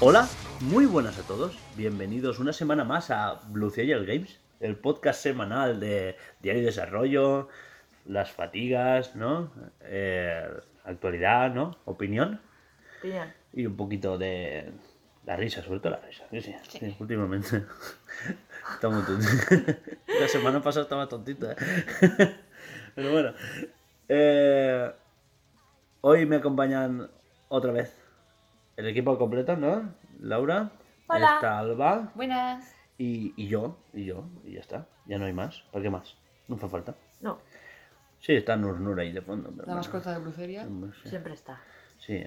Hola, muy buenas a todos. Bienvenidos una semana más a Blue Ciel Games, el podcast semanal de diario desarrollo, las fatigas, ¿no? Eh, actualidad, ¿no? Opinión Bien. Y un poquito de la risa, sobre todo la risa. Sí, sí, sí, últimamente. Está muy tonto. La semana pasada estaba tontita. ¿eh? Pero bueno. eh, hoy me acompañan otra vez el equipo completo, ¿no? Laura, Hola. está Alba Buenas. y, y yo, y yo, y ya está. Ya no hay más. ¿Para qué más? No hace falta. No, Sí, está Nur Nur ahí de fondo. pero La bueno. mascota de Bruceria. Sí, siempre está. sí.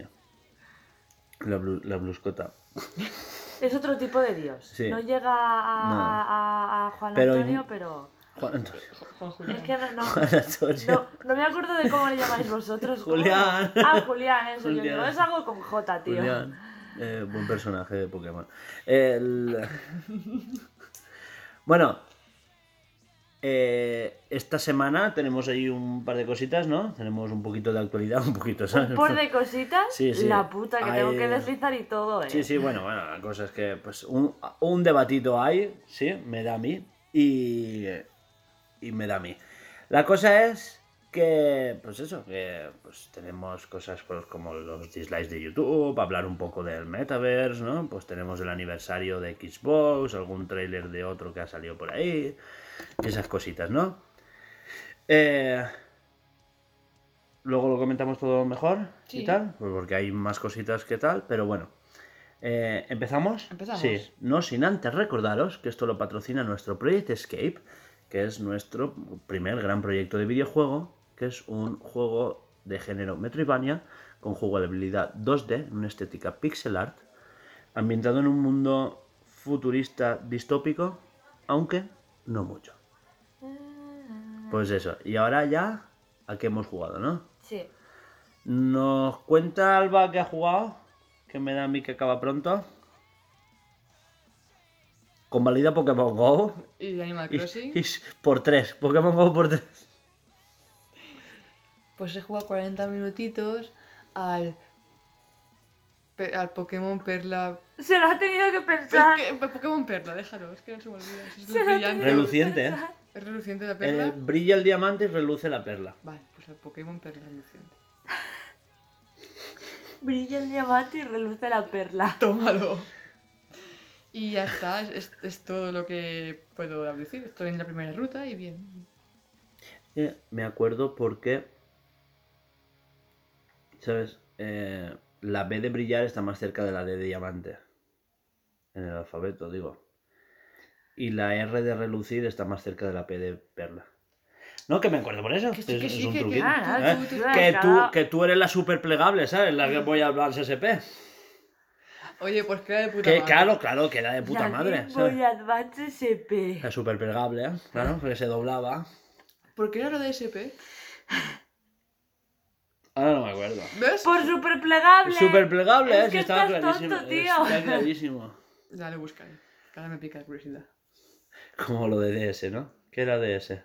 La, blu- la bluscota. Es otro tipo de dios. Sí. No llega a, No. a- a Juan Pero- Antonio, pero... Juan Antonio. Juan Julián. Es que no, no, Juan Antonio. no, no me acuerdo de cómo le llamáis vosotros. ¿cómo? Julián. Ah, Julián, eso. Julián. es algo con J, tío. Julián, eh, buen personaje de Pokémon. El- Bueno, eh, esta semana tenemos ahí un par de cositas, ¿no? Tenemos un poquito de actualidad, un poquito, ¿sabes? Por de cositas, Sí, sí. la puta que tengo Hay- que deslizar y todo, eh. Sí, sí, bueno, bueno, la cosa es que pues un, un debatito hay, sí, me da a mí y, y me da a mí. La cosa es que, pues eso, que pues tenemos cosas pues, como los dislikes de YouTube, hablar un poco del metaverse, ¿no? Pues tenemos el aniversario de Xbox, algún tráiler de otro que ha salido por ahí, esas cositas, ¿no? Eh, Luego lo comentamos todo mejor y tal, pues porque hay más cositas que tal, pero bueno. Eh, ¿Empezamos? Empezamos. Sí, no sin antes recordaros que esto lo patrocina nuestro Project Escape, que es nuestro primer gran proyecto de videojuego, que es un juego de género Metroidvania con jugabilidad 2D, en una estética pixel art, ambientado en un mundo futurista distópico, aunque no mucho. Pues eso, y ahora ya a qué hemos jugado, ¿no? Sí. Nos cuenta Alba que ha jugado, que me da a mí que acaba pronto. Convalida Pokémon Go. Y de Animal Y- Crossing. y por tres, Pokémon Go por tres. Pues he jugado 40 minutitos al. Al Pokémon Perla. Se lo ha tenido que Es pensar. que, pe- Pokémon Perla, déjalo, es que no se me olvida. Es Se brillante. Reluciente, ¿eh? ¿Es reluciente la perla? Eh, brilla el diamante y reluce la perla. Vale, pues el Pokémon Perla reluciente. Brilla el diamante y reluce la perla. Tómalo. Y ya está, es, es- es todo lo que puedo decir. Estoy en la primera ruta y bien. Eh, me acuerdo porque, ¿sabes? Eh, la B de brillar está más cerca de la D de diamante. En el alfabeto, digo. Y la R de relucir está más cerca de la P de perla. No, que me acuerdo por eso. Que sí, es, que es sí, un que- tú- tú- que, tú, cada- que tú eres la super plegable, ¿sabes? La que voy a hablar SSP. Oye, pues queda de puta Que, madre. claro, claro, que era de puta La madre. ¿sabes? Boy Advance SP. La super plegable, ¿eh? Claro, porque se doblaba. ¿Por qué era lo de SP? Ahora no me acuerdo. ¿Ves? Por super plegable. Super plegable, Es ¿eh? que Sí, estaba clarísimo. tonto, tío. Está clarísimo. Dale, buscaré. Que ahora me pica la curiosidad. Como lo de DS, ¿no? ¿Qué era DS?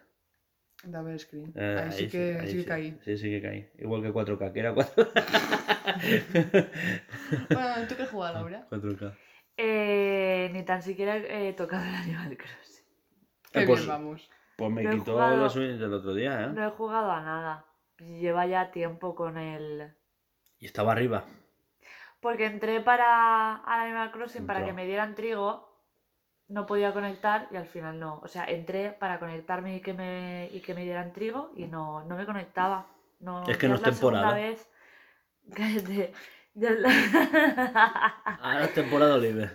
Double screen. Eh, ahí, sí que, ahí sí que caí. Sí, sí que caí. Igual que 4K, que era 4K. Bueno, ¿tú qué has jugado, Laura? 4K. Eh, ni tan siquiera he tocado el Animal Crossing. Qué pues- bien vamos. Pues me No quitó jugado. la Switch del otro día, ¿eh? No he jugado a nada. Lleva ya tiempo con el... Y estaba arriba. Porque entré para al Animal Crossing para que me dieran trigo, no podía conectar y al final no. O sea, entré para conectarme y que me, y que me dieran trigo y no, no me conectaba. No, Es que ya no es la segunda temporada. Vez... Cállate. Ya es la... Ahora es temporada libre.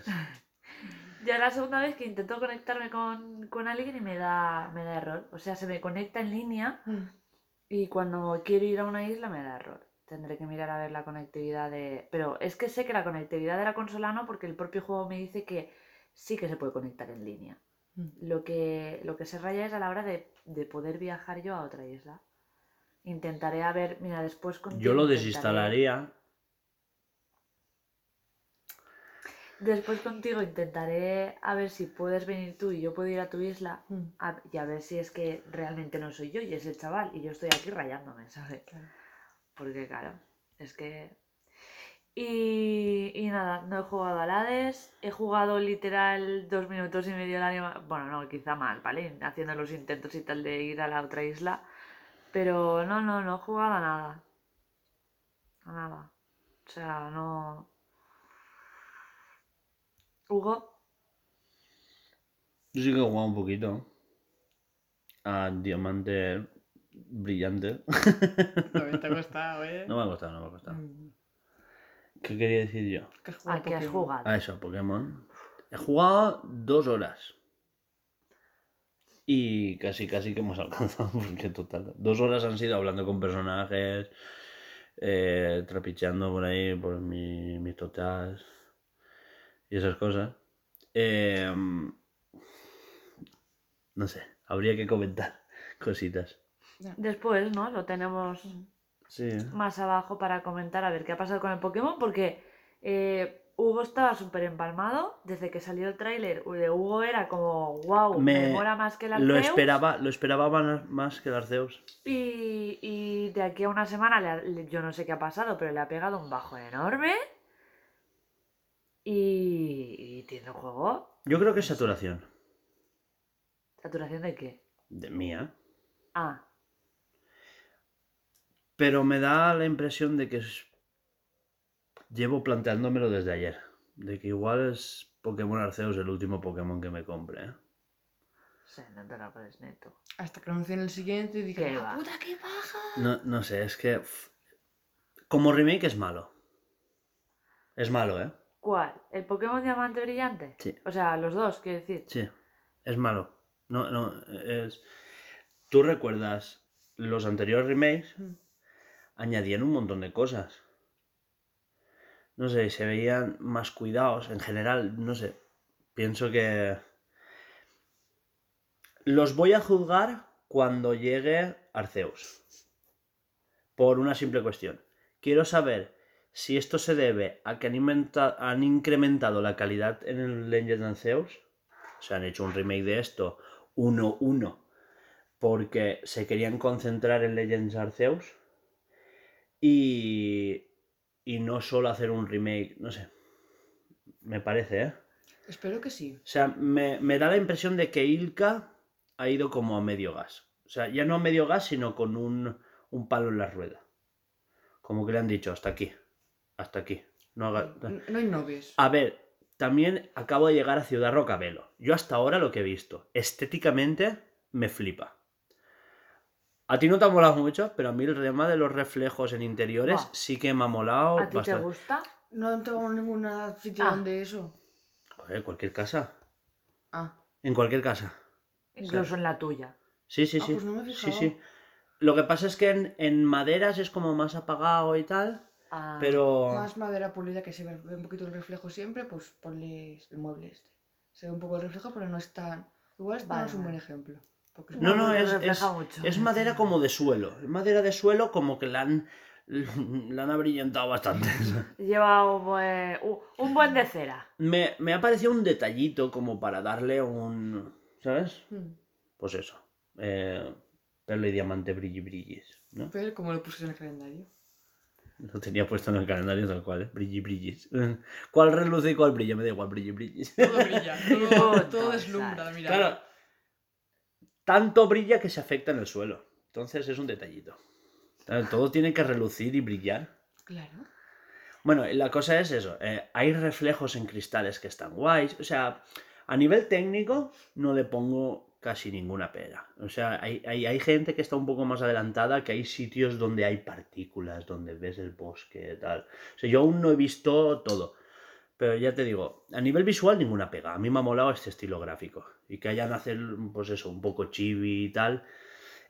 ya es la segunda vez que intento conectarme con, con alguien y me da, me da error. O sea, se me conecta en línea y cuando quiero ir a una isla me da error. Tendré que mirar a ver la conectividad de... Pero es que sé que la conectividad de la consola no, porque el propio juego me dice que sí que se puede conectar en línea. Mm. Lo que, lo que se raya es a la hora de, de poder viajar yo a otra isla. Intentaré a ver, mira, después con Yo lo intentaré- desinstalaría después contigo intentaré a ver si puedes venir tú y yo puedo ir a tu isla Mm, a- y a ver si es que realmente no soy yo y es el chaval y yo estoy aquí rayándome, ¿sabes? claro. Porque claro, es que... Y, y nada, no he jugado al Hades, he jugado literal dos minutos y medio el anima... Bueno, no, quizá mal, ¿vale? Haciendo los intentos y tal de ir a la otra isla. Pero no, no, no he jugado a nada. A nada. O sea, no... Hugo, Yo sí que he jugado un poquito. A Diamante Brillante. También te ha costado, ¿eh? No me ha costado, no me ha costado. Mm, ¿Qué quería decir yo? que has jugado ¿a qué has jugado? A eso, Pokémon. He jugado dos horas. Y casi, casi que hemos alcanzado, porque total. Dos horas han sido hablando con personajes, eh, trapicheando por ahí por mi, mis totas y esas cosas. Eh, no sé, habría que comentar cositas. Después, ¿no? Lo tenemos Sí. más abajo para comentar a ver qué ha pasado con el Pokémon, porque eh, Hugo estaba súper empalmado. Desde que salió el tráiler de Hugo era como, wow, me, Me- mola más que el Lo Arceus. esperaba, lo esperaba más- más que el Arceus. Y, y de aquí a una semana, le ha- le- yo no sé qué ha pasado, pero le ha pegado un bajo enorme. Y, y tiene un juego. Yo creo que es saturación. ¿Saturación de qué? De mía. Ah, Pero me da la impresión de que es... llevo planteándomelo desde ayer. De que igual es Pokémon Arceus el último Pokémon que me compre. ¿eh? sí, no te lo pones neto. Hasta que anuncien el siguiente y digan, ¿Qué "¡Ah, va? puta, qué baja! No, no sé, es que... Como remake es malo. Es malo, ¿eh? ¿Cuál? ¿El Pokémon Diamante Brillante? Sí. O sea, los dos, quiero decir. Sí, es malo. No, no, es... ¿Tú recuerdas los anteriores remakes? Mm. Añadían un montón de cosas. No sé, se veían más cuidados en general, no sé. Pienso que... Los voy a juzgar cuando llegue Arceus. Por una simple cuestión. Quiero saber si esto se debe a que han, han incrementado la calidad en el Legend Arceus. O sea, han hecho un remake de esto 1-1 porque se querían concentrar en Legends Arceus y, y no solo hacer un remake, no sé, me parece, ¿eh? Espero que sí. O sea, me, me da la impresión de que Ilka ha ido como a medio gas. O sea, ya no a medio gas, sino con un, un palo en la rueda. Como que le han dicho, hasta aquí, hasta aquí. No haga... No innoves. A ver, también acabo de llegar a Ciudad Rocabelo. Yo hasta ahora lo que he visto, estéticamente, me flipa. A ti no te ha molado mucho, pero a mí el tema de los reflejos en interiores sí que me ha molado ¿A ti te bastante. gusta? No tengo ninguna sitio Ah. donde eso. Joder, cualquier casa. Ah, En cualquier casa. Incluso en la tuya. Sí, sí, Ah, sí. pues no me he sí, sí. Lo que pasa es que en, en maderas es como más apagado y tal, Ah, pero... más madera pulida que se ve un poquito el reflejo siempre, pues ponle el mueble este. Se ve un poco el reflejo, pero no es tan... Igual este no es un buen ejemplo. porque No, no, No, es, es- mucho. es madera como de suelo. Es madera de suelo como que la han, la han abrillantado bastante. Lleva un buen, un- buen de cera. Me, me ha parecido un detallito como para darle un... ¿Sabes? Hmm. Pues eso. Eh, perla y diamante brilli brillis, ¿no? Pero como lo puse en el calendario. Lo tenía puesto en el calendario tal cual, ¿eh? Brilli brillis. ¿Cuál reluce y cuál brilla? Me da igual, brilli brillis. Todo brilla, todo, Todo, deslumbra la mirada. Claro. Tanto brilla que se afecta en el suelo. Entonces es un detallito. Claro, Todo tiene que relucir y brillar. Claro. Bueno, la cosa es eso. eh, hay reflejos en cristales que están guays. O sea, a nivel técnico no le pongo casi ninguna pega. O sea, hay, hay, hay gente que está un poco más adelantada, que hay sitios donde hay partículas, donde ves el bosque, tal. O sea, yo aún no he visto todo. Pero ya te digo, a nivel visual ninguna pega. A mí me ha molado este estilo gráfico. Y que hayan hacer, pues eso, un poco chibi y tal.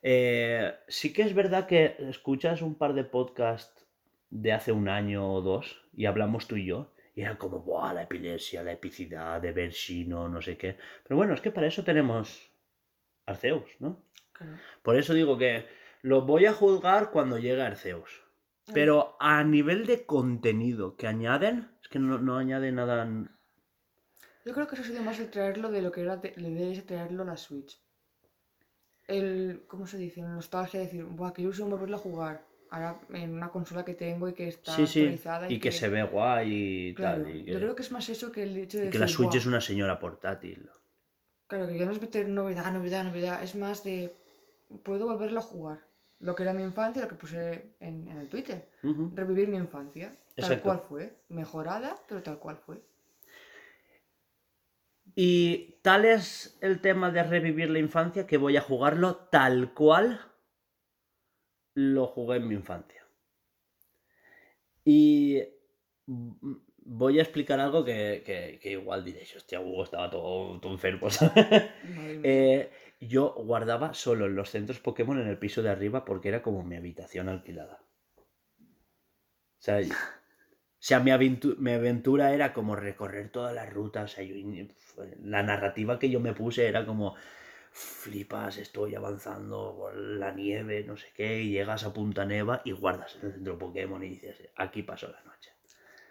Eh, sí que es verdad que escuchas un par de podcasts de hace un año o dos y hablamos tú y yo. Y era como, ¡buah! La epilepsia, la epicidad de Versino, no sé qué. Pero bueno, es que para eso tenemos Arceus, ¿no? claro. Por eso digo que lo voy a juzgar cuando llegue Arceus. Pero a nivel de contenido que añaden, es que no, no añade nada Yo creo que eso ha sido más el traerlo de lo que era de- de traerlo a la Switch. El, ¿cómo se dice? Nostalgia de decir, buah, qué ilusión volverlo a jugar. Ahora en una consola que tengo y que está Sí, sí. actualizada. Y que se ve guay y Claro, tal. Y que, yo creo que es más eso que el hecho de y que la Switch es una señora portátil. Claro, que ya no es meter novedad, novedad, novedad. Es más de, puedo volverlo a jugar. Lo que era mi infancia, lo que puse en, en el Twitter. Revivir mi infancia. Tal cual fue. Mejorada, pero tal cual fue. Y tal es el tema de revivir la infancia que voy a jugarlo tal cual lo jugué en mi infancia. Y mm, voy a explicar algo que, que- que igual diréis, hostia, Hugo estaba todo, todo enfermo. Eh, yo guardaba solo en los centros Pokémon en el piso de arriba porque era como mi habitación alquilada. O sea, o sea, mi, aventu- mi aventura era como recorrer todas las rutas. o sea, yo la narrativa que yo me puse era como, flipas, estoy avanzando por la nieve, no sé qué, y llegas a Punta Neva y guardas en el centro Pokémon y dices, aquí pasó la noche.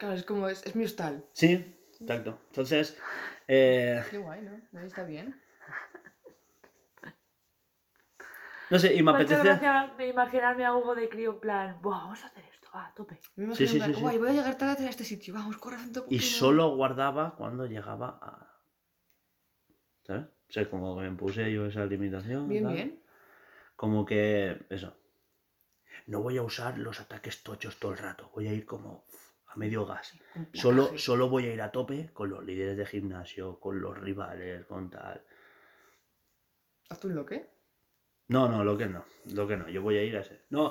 Claro, es como, es, es mi hostal. Sí, exacto. Entonces, eh, Qué guay, ¿no? Ahí está bien. no sé, y me apetece... gracia imaginarme a Hugo de crío en plan, "Buah, vamos a hacer esto, va, a tope. Me Sí, sí, plan, sí, guay, voy a llegar tarde a este sitio. Vamos, corre a centro Y Pokémon". solo guardaba cuando llegaba a... ¿Sabes? O sea, como que me puse yo esa limitación. Bien, tal. bien. Como que... Eso. No voy a usar los ataques tochos todo el rato. Voy a ir como a medio gas. Solo, solo voy a ir a tope con los líderes de gimnasio, con los rivales, con tal. ¿Haz tú lo que? No, no, lo que no. Lo que no. Yo voy a ir a ese. No.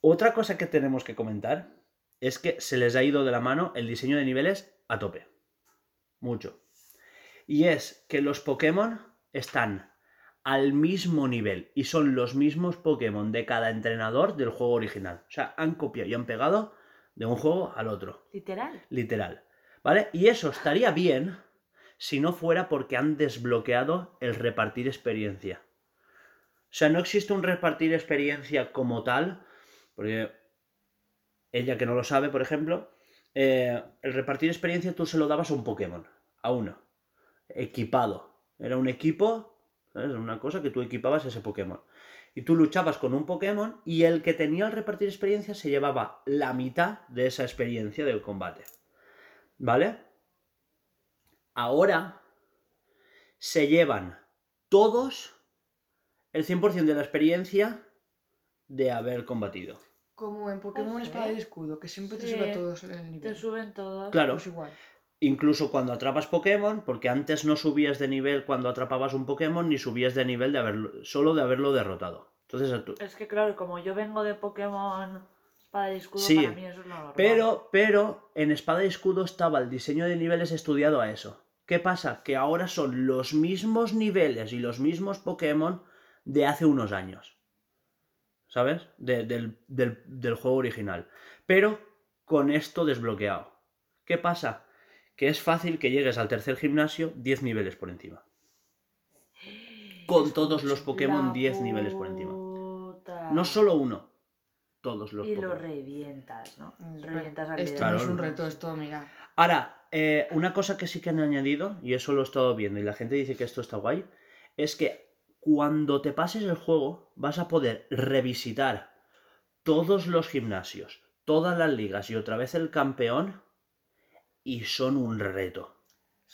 Otra cosa que tenemos que comentar es que se les ha ido de la mano el diseño de niveles a tope. Mucho. Y es que los Pokémon están al mismo nivel y son los mismos Pokémon de cada entrenador del juego original. O sea, han copiado y han pegado de un juego al otro. Literal. Literal. ¿Vale? Y eso estaría bien si no fuera porque han desbloqueado el repartir experiencia. O sea, no existe un repartir experiencia como tal, porque ella que no lo sabe, por ejemplo, eh, el repartir experiencia tú se lo dabas a un Pokémon, a uno, equipado. Era un equipo, ¿sabes? Una cosa que tú equipabas a ese Pokémon. Y tú luchabas con un Pokémon y el que tenía el repartir experiencia se llevaba la mitad de esa experiencia del combate. ¿Vale? Ahora se llevan todos el 100% de la experiencia de haber combatido. Como en Pokémon Espada y Escudo, que siempre te Sí. sube a todos el Te nivel. suben todos. Claro, Pues igual. Incluso cuando atrapas Pokémon, porque antes no subías de nivel cuando atrapabas un Pokémon, ni subías de nivel de haberlo, solo de haberlo derrotado. Entonces, tú- Es que claro, como yo vengo de Pokémon Espada y Escudo, Sí, para mí eso es normal. Pero, pero, en Espada y Escudo estaba el diseño de niveles estudiado a eso. ¿Qué pasa? Que ahora son los mismos niveles y los mismos Pokémon de hace unos años. ¿Sabes? De- del, del- del juego original. Pero con esto desbloqueado. ¿Qué pasa? Que es fácil que llegues al tercer gimnasio 10 niveles por encima. Con todos los Pokémon La 10 niveles por encima. No solo uno. Todos los Y lo revientas, ¿no? Es Revientas al Esto. Claro. no es un reto, esto, mira. Ahora, eh, una cosa que sí que han añadido, y eso lo he estado viendo, y la gente dice que esto está guay, es que cuando te pases el juego vas a poder revisitar todos los gimnasios, todas las ligas y otra vez el campeón, y son un reto.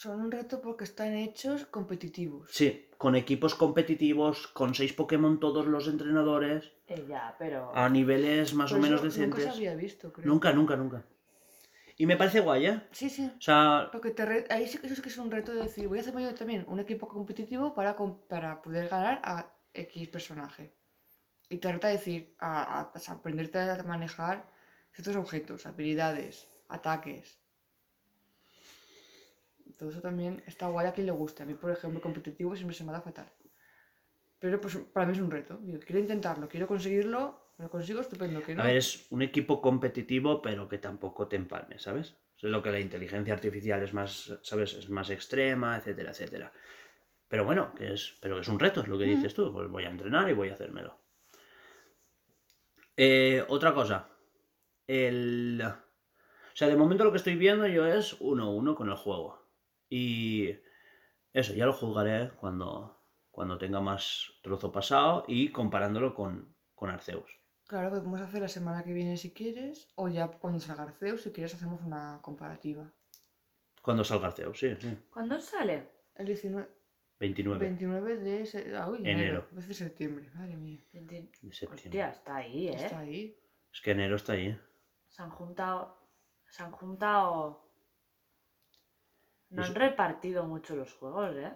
Son un reto porque están hechos competitivos. Sí, con equipos competitivos, con seis Pokémon todos los entrenadores, Eh, ya, pero. a niveles más o Por menos decentes. Nunca se había visto, creo. Nunca, nunca, nunca. Y me parece guay, ¿eh? Sí, sí. O sea, Porque te re- ahí sí que eso es que es un reto de decir, voy a hacerme yo también un equipo competitivo para, com- para poder ganar a X personaje. Y te reta a decir, a, a- a aprenderte a manejar ciertos objetos, habilidades, ataques. Todo eso también está guay a quien le guste. A mí, por ejemplo, competitivo siempre se me da fatal. Pero pues para mí es un reto. Quiero intentarlo, quiero conseguirlo, lo consigo estupendo. Que no. A ver, es un equipo competitivo, pero que tampoco te empalme, ¿sabes? Es lo que la inteligencia artificial es más, ¿sabes? Es más extrema, etcétera, etcétera. Pero bueno, que es, pero es un reto, es lo que dices tú. Pues voy a entrenar y voy a hacérmelo. Eh, otra cosa. El... O sea, de momento lo que estoy viendo yo es 1-1 con el juego. Y eso, ya lo juzgaré cuando, cuando tenga más trozo pasado y comparándolo con, con Arceus. Claro, que podemos hacer la semana que viene si quieres, o ya cuando salga Arceus, si quieres hacemos una comparativa. Cuando salga Arceus, sí, sí. ¿Cuándo sale? El 19, 29 29 de se- ah, uy, Enero. enero. Es de septiembre, madre mía. De septiembre. Hostia, está ahí, ¿eh? Está ahí. Es que enero está ahí. ¿eh? Se han juntado. Se han juntado. No Eso- han repartido mucho los juegos, ¿eh?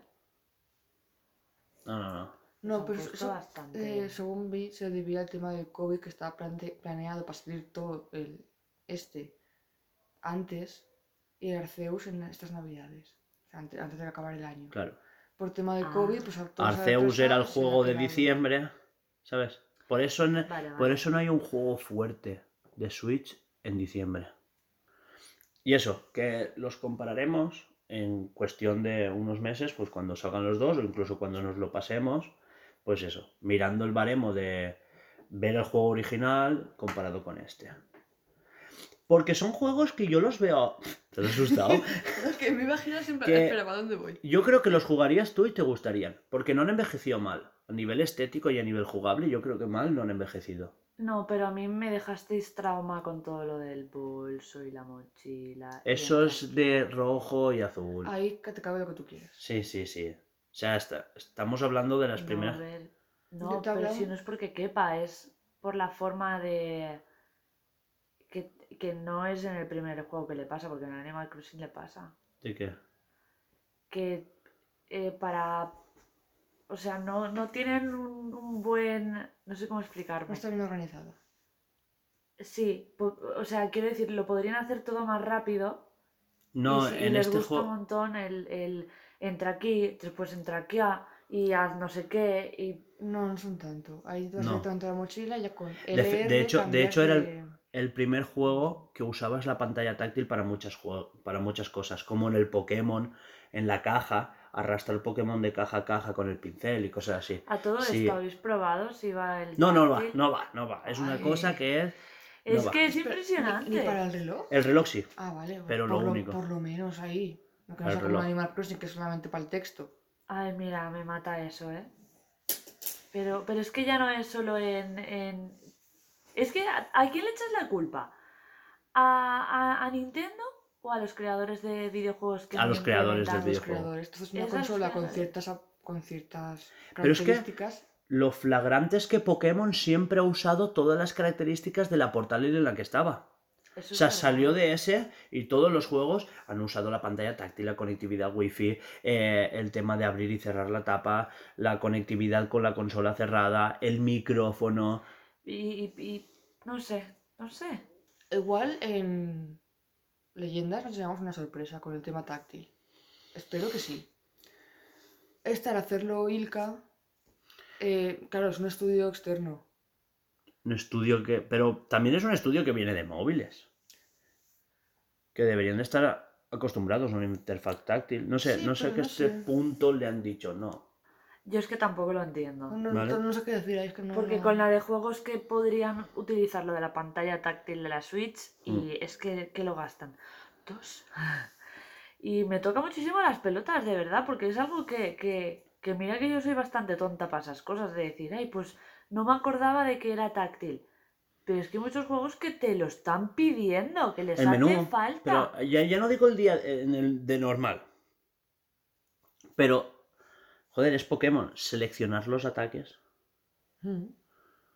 No, no, no. No, pero puesto eso, bastante. eh, según vi, se debía al tema del COVID que estaba plante- planeado para salir todo el este antes y el Arceus en estas navidades. Antes, antes de acabar el año. Claro. Por tema del Ah. COVID, pues Arceus era el juego de diciembre diciembre, ¿sabes? Por eso, en- Vale, vale. por eso no hay un juego fuerte de Switch en diciembre. Y eso, que los compararemos en cuestión de unos meses, pues cuando salgan los dos o incluso cuando nos lo pasemos, pues eso, mirando el baremo de ver el juego original comparado con este. Porque son juegos que yo los veo... ¿Te has asustado? Es que me imagino siempre. Que- Espera, ¿para dónde voy? Yo creo que los jugarías tú y te gustarían, porque no han envejecido mal. A nivel estético y a nivel jugable, yo creo que mal no han envejecido. No, pero a mí me dejasteis trauma con todo lo del bolso y la mochila. Eso es de rojo y azul. Ahí que te cabe lo que tú quieras. Sí, sí, sí. O sea, está- estamos hablando de las No, primeras. a ver, Yo No, pero si no es porque quepa, es por la forma de. Que, que no es en el primer juego que le pasa, porque en Animal Crossing le pasa. ¿De qué? Que eh, para. O sea, no, no tienen un, un buen. No sé cómo No explicarme. está bien organizado. Sí, o sea, quiero decir, lo podrían hacer todo más rápido. No, y, si- y en les este gusta un juego. montón el, el entra aquí, después entra aquí ah, y haz no sé qué. Y No, no son tanto. Ahí te No. a la mochila y ya con De fe- LR de hecho- de hecho era el- El primer juego que usabas la pantalla táctil para muchas, para muchas cosas, como en el Pokémon, en la caja, arrastra el Pokémon de caja a caja con el pincel y cosas así. a todo Sí. esto habéis probado si va el. No, no va, no va, no va. Es una cosa que es. Es no va. que es impresionante. ¿Ni, ni para el reloj? El reloj sí. Ah, vale. Pero por lo único. Por lo menos ahí. No que no sea como. Animal Crossing, que es solamente para el texto. Ay, mira, me mata eso, ¿eh? Pero, pero es que ya no es solo en... en- Es que ¿a, a quién le echas la culpa? ¿A, a- a Nintendo o a los creadores de videojuegos que A los creadores del implementado? Los videojuego. creadores. Entonces, una Es consola con ciertas, con ciertas Pero es que- características. Lo flagrante es que Pokémon siempre ha usado todas las características de la portátil en la que estaba. Eso O sea, salió de ese y todos los juegos han usado la pantalla táctil, la conectividad wifi, eh, el tema de abrir y cerrar la tapa, la conectividad con la consola cerrada, el micrófono. Y, y- y- no sé, no sé. Igual en Leyendas nos llevamos una sorpresa con el tema táctil. Espero que sí. Esta al hacerlo Ilka, eh, claro, es un estudio externo. Un estudio que. Pero también es un estudio que viene de móviles. Que deberían de estar acostumbrados a una interfaz táctil. No sé, Sí, no sé pero qué no este sé. punto le han dicho, no. Yo es que tampoco lo entiendo. No, no, Vale. no sé qué decir, es que no. Porque no- con la de juegos que podrían utilizar lo de la pantalla táctil de la Switch y Mm. es que, que lo gastan. Dos. Y me toca muchísimo las pelotas, de verdad, porque es algo que, que, que mira que yo soy bastante tonta para esas cosas, de decir, ay, pues no me acordaba de que era táctil. Pero es que hay muchos juegos que te lo están pidiendo, que les El hace menú. falta. Pero ya, ya no digo el día en el de normal. Pero, joder, es Pokémon. Seleccionar los ataques Mm.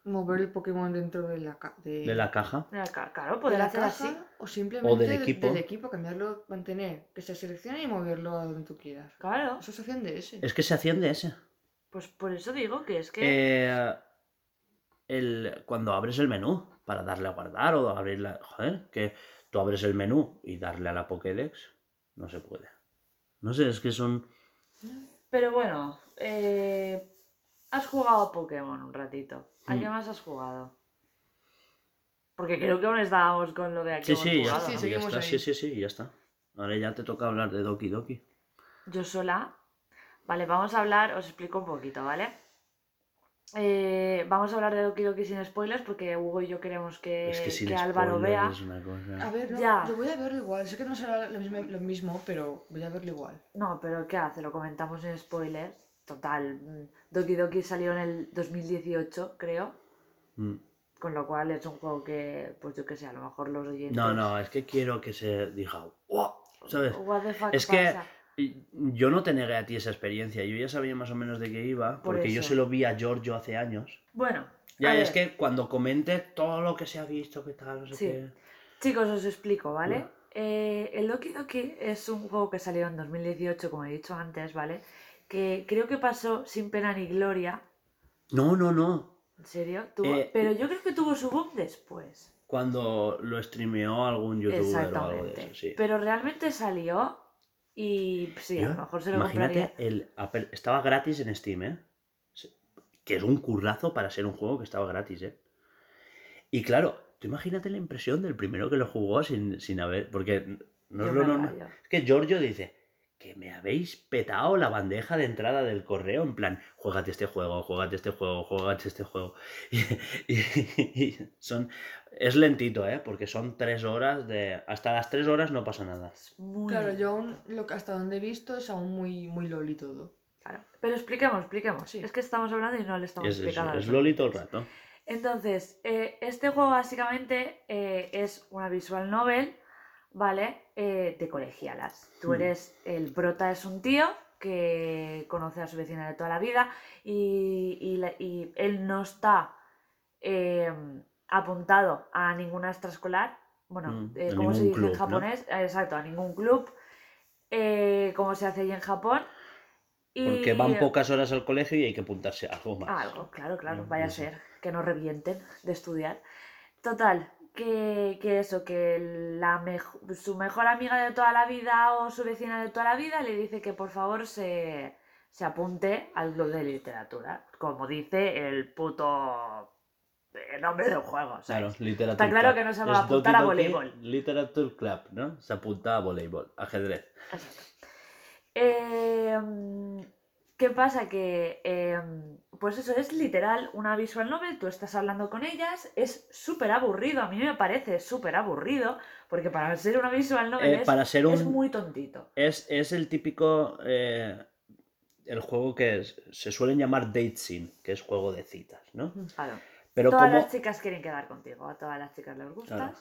Mover el Pokémon dentro de la, ca- de, de la caja. Mira, ca- claro, de poder la hacer caja así. o simplemente del de- equipo. del equipo, cambiarlo, mantener, que se seleccione y moverlo a donde tú quieras. Claro, Eso se hacían de ese. Es que se hacían de ese. pues por eso digo que es que... Eh, el, cuando abres el menú para darle a guardar o abrir la. Joder, que tú abres el menú y darle a la Pokédex. No se puede. No sé, es que son. Pero bueno, eh, has jugado a Pokémon un ratito. ¿A Mm. qué más has jugado? Porque creo que aún estábamos con lo de aquí. Sí, sí, ya, jugado, sí, ya ¿no? está. ahí. Sí, sí, sí, ya está. Ahora ya te toca hablar de Doki Doki. Yo sola. Vale, vamos a hablar, os explico un poquito, ¿vale? Eh, vamos a hablar de Doki Doki sin spoilers porque Hugo y yo queremos que, es que sin que Álvaro vea. es una cosa. A ver, no, Ya. yo voy a verlo igual. Sé que no será lo mismo, lo mismo, pero voy a verlo igual. No, pero ¿qué hace? Lo comentamos en spoilers. Total, mm, Doki Doki salió en el 2018, creo. Mm. Con lo cual es un juego que, pues yo qué sé, a lo mejor los oyentes... No, no, es que quiero que se diga, "Wow", ¿sabes? What the fuck Es que pasa? Y Yo no te negué a ti esa experiencia, yo ya sabía más o menos de qué iba, Por porque yo se lo vi a Giorgio hace años. Bueno, Ya, es ver, que cuando comente todo lo que se ha visto, qué tal, no sé Sí. qué. chicos, os explico, ¿vale? Bueno. Eh, el Doki Doki es un juego que salió en 2018, como he dicho antes, ¿vale? Que creo que pasó sin pena ni gloria. No, no, no. ¿En serio? Eh, Pero yo creo que tuvo su boom después. Cuando lo streameó algún youtuber o algo de Exactamente. eso, sí. Pero realmente salió y sí, a lo mejor se lo Imagínate, compraría. el Apple- estaba gratis en Steam, ¿eh? Que es un currazo para ser un juego que estaba gratis, ¿eh? Y claro, tú imagínate la impresión del primero que lo jugó sin, sin haber. Porque no es lo normal. Es que Giorgio dice que me habéis petado la bandeja de entrada del correo. En plan, juégate este juego, juégate este juego, juégate este juego. Y, y- y son. Es lentito, ¿eh? Porque son tres horas de. Hasta las tres horas no pasa nada. Muy... Claro, yo aún, lo que hasta donde he visto es aún muy, muy loli todo. Claro. Pero expliquemos, expliquemos. Sí. Es que estamos hablando y no le estamos Es, explicando. a es Loli todo el rato. Entonces, eh, este juego básicamente eh, es una visual novel, ¿vale? Eh, de colegialas. Tú Hmm. eres, el prota es un tío que conoce a su vecina de toda la vida y, y la- y él no está eh, apuntado a ninguna extraescolar. Bueno, Mm, eh, a ¿cómo se dice club, en japonés? Eh, Exacto, a ningún club. Eh, como se hace allí en Japón. Porque van pocas horas al colegio y hay que apuntarse a algo más. algo, claro, claro, No, vaya a ser, que no revienten de estudiar. Total, que, que eso, que la mejo- su mejor amiga de toda la vida o su vecina de toda la vida le dice que por favor se, se apunte al club de literatura, como dice el puto eh, nombre del juego. Claro, ¿sabes? literatura. Está claro que no se va a apuntar a voleibol. Literature Club, ¿no? Se apunta a voleibol, ajedrez. Exacto. Eh, ¿Qué pasa? Que, eh, pues eso es literal una visual novel, tú estás hablando con ellas, es súper aburrido, a mí me parece súper aburrido, porque para ser una visual novel Eh, es, para ser es un- muy tontito. Es, es el típico. eh, el juego que es- se suelen llamar date scene, que es juego de citas, ¿no? Claro. Pero todas como. las chicas quieren quedar contigo, a todas las chicas les gustas, Claro.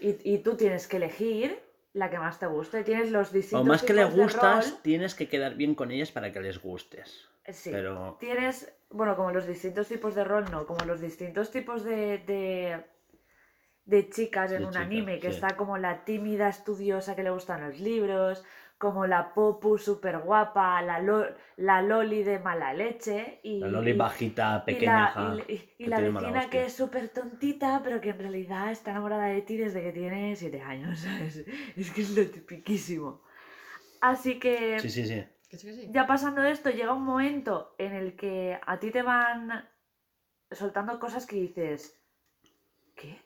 y, y tú tienes que elegir la que más te guste, tienes los distintos O más que de gustas, tienes que quedar bien con ellas para que les gustes. Sí. Pero. Tienes, bueno, como los distintos tipos de rol, no, como los distintos tipos de, de, de chicas en De un anime, que sí. está como la tímida estudiosa que le gustan los libros, como la popu súper guapa, la, lo- la loli de mala leche y, La loli bajita, y pequeña. la, ja, y la- y- y que la vecina que es súper tontita, pero que en realidad está enamorada de ti desde que tiene 7 años, ¿sabes? Es que es lo tipiquísimo. Así que Sí, sí, sí. ya pasando esto, llega un momento en el que a ti te van soltando cosas que dices, ¿qué?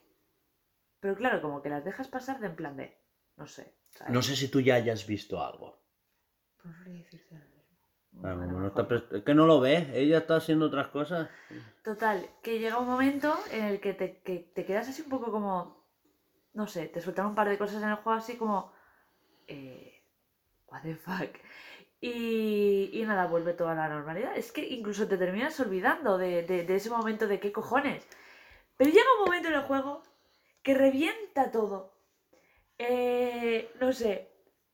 Pero claro, como que las dejas pasar de en plan de, no sé. No sé si tú ya hayas visto algo. Por no decirte nada. A lo como no que no lo ve, ella está haciendo otras cosas. Total, que llega un momento en el que te, que te quedas así un poco como, no sé, te sueltan un par de cosas en el juego así como, eh, what the fuck. Y, y nada, vuelve toda la normalidad. Es que incluso te terminas olvidando de, de- de ese momento de qué cojones. Pero llega un momento en el juego que revienta todo. Eh, no sé.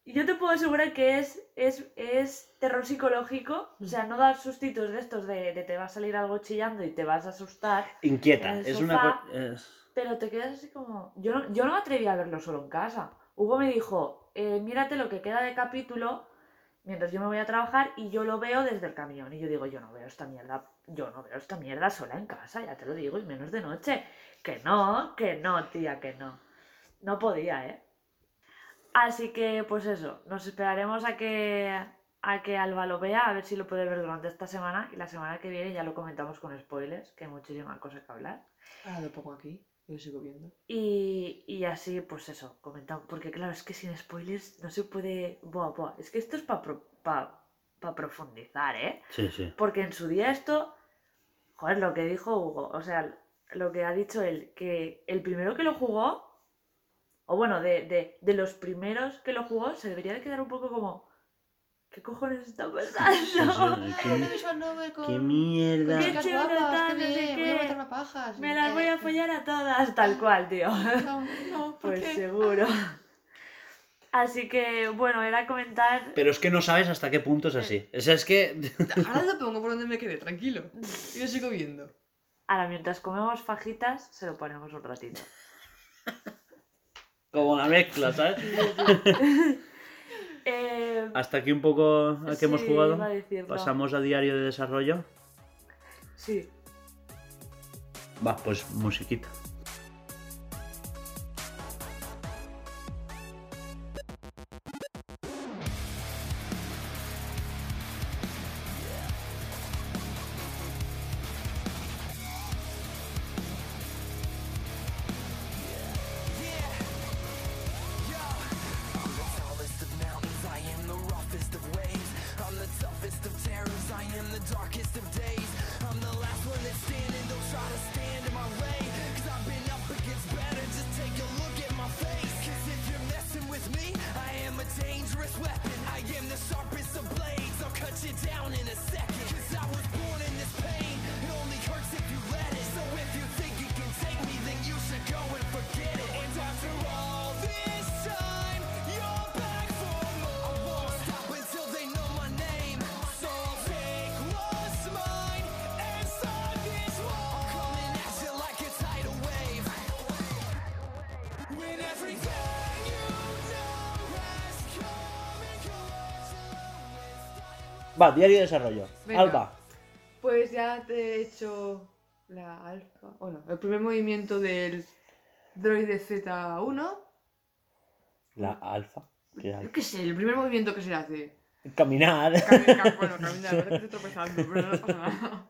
Yo te puedo asegurar que es, es, es terror psicológico. O sea, no dar sustitos de estos de, de te va a salir algo chillando y te vas a asustar. Inquieta, es una cosa. Pero te quedas así como. Yo no, yo no me atreví a verlo solo en casa. Hugo me dijo: eh, Mírate lo que queda de capítulo mientras yo me voy a trabajar y yo lo veo desde el camión. Y yo digo: Yo no veo esta mierda. Yo no veo esta mierda sola en casa, ya te lo digo, y menos de noche. Que no, que no, tía, que no. No podía, ¿eh? Así que, pues eso, nos esperaremos a que, a que Alba lo vea, a ver si lo puede ver durante esta semana. Y la semana que viene ya lo comentamos con spoilers, que hay muchísimas cosas que hablar. Ahora lo pongo aquí. Yo sigo viendo. Y, y así, pues eso, comentamos. Porque claro, es que sin spoilers no se puede. Buah, buah. Es que esto es para profundizar, ¿eh? Sí, sí. Porque en su día esto Joder, lo que dijo Hugo, o sea, lo que ha dicho él, que el primero que lo jugó, o bueno, de, de, de los primeros que lo jugó, se debería de quedar un poco como, ¿qué cojones está pasando? Sí, sí. ¡Qué mierda! Qué guapas, tal, qué voy a. Me las voy a Eh, follar a todas, tal cual, tío. No, no, ¿por Pues qué? seguro. Así que, bueno, era comentar. Pero es que no sabes hasta qué punto es así. O sea, es que. Ahora lo pongo por donde me quede, tranquilo. Y lo sigo viendo. Ahora, mientras comemos fajitas, se lo ponemos un ratito. Como la mezcla, ¿sabes? Eh, Hasta aquí un poco a que hemos jugado. a. Pasamos a diario de desarrollo. Sí. Va, pues musiquita. Va, diario de desarrollo. Venga. Alba. Pues ya te he hecho la alfa. Bueno, el primer movimiento del droide Z1. La alfa. ¿Qué Yo alfa? qué sé, el primer movimiento que se hace. Caminar. Caminar, bueno, caminar, ahora que estoy tropezando, pero no pasa nada.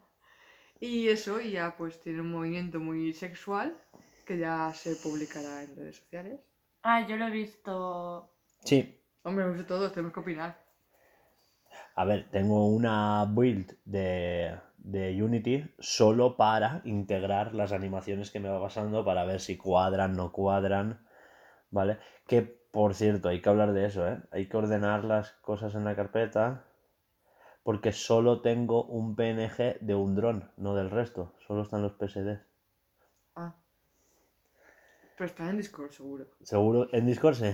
Y eso, y ya pues tiene un movimiento muy sexual que ya se publicará en redes sociales. Ah, yo lo he visto. Sí. Hombre, hemos visto todo, tenemos que opinar. A ver, tengo una build de, de Unity solo para integrar las animaciones que me va pasando para ver si cuadran, no cuadran, ¿vale? Que, por cierto, hay que hablar de eso, ¿eh? Hay que ordenar las cosas en la carpeta porque solo tengo un PNG de un dron, no del resto. Solo están los PSD. Ah. Pero está en Discord, seguro. Seguro, en Discord sí,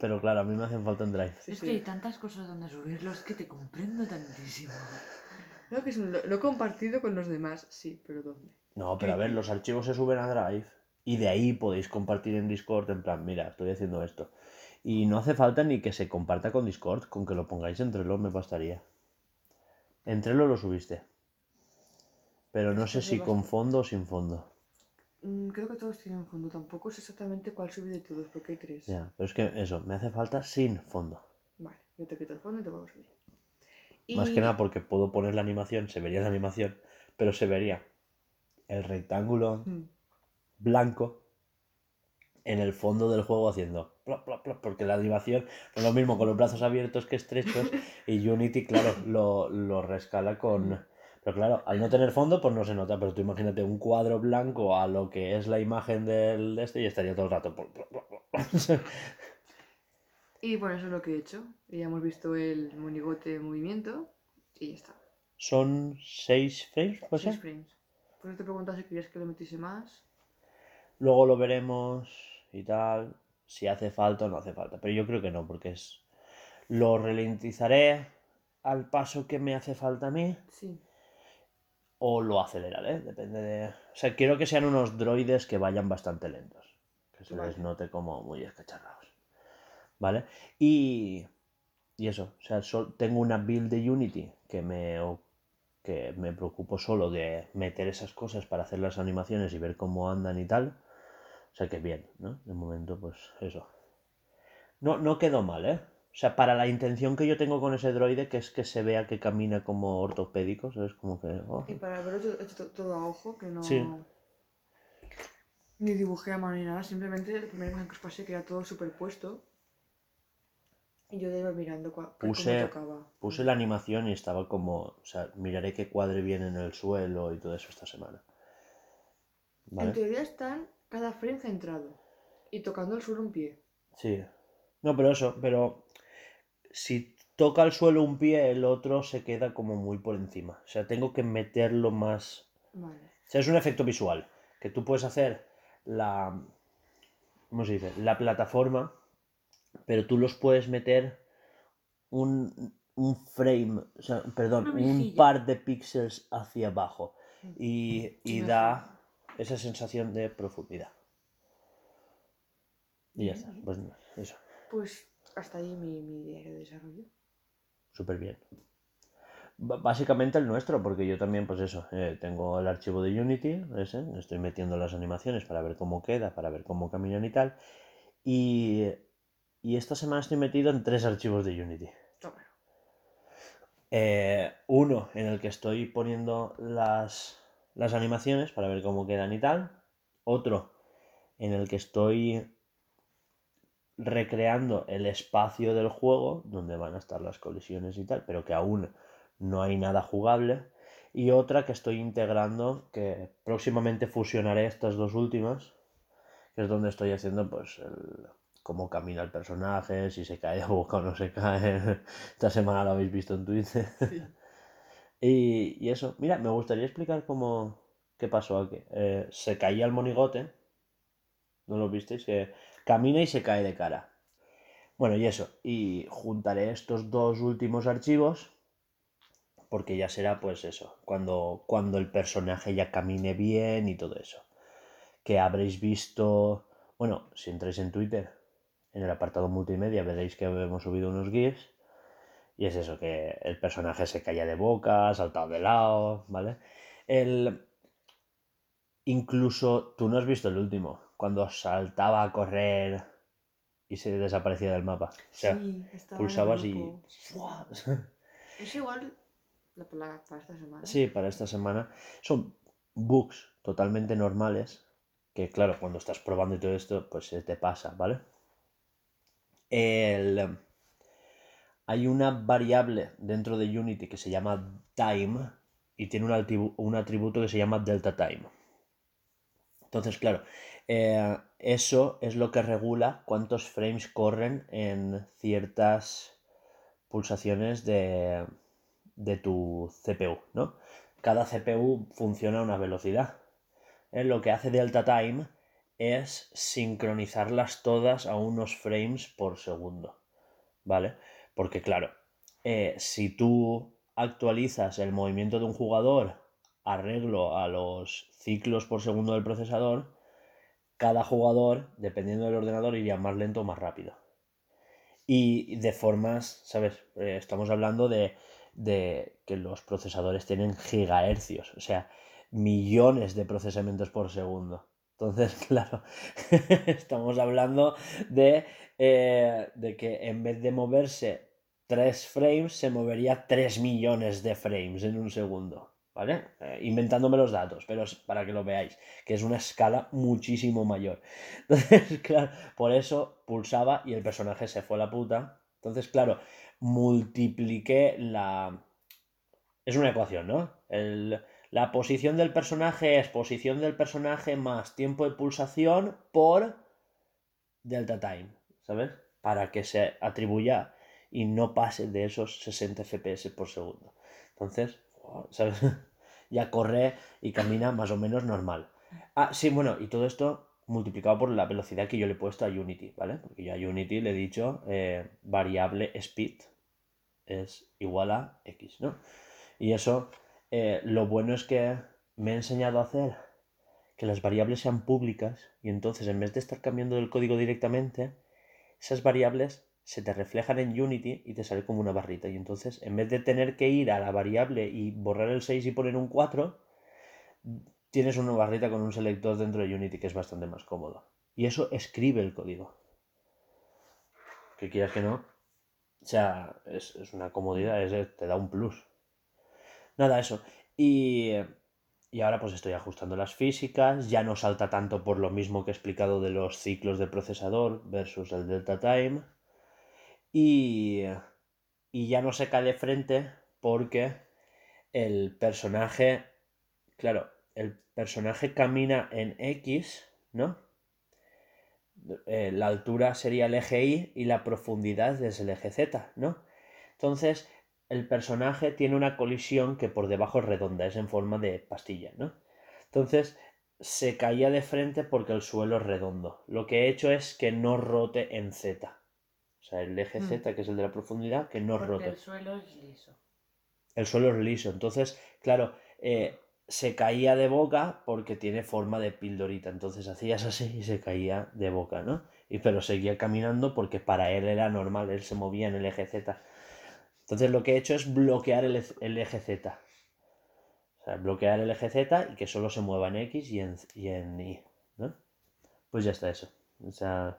pero claro, a mí me hacen falta en Drive. Sí, es sí. que hay tantas cosas donde subirlos que te comprendo tantísimo. Creo que es un- lo, lo he compartido con los demás, sí, pero ¿dónde? No, pero a ver, los archivos se suben a Drive y de ahí podéis compartir en Discord en plan, mira, estoy haciendo esto. Y no hace falta ni que se comparta con Discord, con que lo pongáis entre los me bastaría. Entre los lo subiste. Pero no sé si con fondo o sin fondo. Mm, creo que todos tienen fondo, tampoco sé exactamente cuál subir de todos, porque hay tres. Ya, pero es que eso, me hace falta sin fondo. Vale, yo te quito el fondo y te puedo subir. Más que nada porque puedo poner la animación, se vería la animación, pero se vería el rectángulo Mm, blanco en el fondo del juego haciendo plop, plop, plop, porque la animación no es lo mismo con los brazos abiertos que estrechos y Unity, claro, lo, lo rescala con... Pero claro, al no tener fondo, pues no se nota, pero tú imagínate un cuadro blanco a lo que es la imagen del de este y estaría todo el rato... Y bueno, eso es lo que he hecho. Y ya hemos visto el monigote en movimiento y ya está. Son seis frames, ¿puede Seis ser? frames. Por eso te preguntaba si querías que le metiese más. Luego lo veremos y tal, si hace falta o no hace falta. Pero yo creo que no, porque es... Lo ralentizaré al paso que me hace falta a mí Sí. O lo aceleraré, depende de... O sea, quiero que sean unos droides que vayan bastante lentos, que se les note como muy escacharrados. ¿Vale? Y... Y eso, o sea, tengo una build de Unity que me, que me preocupo solo de meter esas cosas para hacer las animaciones y ver cómo andan y tal. O sea que bien, ¿no? De momento, pues eso. No, no quedó mal, ¿eh? O sea, para la intención que yo tengo con ese droide, que es que se vea que camina como ortopédico, ¿sabes? Como que... oh, Y para haberlo hecho, hecho to- todo a ojo, que no. Sí. Ni dibujé a mano ni nada, simplemente la primera imagen que os pasé que era todo superpuesto. Y yo iba mirando Puse- tocaba. Puse la animación y estaba como, o sea, miraré que cuadre bien en el suelo y todo eso esta semana. En ¿Vale? teoría están cada frame centrado y tocando el suelo un pie. Sí. No, pero eso, pero si toca el suelo un pie, el otro se queda como muy por encima. O sea, tengo que meterlo más. Vale. O sea, es un efecto visual. Que tú puedes hacer la. ¿Cómo se dice? La plataforma, pero tú los puedes meter un, un frame, o sea, perdón, un par de píxeles hacia abajo. Y, y da esa sensación de profundidad. Y ya está. Pues eso. Pues hasta ahí mi, mi diario de desarrollo. Súper bien. B- Básicamente el nuestro, porque yo también, pues eso, eh, tengo el archivo de Unity, ese, estoy metiendo las animaciones para ver cómo queda, para ver cómo caminan y tal. Y, y esta semana estoy metido en tres archivos de Unity. Eh, uno en el que estoy poniendo las, las animaciones para ver cómo quedan y tal. Otro en el que estoy recreando el espacio del juego donde van a estar las colisiones y tal, pero que aún no hay nada jugable. Y otra que estoy integrando, que próximamente fusionaré estas dos últimas, que es donde estoy haciendo pues el, cómo camina el personaje, si se cae de boca o no se cae. Esta semana lo habéis visto en Twitter. y, y eso, mira, me gustaría explicar cómo, qué pasó aquí. Eh, se caía el monigote, ¿no lo visteis? Que camina y se cae de cara. Bueno, y eso, y juntaré estos dos últimos archivos porque ya será pues eso, cuando, cuando el personaje ya camine bien y todo eso. Que habréis visto, bueno, si entráis en Twitter, en el apartado multimedia veréis que hemos subido unos GIFs. Y es eso, que el personaje se caía de boca, saltado de lado, ¿vale? El... Incluso tú no has visto el último, cuando saltaba a correr y se desaparecía del mapa. O sea, sí, pulsabas y... Es igual la para, para esta semana. Sí, para esta semana. Son bugs totalmente normales. Que claro, cuando estás probando y todo esto, pues se te pasa, ¿vale? El- Hay una variable dentro de Unity que se llama time y tiene un atributo que se llama delta time. Entonces, claro, eh, eso es lo que regula cuántos frames corren en ciertas pulsaciones de, de tu CPU, ¿no? Cada CPU funciona a una velocidad. Eh, Lo que hace Delta Time es sincronizarlas todas a unos frames por segundo, ¿vale? Porque claro, eh, si tú actualizas el movimiento de un jugador arreglo a los ciclos por segundo del procesador, cada jugador, dependiendo del ordenador, iría más lento o más rápido. Y de formas, ¿sabes? Eh, estamos hablando de, de que los procesadores tienen gigahercios, o sea, millones de procesamientos por segundo. Entonces, claro, estamos hablando de, eh, de que en vez de moverse 3 frames, se movería 3 millones de frames en un segundo. ¿Vale? Eh, inventándome los datos, pero para que lo veáis, que es una escala muchísimo mayor. Entonces, claro, por eso pulsaba y el personaje se fue a la puta. Entonces, claro, multipliqué la... Es una ecuación, ¿no? El- La posición del personaje es posición del personaje más tiempo de pulsación por delta time, ¿sabes? Para que se atribuya y no pase de esos 60 FPS por segundo. Entonces, ¿sabes? ya corre y camina más o menos normal. Ah, sí, bueno, y todo esto multiplicado por la velocidad que yo le he puesto a Unity, ¿vale? Porque yo a Unity le he dicho eh, variable speed es igual a X, ¿no? Y eso, eh, lo bueno es que me he enseñado a hacer que las variables sean públicas y entonces en vez de estar cambiando el código directamente, esas variables se te reflejan en Unity y te sale como una barrita. Y entonces, en vez de tener que ir a la variable y borrar el 6 y poner un 4, tienes una barrita con un selector dentro de Unity que es bastante más cómodo. Y eso escribe el código. Que quieras que no. O sea, es, es una comodidad, es- te da un plus. Nada, eso. Y, y ahora pues estoy ajustando las físicas. Ya no salta tanto por lo mismo que he explicado de los ciclos de procesador versus el delta time. Y, y ya no se cae de frente porque el personaje, claro, el personaje camina en X, ¿no? Eh, la altura sería el eje Y y la profundidad es el eje Z, ¿no? Entonces, el personaje tiene una colisión que por debajo es redonda, es en forma de pastilla, ¿no? Entonces, se caía de frente porque el suelo es redondo. Lo que he hecho es que no rote en Z. O sea, el eje Mm. Z, que es el de la profundidad, que no Porque rote. el suelo es liso. El suelo es liso. Entonces, claro, eh, se caía de boca porque tiene forma de pildorita. Entonces hacías así y se caía de boca, ¿no? Y, pero seguía caminando porque para él era normal, él se movía en el eje Z. Entonces lo que he hecho es bloquear el, el eje Z. O sea, bloquear el eje Z y que solo se mueva en X y en, y en Y, ¿no? Pues ya está eso. O sea,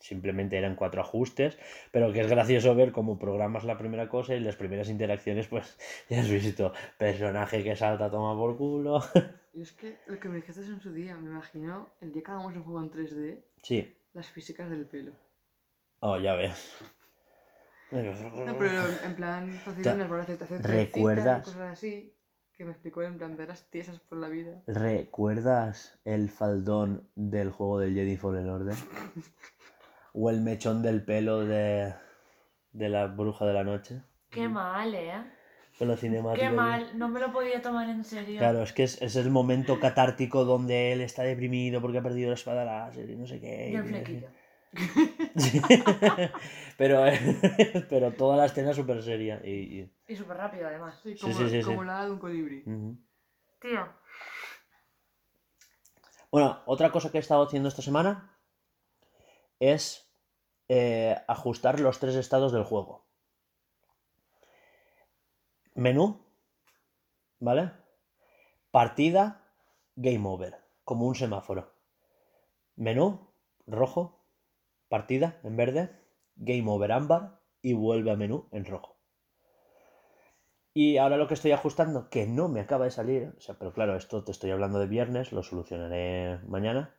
simplemente eran cuatro ajustes, pero que es gracioso ver cómo programas la primera cosa y las primeras interacciones, pues ya has visto, personaje que salta, toma por culo. Y es que lo que me dijiste en su día, me imagino el día que hagamos un juego en 3D, Sí, las físicas del pelo. oh, ya ves. No, pero en plan, facilidades por aceptación ¿Recuerdas? cosas así, que me explicó en plan de las tiesas por la vida. ¿Recuerdas el faldón del juego del Jedi Fallen Order? ¿O el mechón del pelo de, de la bruja de la noche? Qué mal, ¿eh? Qué mal. No me lo podía tomar en serio. Claro, es que es, es el momento catártico donde él está deprimido porque ha perdido la espada láser y no sé qué. Y el y- flequillo. Sí. pero, pero toda la escena es súper seria. Y, y- Y súper rápido, además. Sí, Sí, como, sí, sí, sí. como la de un colibrí. Ujú. Tío. Bueno, otra cosa que he estado haciendo esta semana es eh, ajustar los tres estados del juego. Menú, ¿vale? Partida, game over, como un semáforo. Menú, rojo, partida en verde, game over ámbar y vuelve a menú en rojo. Y ahora lo que estoy ajustando, que no me acaba de salir, pero claro, esto te estoy hablando de viernes, lo solucionaré mañana,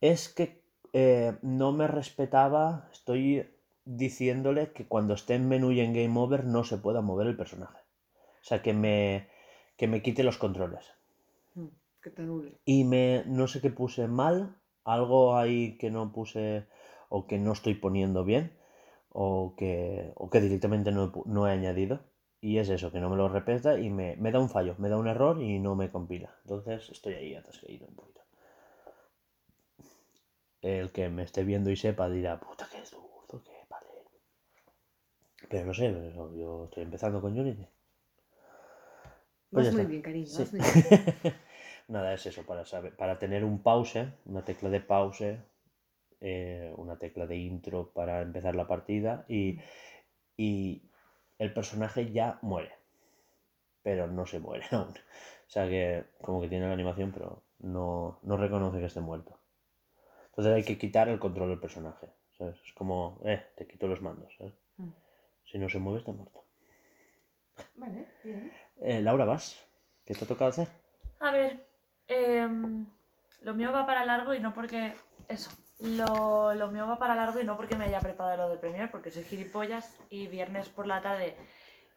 es que eh, no me respetaba, estoy diciéndole que cuando esté en menú y en game over no se pueda mover el personaje. O sea, que me, que me quite los controles. Mm, Que te anule. Y me, no sé qué puse mal, algo ahí que no puse o que no estoy poniendo bien o que, o que directamente no no he añadido. Y es eso, que no me lo respeta y me, me da un fallo, me da un error y no me compila. Entonces estoy ahí atascadito un poquito. El que me esté viendo y sepa dirá, puta que es duro, que vale. Pero no sé, yo estoy empezando con Unity. Pues Vas muy bien, cariño, Sí. vas muy bien. Nada, es eso, para saber, para tener un pause, una tecla de pause, eh, una tecla de intro para empezar la partida y, y el personaje ya muere, pero no se muere aún. O sea que como que tiene la animación, pero no, no reconoce que esté muerto. Entonces hay que quitar el control del personaje, ¿sabes? Es como, eh, te quito los mandos, ¿sabes? Mm. Si no se mueve, está muerto. Vale, bien. Eh, Laura, vas. ¿Qué te ha tocado hacer? A ver, em, lo mío va para largo y no porque. Eso. Lo, lo mío va para largo y no porque me haya preparado lo de Premiere, porque soy gilipollas y viernes por la tarde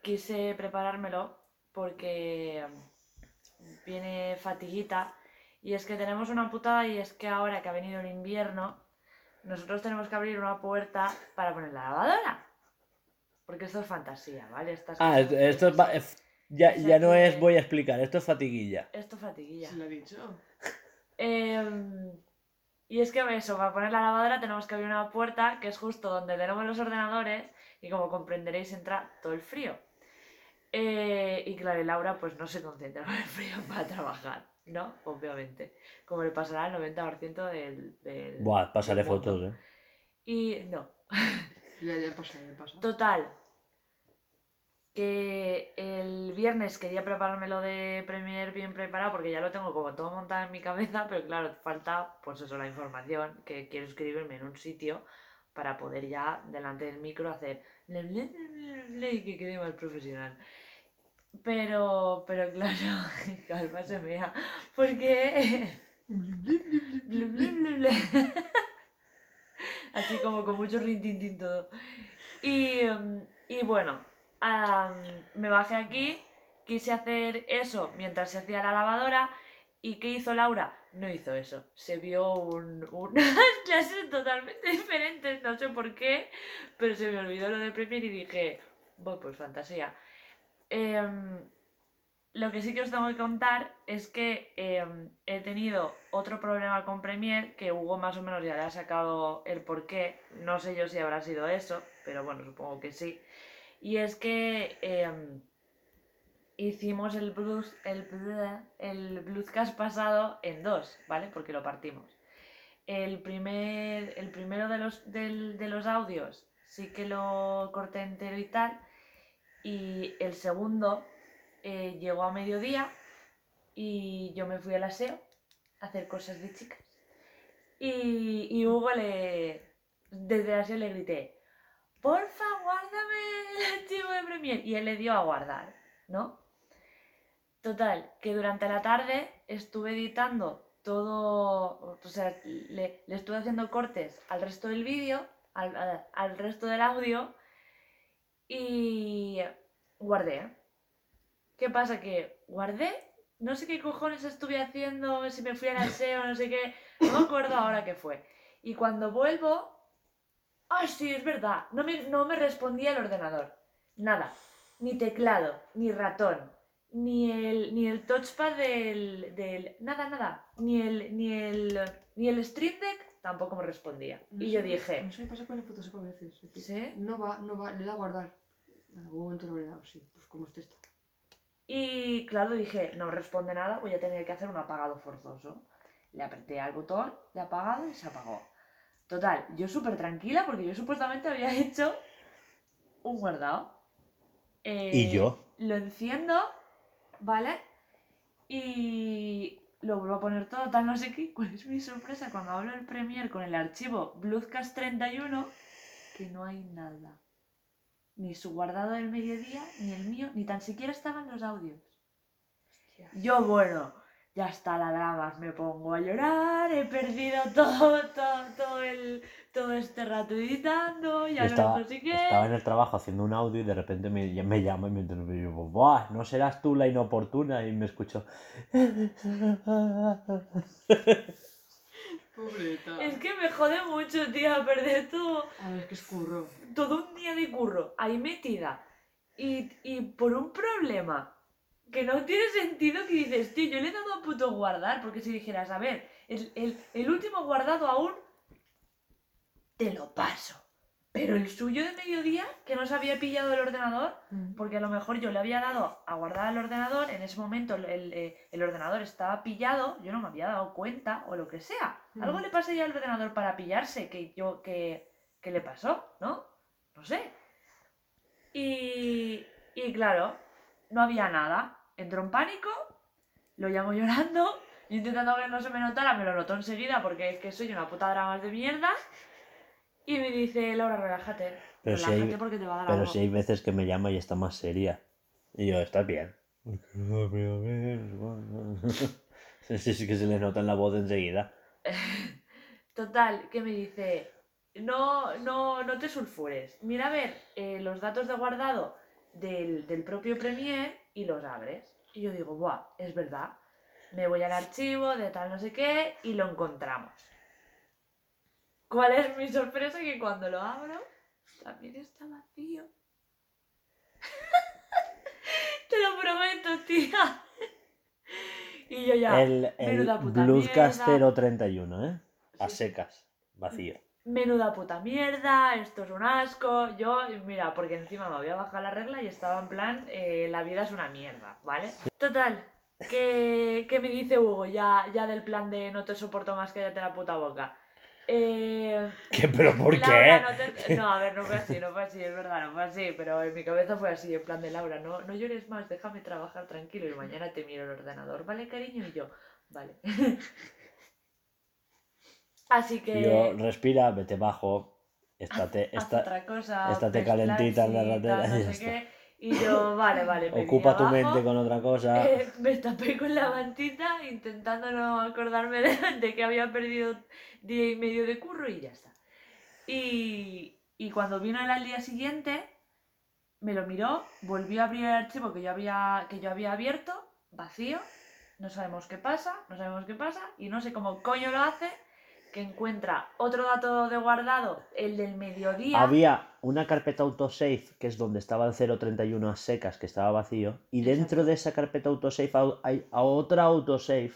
quise preparármelo porque viene fatiguita. Y es que tenemos una putada y es que ahora que ha venido el invierno, nosotros tenemos que abrir una puerta para poner la lavadora. Porque esto es fantasía, ¿vale? Estas Ah, cosas- esto es... Ya, ya no es voy a explicar, esto es fatiguilla. Esto es fatiguilla. Se lo he dicho. Em, y es que eso, para poner la lavadora tenemos que abrir una puerta que es justo donde tenemos los ordenadores y como comprenderéis entra todo el frío. Eh, y claro, y Laura pues no se concentra con el frío para trabajar, ¿no? Obviamente. Como le pasará al 90% del, del... Buah, pasaré del fotos, eh. Y no, Ya, ya pasa, ya pasa. Total. Que el viernes quería prepararme lo de Premiere bien preparado porque ya lo tengo como todo montado en mi cabeza, pero claro, falta pues eso, la información que quiero escribirme en un sitio para poder ya delante del micro hacer y que quede más profesional. Pero, pero claro, calma se mea, porque... Así como con mucho rintintín todo. Y, mm, y bueno, am, me bajé aquí, quise hacer eso mientras se hacía la lavadora. ¿Y qué hizo Laura? No hizo eso. Se vio un, unas clases totalmente diferentes, no sé por qué, pero se me olvidó lo de Premiere y dije, bueno, pues fantasía. Em, lo que sí que os tengo que contar es que em, he tenido otro problema con Premiere, que Hugo más o menos ya le ha sacado el porqué. No sé yo si habrá sido eso, pero bueno, supongo que sí. Y es que em, hicimos el blues, el, el bluescast pasado en dos, ¿vale? Porque lo partimos. El, primer, el primero de los, de los audios sí que lo corté entero y tal. Y el segundo eh, llegó a mediodía y yo me fui al aseo a hacer cosas de chicas. Y, y Hugo le. Desde el aseo le grité: Porfa, guárdame el archivo de Premiere. Y él le dio a guardar, ¿no? Total, que durante la tarde estuve editando todo. O sea, le, le estuve haciendo cortes al resto del vídeo, al, al- al resto del audio. Y guardé. ¿Qué pasa? Que guardé, no sé qué cojones estuve haciendo, si me fui al aseo, no sé qué, no me acuerdo ahora qué fue. Y cuando vuelvo, ah, sí, es verdad, no me, no me respondía el ordenador. Nada, ni teclado, ni ratón, ni el, ni el touchpad del, del... Nada, nada, ni el, ni el, ni el Stream Deck tampoco me respondía. Y yo dije, No sé, me pasa con el Photoshop a veces. es ¿sí? No va, no va, le da a guardar. En algún momento lo le da, sí, pues como este está. Y claro, dije, no responde nada, voy a tener que hacer un apagado forzoso. Le apreté al botón de apagado y se apagó. Total, yo súper tranquila porque yo supuestamente había hecho un guardado. Eh, ¿Y yo? Lo enciendo, ¿vale? Y lo vuelvo a poner todo, tal no sé qué. ¿Cuál es mi sorpresa cuando hablo el Premiere con el archivo Bluescast 31? Que no hay nada. Ni su guardado del mediodía, ni el mío, ni tan siquiera estaban los audios. Yo, bueno, ya está la drama, me pongo a llorar, he perdido todo, todo, todo, el, todo este rato editando, ya estaba, no sé qué. estaba en el trabajo haciendo un audio y de repente me, me llama y me interrumpe ¡buah! No serás tú la inoportuna. Y me escucho. Pobreta. Es que me jode mucho, tía, perder todo, A ver, que es curro. todo un día de curro ahí metida. Y, y por un problema que no tiene sentido que dices, tío, yo le he dado a puto guardar, porque si dijeras, a ver, el, el- el último guardado aún te lo paso. Pero el suyo de mediodía, que no se había pillado el ordenador, porque a lo mejor yo le había dado a guardar al ordenador, en ese momento el, el, eh, el ordenador estaba pillado, yo no me había dado cuenta o lo que sea. Algo Mm. le pasaría al ordenador para pillarse que yo que, que le pasó, ¿no? No sé. Y, y claro, no había nada. Entró en pánico, lo llamo llorando, intentando que no se me notara, me lo notó enseguida porque es que soy una puta drama de mierda. Y me dice, Laura, relájate. Pero si relájate hay- porque te va a dar Pero algo". si hay veces que me llama y está más seria. Y yo, ¿estás bien? Sí, sí, que se le nota en la voz enseguida. Total, que me dice, no, no, no te sulfures. Mira a ver eh, los datos de guardado del, del propio Premiere y los abres. Y yo digo, buah, es verdad. Me voy al archivo de tal no sé qué y lo encontramos. ¿Cuál es mi sorpresa? Que cuando lo abro, también está vacío. Te lo prometo, tía. Y yo ya, el el Bluescast mierda. 031, ¿eh? A Sí. secas, vacío. Menuda puta mierda, esto es un asco. Yo, mira, porque encima me había bajado la regla y estaba en plan, eh, la vida es una mierda, ¿vale? Total, que, que me dice Hugo ya, ya del plan de no te soporto más, cállate la puta boca. Eh, ¿Qué? ¿Pero por Laura, qué? no, te- no, a ver, no fue así, no fue así, es verdad, no fue así, pero en mi cabeza fue así, en plan de Laura, no, no llores más, déjame trabajar tranquilo y mañana te miro el ordenador, ¿vale, cariño? Y yo, vale. así que... Yo, respira, vete bajo. Estate, haz esta, otra cosa, estate calentita en la ratera no y ya sé qué. Y yo, vale, vale, me ocupa tu abajo, mente con otra cosa. eh, me tapé con la mantita intentando no acordarme de, de que había perdido día y medio de curro y ya está. Y, Y cuando vino él al día siguiente, me lo miró, volvió a abrir el archivo que yo había, que yo había abierto, vacío, no sabemos qué pasa, no sabemos qué pasa, y no sé cómo coño lo hace, que encuentra otro dato de guardado, el del mediodía. Había una carpeta autosave, que es donde estaba el 031 a secas, que estaba vacío, y dentro de esa carpeta autosave au- hay a otra autosave,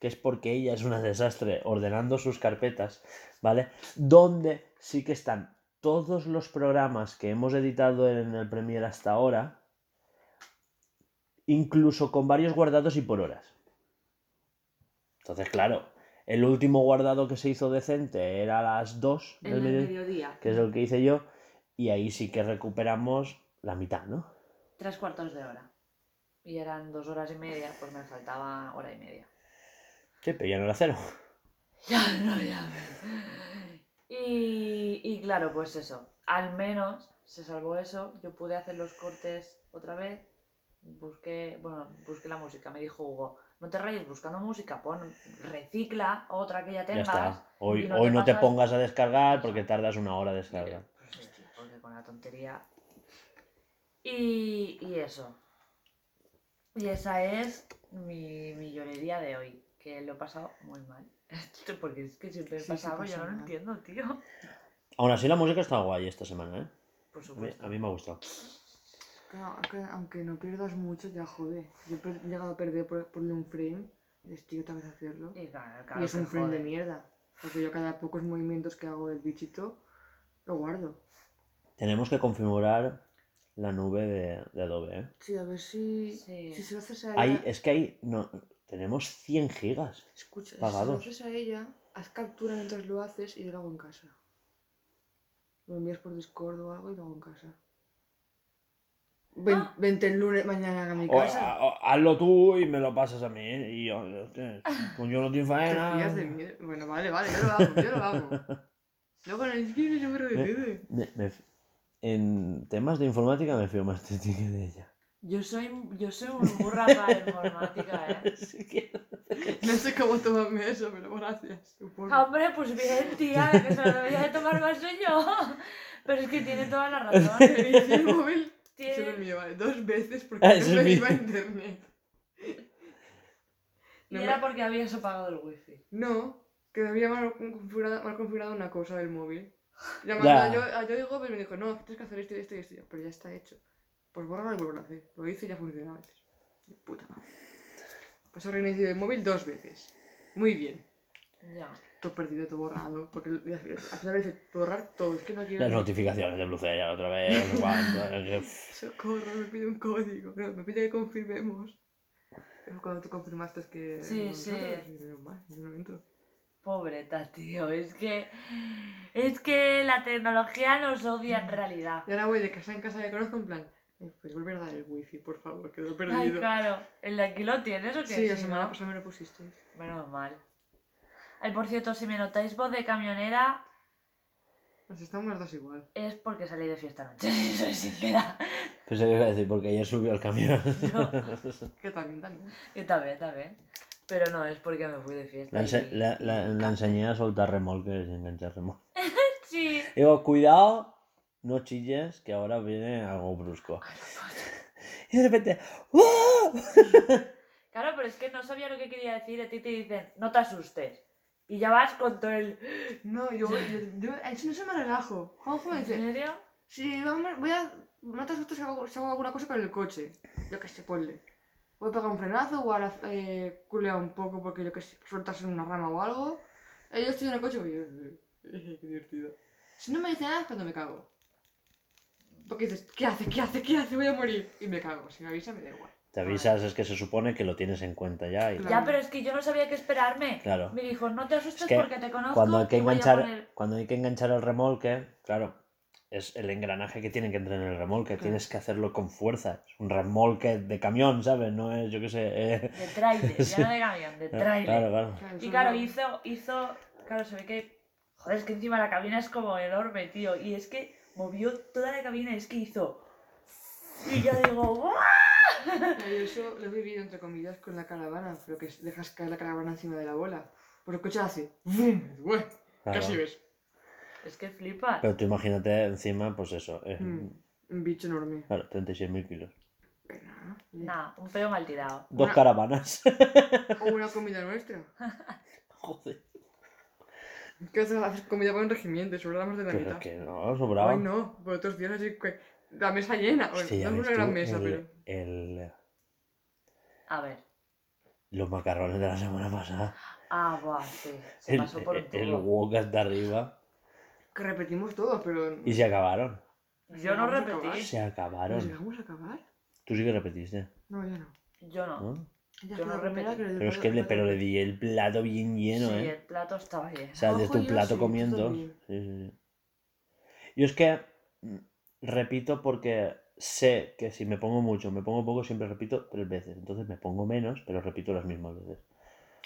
que es porque ella es una desastre ordenando sus carpetas, ¿vale? Donde sí que están todos los programas que hemos editado en el Premiere hasta ahora, incluso con varios guardados y por horas. Entonces, claro, el último guardado que se hizo decente era a las 2 el del mediodía. que es el que hice yo, y ahí sí que recuperamos la mitad, ¿no? Tres cuartos de hora. Y eran dos horas y media, pues me faltaba hora y media. Sí, pero ya no era cero. Ya, no, ya. Y, y claro, pues eso. Al menos se salvó eso. Yo pude hacer los cortes otra vez. Busqué, bueno, busqué la música. Me dijo Hugo, no te rayes buscando música, pon, recicla otra que ya Ya tengas. está. Hoy, no hoy te no te pongas a descargar porque tardas una hora de descargar. Pues porque con la tontería. Y, y eso. Y esa es mi, mi llorería de hoy. Que lo he pasado muy mal. Porque es que siempre he Sí, sí pasado, yo no lo entiendo, tío. Aún así la música está guay esta semana, ¿eh? Por A mí, supuesto. a mí me ha gustado. Claro, que aunque no pierdas mucho, ya jode. Yo he llegado a perder por un frame, y estoy otra vez a hacerlo. Y, claro, claro y es un frame jode. de mierda. Porque yo cada pocos movimientos que hago del bichito, lo guardo. Tenemos que configurar la nube de, de Adobe, ¿eh? Sí, a ver si, Sí. si se lo haces a ella. Hay, es que hay, no, tenemos 100 gigas. Escucha, si se pagados. lo haces a ella, haz captura mientras lo haces y yo lo hago en casa. Lo envías por Discord o algo y lo hago en casa. Ven- Ah. Vente el lunes mañana a mi O- casa. a- o- hazlo tú y me lo pasas a mí. Y yo, hostia, como yo no tengo Te faena. Bueno, vale, vale, yo lo hago, yo lo hago. Luego en el gym yo me me- en temas de informática me fío más de ti que de ella. Yo soy, yo soy un burra para informática, ¿eh? Que- No sé cómo tomarme eso, pero gracias. supongo. Hombre, pues bien, tía, que se lo debería de tomar más yo. Pero es que tiene toda la razón. El móvil. Tiene- mío, vale. Dos veces porque Ah, no me iba a internet. Y era me- porque habías apagado el wifi. No, que me había mal configurado, mal configurado una cosa del móvil. Llamando Ya. a yo, a yo digo, pues me dijo, no, tienes que hacer esto y esto y esto. Pero ya está hecho. Pues borra y vuelvo a hacer. Lo hice y ya funcionaba puta madre. Pues he reiniciado el móvil dos veces. Muy bien. Ya. Todo perdido, todo borrado. Porque al final dice borrar todo. Es que no quiero. Las notificaciones de Blucella otra vez. no pff, Socorro, me pide un código. No, me pide que confirmemos. Pero cuando tú confirmaste es que. Sí, no, sí. mal, yo no entro. Pobreta, tío. Es que. Es que la tecnología nos odia en realidad. Y ahora voy de casa en casa de conozco en plan. "Eh, ¿Puedes volver a dar el wifi, por favor? Que lo he Ay, perdido. claro. ¿El de aquí lo tienes o qué? sí, la semana no, pasada me lo pusisteis. Menos mal. Ay, por cierto, si me notáis voz de camionera, Nos estamos las dos igual. es porque salí de fiesta anoche, si soy sincera. Pensé que iba a decir porque ayer subió al camión. Que también, también. Y también, también. Pero no, es porque me fui de fiesta. La, ense- y- la- la- la enseñé a soltar remolques y enganchar remolques. Sí. Digo, cuidado, no chilles, que ahora viene algo brusco. Y de repente, ¡oh! Claro, pero es que no sabía lo que quería decir. A ti te dicen, no te asustes. Y ya vas con todo el. No, yo, yo, yo, a eso no se me relajo. Juanjo me ¿En dice, serio? sí, vamos, voy a. No te asustes si hago, si hago alguna cosa con el coche. Yo que sé, ponle. Voy a pegar un frenazo o ahora eh, culea un poco porque yo que sé, sueltas en una rama o algo. Eh, yo estoy en el coche y eh, qué divertido. Si no me dice nada es cuando me cago. Porque dices, ¿qué hace? ¿Qué hace? ¿Qué hace? Voy a morir. Y me cago. Si me avisa, me da igual. Te avisas, es que se supone que lo tienes en cuenta ya. Y Claro. Ya, pero es que yo no sabía qué esperarme. Claro. Me dijo, no te asustes Es que porque te conozco. Cuando hay que enganchar, poner-". cuando hay que enganchar el remolque, claro, es el engranaje que tiene que entrar en el remolque. Claro. Tienes que hacerlo con fuerza. Es un remolque de camión, ¿sabes? No es, yo qué sé. eh, De trailer, Sí. ya no de camión, de trailer. claro. Claro, Y claro, hizo, hizo, claro, se ve que, joder, es que encima la cabina es como enorme, tío, y es que movió toda la cabina, es que hizo, y yo digo, ¡guau! Yo eso lo he vivido entre comillas con la caravana, pero que es- dejas caer la caravana encima de la bola. Pero el coche hace. ¡Bum! ¡Bue! Claro. Casi ves. Es que flipas. Pero tú imagínate encima, pues eso, eh, Mm, Un bicho enorme. claro, 36.000 kilos. Pero nada, un pelo mal tirado. Dos Una- caravanas. O una comida nuestra. Joder. Que haces haces comida para un regimiento, sobra más de la Pero mitad. es que no, sobraba. Ay, no, por otros días así que la mesa llena. Bueno, ya no es una gran tú, mesa, pero. El- A ver. los macarrones de la semana pasada. Ah, buah, sí. Se El, pasó por el tubo. wok hasta arriba. Que repetimos todo, pero. Y se acabaron. Yo no repetí. Se ¿Nos acabaron. llegamos a acabar? Tú sí que repetiste, No, ya no. Yo no. ¿no? Ya Yo no repetí. que Pero es que le, pero le di el plato bien lleno, sí, ¿eh? el plato estaba bien. O sea, desde yo plato sí, comiendo. Sí, sí, sí. Yo es que mm, repito porque sé que si me pongo mucho, me pongo poco, siempre repito tres veces. Entonces me pongo menos, pero repito las mismas veces.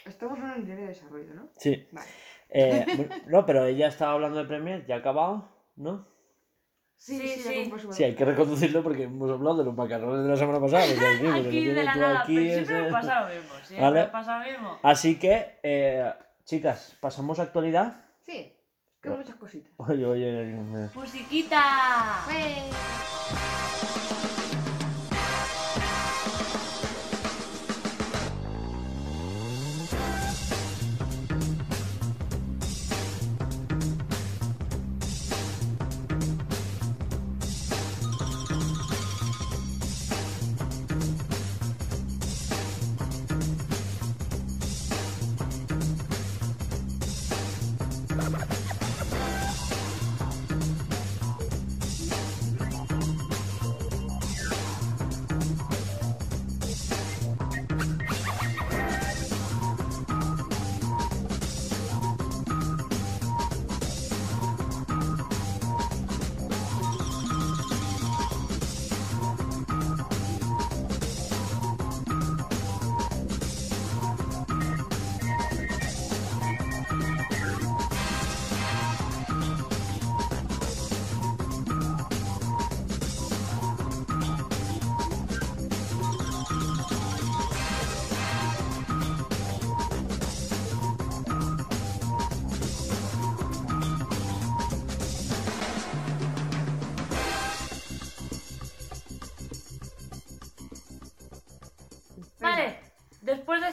Estamos en un nivel de desarrollo, ¿no? Sí. Vale. Eh, bueno, no, pero ella estaba hablando de Premier, ya ha acabado, ¿no? Sí, sí. compró su- Sí, hay que reconducirlo porque hemos hablado de los macarrones de la semana pasada. pues aquí, de la nada, aquí, pero siempre ese- me pasa lo mismo. Siempre Vale. me pasa lo mismo. Así que, eh, chicas, pasamos a actualidad. Sí, que muchas cositas. Oye, oye, ¡Musiquita! Vale,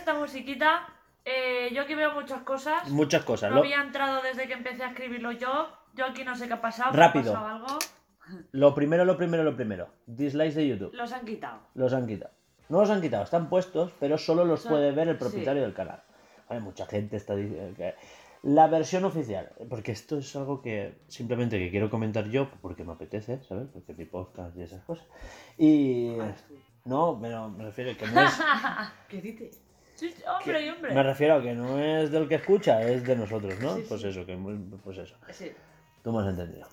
esta musiquita, eh, yo aquí veo muchas cosas. muchas cosas. No Lo, había entrado desde que empecé a escribirlo yo. Yo aquí no sé qué ha pasado. Rápido. ¿Ha pasado algo? lo primero, lo primero, lo primero. Dislikes de YouTube. Los han quitado. Los han quitado. No los han quitado, están puestos, pero solo los puede ver el sí. propietario del canal. Vale, mucha gente está diciendo que... La versión oficial, porque esto es algo que simplemente que quiero comentar yo porque me apetece, ¿sabes? Porque mi podcast y esas cosas. Y... No, pero me refiero que no es... ¿Qué dices? Sí, sí, hombre y hombre. Me refiero a que no es del que escucha, es de nosotros, ¿no? Sí, pues sí. eso, que pues eso. Sí, Tú me has entendido.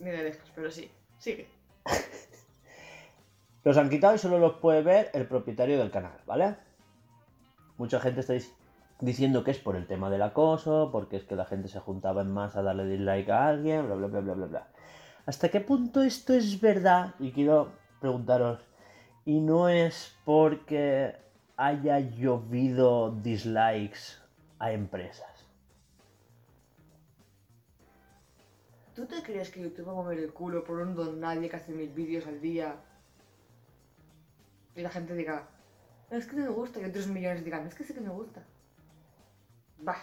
ni de lejos, pero sí. Sigue. Los han quitado y solo los puede ver el propietario del canal, ¿vale? Mucha gente está dic- diciendo que es por el tema del acoso, porque es que la gente se juntaba en masa a darle dislike a alguien, bla, bla, bla, bla, bla, bla. ¿Hasta qué punto esto es verdad? Y quiero preguntaros, ¿y no es porque haya llovido dislikes a empresas? ¿Tú te crees que YouTube va a mover el culo por un don nadie que hace mil vídeos al día? Y la gente diga, es que no me gusta, y otros millones digan, es que sí que me gusta. Bah,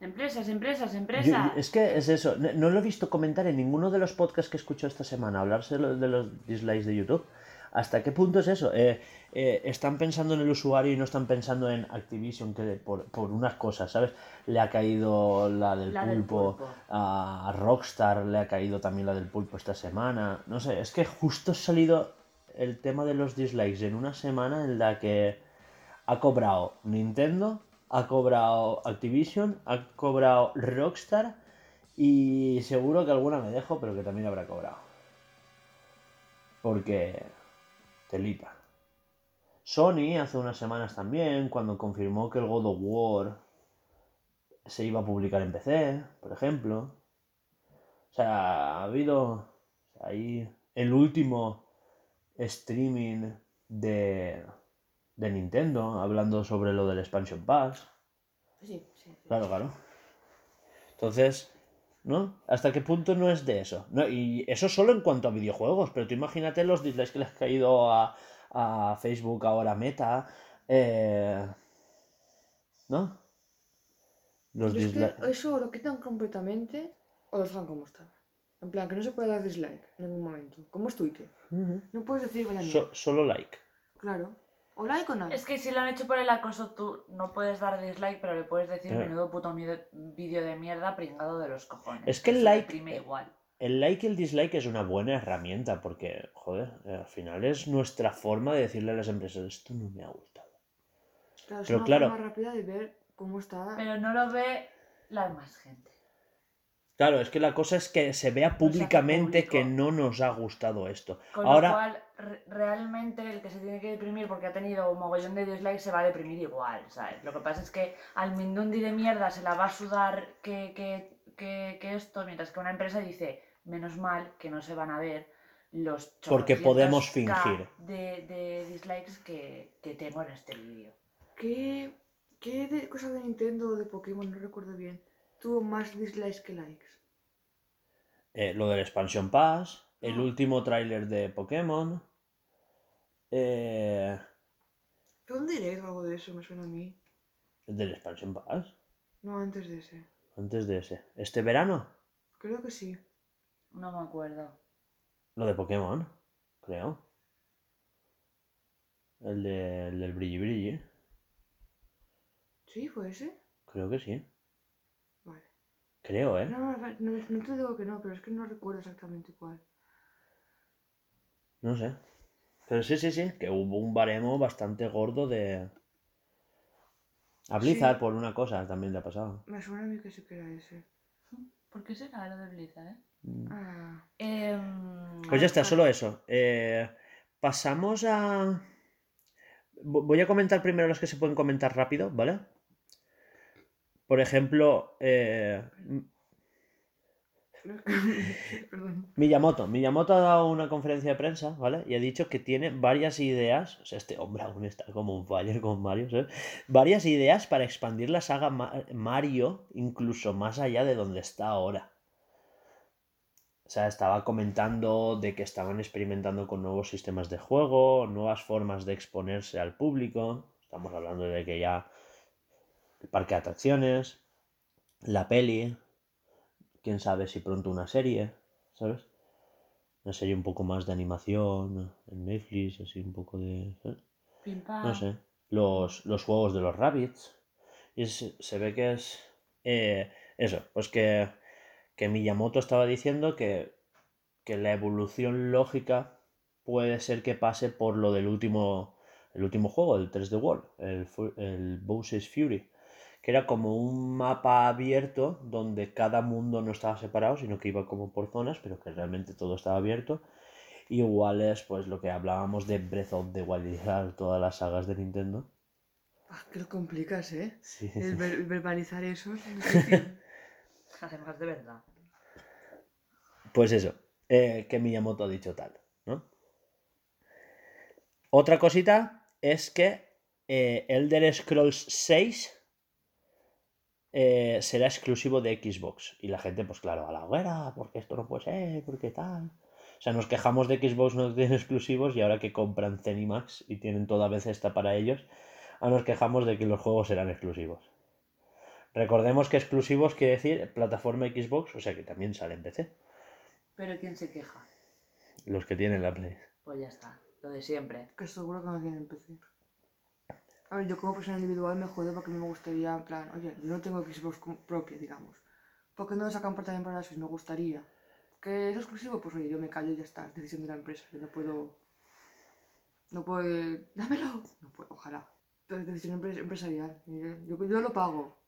Empresas, empresas, empresas. yo- es que es eso, no, no lo he visto comentar en ninguno de los podcasts que escucho esta semana, hablarse de los, de los dislikes de YouTube. ¿Hasta qué punto es eso? Eh, eh, están pensando en el usuario y no están pensando en Activision, que por, por unas cosas, ¿sabes? Le ha caído la del, La del pulpo, pulpo. a Rockstar le ha caído también la del pulpo esta semana. No sé, es que justo ha salido el tema de los dislikes en una semana en la que ha cobrado Nintendo, ha cobrado Activision, ha cobrado Rockstar y seguro que alguna me dejo, pero que también habrá cobrado. Porque telita. Sony hace unas semanas también, cuando confirmó que el God of War se iba a publicar en PC, por ejemplo. O sea, ha habido ahí el último streaming de, de Nintendo hablando sobre lo del Expansion Pass. sí, sí. sí. Claro, claro. Entonces, ¿No? ¿Hasta qué punto no es de eso? No, y eso solo en cuanto a videojuegos, pero tú imagínate los dislikes que le has caído a, a Facebook, ahora Meta. eh, ¿No? Los es que eso lo quitan completamente o lo dejan como está. En plan, que no se puede dar dislike en ningún momento. Como es Twitter. No puedes decir So- solo like. Claro. O like o nada. Es que si lo han hecho por el acoso, tú no puedes dar dislike, pero le puedes decir Claro. menudo puto miedo- vídeo de mierda pringado de los cojones. Es que el like- igual. El like y el dislike es una buena herramienta porque, joder, eh, al final es nuestra forma de decirle a las empresas, esto no me ha gustado. Claro, es pero una claro. forma rápida de ver cómo está. Pero no lo ve la más gente. Claro, es que la cosa es que se vea públicamente que no nos ha gustado esto. Con Ahora, lo cual, re- realmente el que se tiene que deprimir porque ha tenido un mogollón de dislikes se va a deprimir igual, ¿sabes? Lo que pasa es que al Mindundi de mierda se la va a sudar que, que, que, que esto, mientras que una empresa dice, menos mal que no se van a ver los Porque podemos 800K fingir. De, de dislikes que, que tengo en este vídeo. ¿Qué, qué de, cosa de Nintendo o de Pokémon, no recuerdo bien, tuvo más dislikes que likes? eh, lo del Expansion Pass, el Ah. último tráiler de Pokémon. eh, ¿Fue un direct o algo de eso? Me suena a mí. el del Expansion Pass, No, antes de ese. antes de ese. ¿Este verano? Creo que sí. No me acuerdo. Lo de Pokémon, creo. El, de, el del Brilli Brilli, ¿Sí? ¿Fue ese? creo que sí. Vale. Creo, ¿eh? No, no, no, no te digo que no, pero es que no recuerdo exactamente cuál. No sé. Pero sí, sí, sí, que hubo un baremo bastante gordo de... A Blizzard Sí. por una cosa también le ha pasado. Me suena a mí que sí que era ese. ¿Por qué será lo de Blizzard, eh? Mm. Ah, Em, Pues ya está, solo eso. Eh, pasamos a... Vo- Voy a comentar primero los que se pueden comentar rápido, ¿vale? Por ejemplo, eh. Miyamoto. Miyamoto ha dado una conferencia de prensa, ¿vale? Y ha dicho que tiene varias ideas. O sea, este hombre aún está como un fire con Mario, ¿sabes? Varias ideas para expandir la saga Ma- Mario incluso más allá de donde está ahora. O sea, estaba comentando de que estaban experimentando con nuevos sistemas de juego, nuevas formas de exponerse al público. Estamos hablando de que ya el parque de atracciones, la peli, quién sabe si pronto una serie, ¿sabes? Una serie un poco más de animación en Netflix, así un poco de... ¿sabes? No sé. Los, los juegos de los rabbits. Y es- se ve que es... eh, eso, pues que, que Miyamoto estaba diciendo que, que la evolución lógica puede ser que pase por lo del último, el último juego, el 3D World, el, el Bowser's Fury, que era como un mapa abierto donde cada mundo no estaba separado, sino que iba como por zonas, pero que realmente todo estaba abierto. Igual es pues lo que hablábamos de Breath of the Wild, todas las sagas de Nintendo. Ah, que lo complicas, ¿eh? Sí. El ver- verbalizar eso es difícil. De verdad. Pues eso, eh, que Miyamoto ha dicho tal, ¿no? Otra cosita es que eh, Elder Scrolls 6 eh, será exclusivo de Xbox. Y la gente, pues claro, a la hoguera, porque esto no puede ser, porque tal. O sea, nos quejamos de Xbox no tiene exclusivos y ahora que compran Zenimax y tienen toda vez esta para ellos, ahora nos quejamos de que los juegos serán exclusivos. Recordemos que exclusivos quiere decir plataforma Xbox, o sea que también sale en PC. Pero ¿quién se queja? Los que tienen la Play. Pues ya está. Lo de siempre. que seguro que no tienen PC. A ver, yo como persona individual me jode porque me gustaría, en plan, oye, yo no tengo Xbox propia, digamos. ¿Por qué no lo sacan por también para la Switch? Me gustaría. ¿Que es exclusivo? Pues oye, yo me callo y ya está. Es decisión de la empresa. Yo no puedo... No puedo... ¡Dámelo! No puedo, ojalá. Pero es decisión empre- empresarial. Yo, yo lo pago.